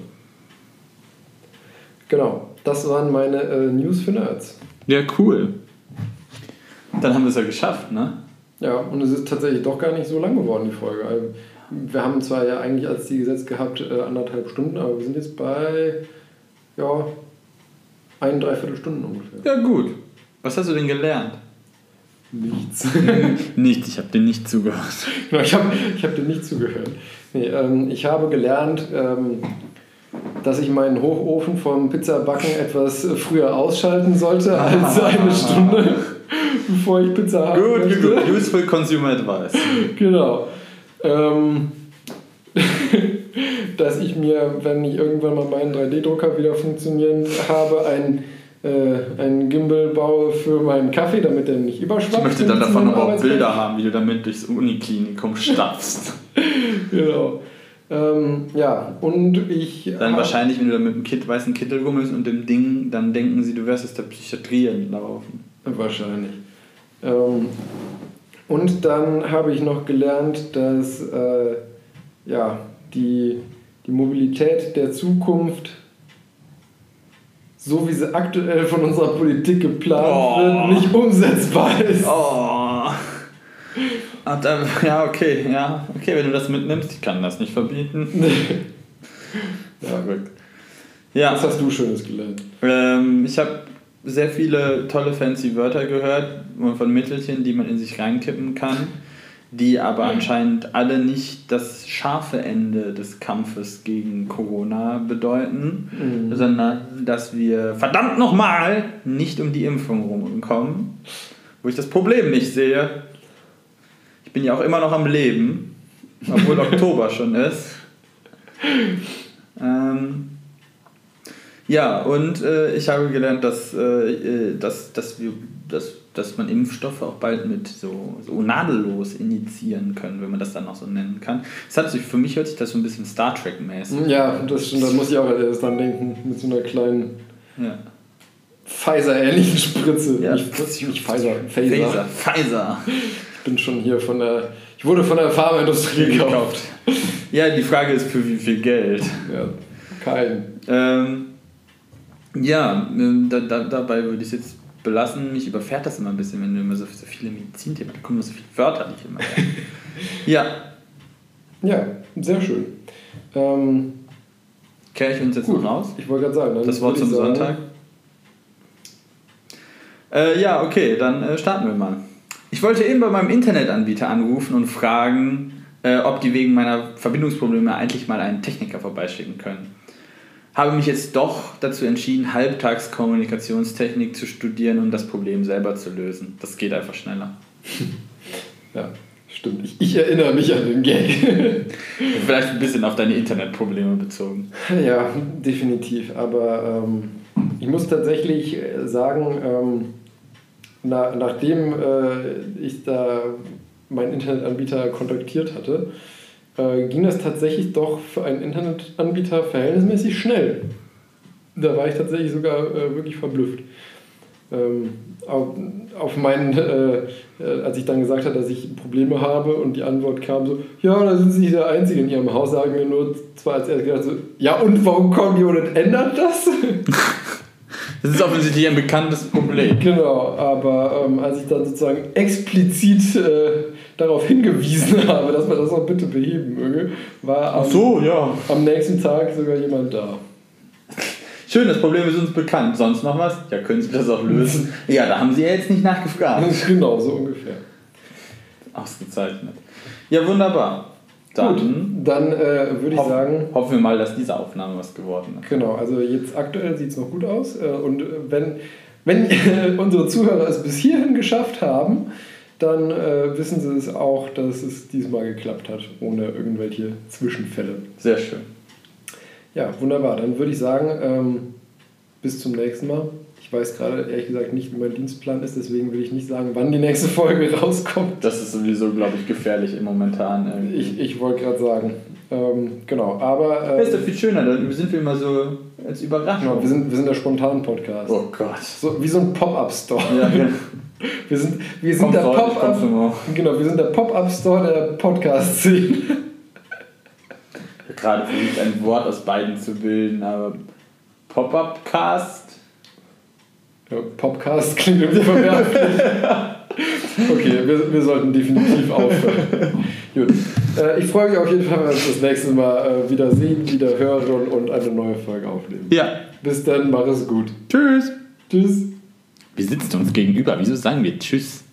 Genau, das waren meine äh, News für Nerds. Ja, cool. Dann haben wir es ja geschafft, ne? Ja, und es ist tatsächlich doch gar nicht so lang geworden, die Folge. Also, wir haben zwar ja eigentlich als Ziel gesetzt gehabt, äh, anderthalb Stunden, aber wir sind jetzt bei, ja, ein, dreiviertel Stunden ungefähr. Ja, gut. Was hast du denn gelernt? Nichts. Nichts, ich habe dir nicht zugehört. ich habe ich hab dir nicht zugehört. Nee, ähm, ich habe gelernt, ähm, dass ich meinen Hochofen vom Pizzabacken etwas früher ausschalten sollte als eine Stunde, bevor ich Pizza habe. Gut, gut, gut. Useful Consumer Advice. Genau. Ähm, dass ich mir, wenn ich irgendwann mal meinen 3D-Drucker wieder funktionieren habe, ein äh, einen Gimbal baue für meinen Kaffee, damit der nicht überschwappt. Ich möchte dann davon auch Bilder haben, wie du damit durchs Uniklinikum stapfst. genau. Ähm, ja, und ich. Dann wahrscheinlich, wenn du da mit einem Kit, weißen Kittel rummelst und dem Ding, dann denken sie, du wärst aus der Psychiatrie entlaufen. Wahrscheinlich. Ähm, und dann habe ich noch gelernt, dass äh, ja, die, die Mobilität der Zukunft, so wie sie aktuell von unserer Politik geplant oh. wird, nicht umsetzbar ist. Oh. Ah, dann, ja, okay, ja, okay, wenn du das mitnimmst, ich kann das nicht verbieten. ja, Verrückt. Ja. Was hast du Schönes gelernt? Ähm, ich habe sehr viele tolle fancy Wörter gehört von Mittelchen, die man in sich reinkippen kann, die aber anscheinend alle nicht das scharfe Ende des Kampfes gegen Corona bedeuten, mhm. sondern dass wir verdammt nochmal nicht um die Impfung rumkommen, wo ich das Problem nicht sehe. Ich bin ja auch immer noch am Leben, obwohl Oktober schon ist. Ähm, ja, und äh, ich habe gelernt, dass, äh, äh, dass, dass, wir, dass, dass man Impfstoffe auch bald mit so, so nadellos injizieren können, wenn man das dann noch so nennen kann. Das hat sich, für mich hört sich das so ein bisschen Star Trek-mäßig. Ja, das stimmt, da muss ich auch erst dran denken, mit so einer kleinen ja. Pfizer-ähnlichen Spritze. Ja, nicht, nicht Pfizer, Phaser. Phaser. Pfizer bin schon hier von der. Ich wurde von der Pharmaindustrie gekauft. Ja, die Frage ist für wie viel Geld. Ja, kein. Ähm, ja, ähm, da, da, dabei würde ich es jetzt belassen. Mich überfährt das immer ein bisschen, wenn du immer so, so viele Medizinthemen da kommen so viele Wörter nicht immer. ja. Ja, sehr schön. Ähm, Kehre ich uns jetzt gut. noch raus? Ich wollte gerade sagen. Das Wort zum sagen, Sonntag. Äh, ja, okay, dann äh, starten wir mal. Ich wollte eben bei meinem Internetanbieter anrufen und fragen, äh, ob die wegen meiner Verbindungsprobleme eigentlich mal einen Techniker vorbeischicken können. Habe mich jetzt doch dazu entschieden, halbtags Kommunikationstechnik zu studieren und das Problem selber zu lösen. Das geht einfach schneller. Ja, stimmt. Ich, ich erinnere mich an den Gag. Vielleicht ein bisschen auf deine Internetprobleme bezogen. Ja, definitiv. Aber ähm, ich muss tatsächlich sagen, ähm, na, nachdem äh, ich da meinen Internetanbieter kontaktiert hatte, äh, ging das tatsächlich doch für einen Internetanbieter verhältnismäßig schnell. Da war ich tatsächlich sogar äh, wirklich verblüfft. Ähm, auf, auf meinen, äh, äh, als ich dann gesagt habe, dass ich Probleme habe und die Antwort kam so, ja, da sind Sie nicht der Einzige in Ihrem Haus, sagen wir nur zwar als erstes gedacht so, ja und warum kommen die und ändert das? Das ist offensichtlich ein bekanntes Problem. Genau, aber ähm, als ich dann sozusagen explizit äh, darauf hingewiesen habe, dass man das auch bitte beheben möge, war am, so, ja. am nächsten Tag sogar jemand da. Schön, das Problem ist uns bekannt. Sonst noch was? Ja, können Sie das auch lösen? ja, da haben Sie ja jetzt nicht nachgefragt. genau, so ungefähr. Ausgezeichnet. Ja, wunderbar. Dann, Gut, dann äh, würde ich hoff, sagen. Hoffen wir mal, dass diese Aufnahme was geworden ist. Genau, also jetzt aktuell sieht es noch gut aus. Äh, und wenn, wenn unsere Zuhörer es bis hierhin geschafft haben, dann äh, wissen sie es auch, dass es diesmal geklappt hat, ohne irgendwelche Zwischenfälle. Sehr schön. Ja, wunderbar. Dann würde ich sagen, ähm, bis zum nächsten Mal. Ich weiß gerade ehrlich gesagt nicht, wie mein Dienstplan ist, deswegen will ich nicht sagen, wann die nächste Folge rauskommt. Das ist sowieso, glaube ich, gefährlich im Momentan. Irgendwie. Ich, ich wollte gerade sagen. Ähm, genau, aber. Ähm, das ist doch viel schöner, dann sind wir immer so als Überraschung. Genau, wir sind, wir sind der spontanen Podcast. Oh Gott. So, wie so ein Pop-Up-Store. Ja, ja. Wir sind, wir sind der Pop-Up. Genau, wir sind der Pop-Up-Store der Podcast-Szene gerade versucht, ein Wort aus beiden zu bilden, aber Pop-Up-Cast? Ja, Popcast klingt irgendwie verwerflich. okay, wir, wir sollten definitiv aufhören. Gut. Äh, ich freue mich auf jeden Fall, wenn wir uns das nächste Mal äh, wieder sehen, wieder hören und eine neue Folge aufnehmen. Ja. Bis dann, mach es gut. Tschüss. Tschüss. Wir sitzen uns gegenüber. Wieso sagen wir Tschüss?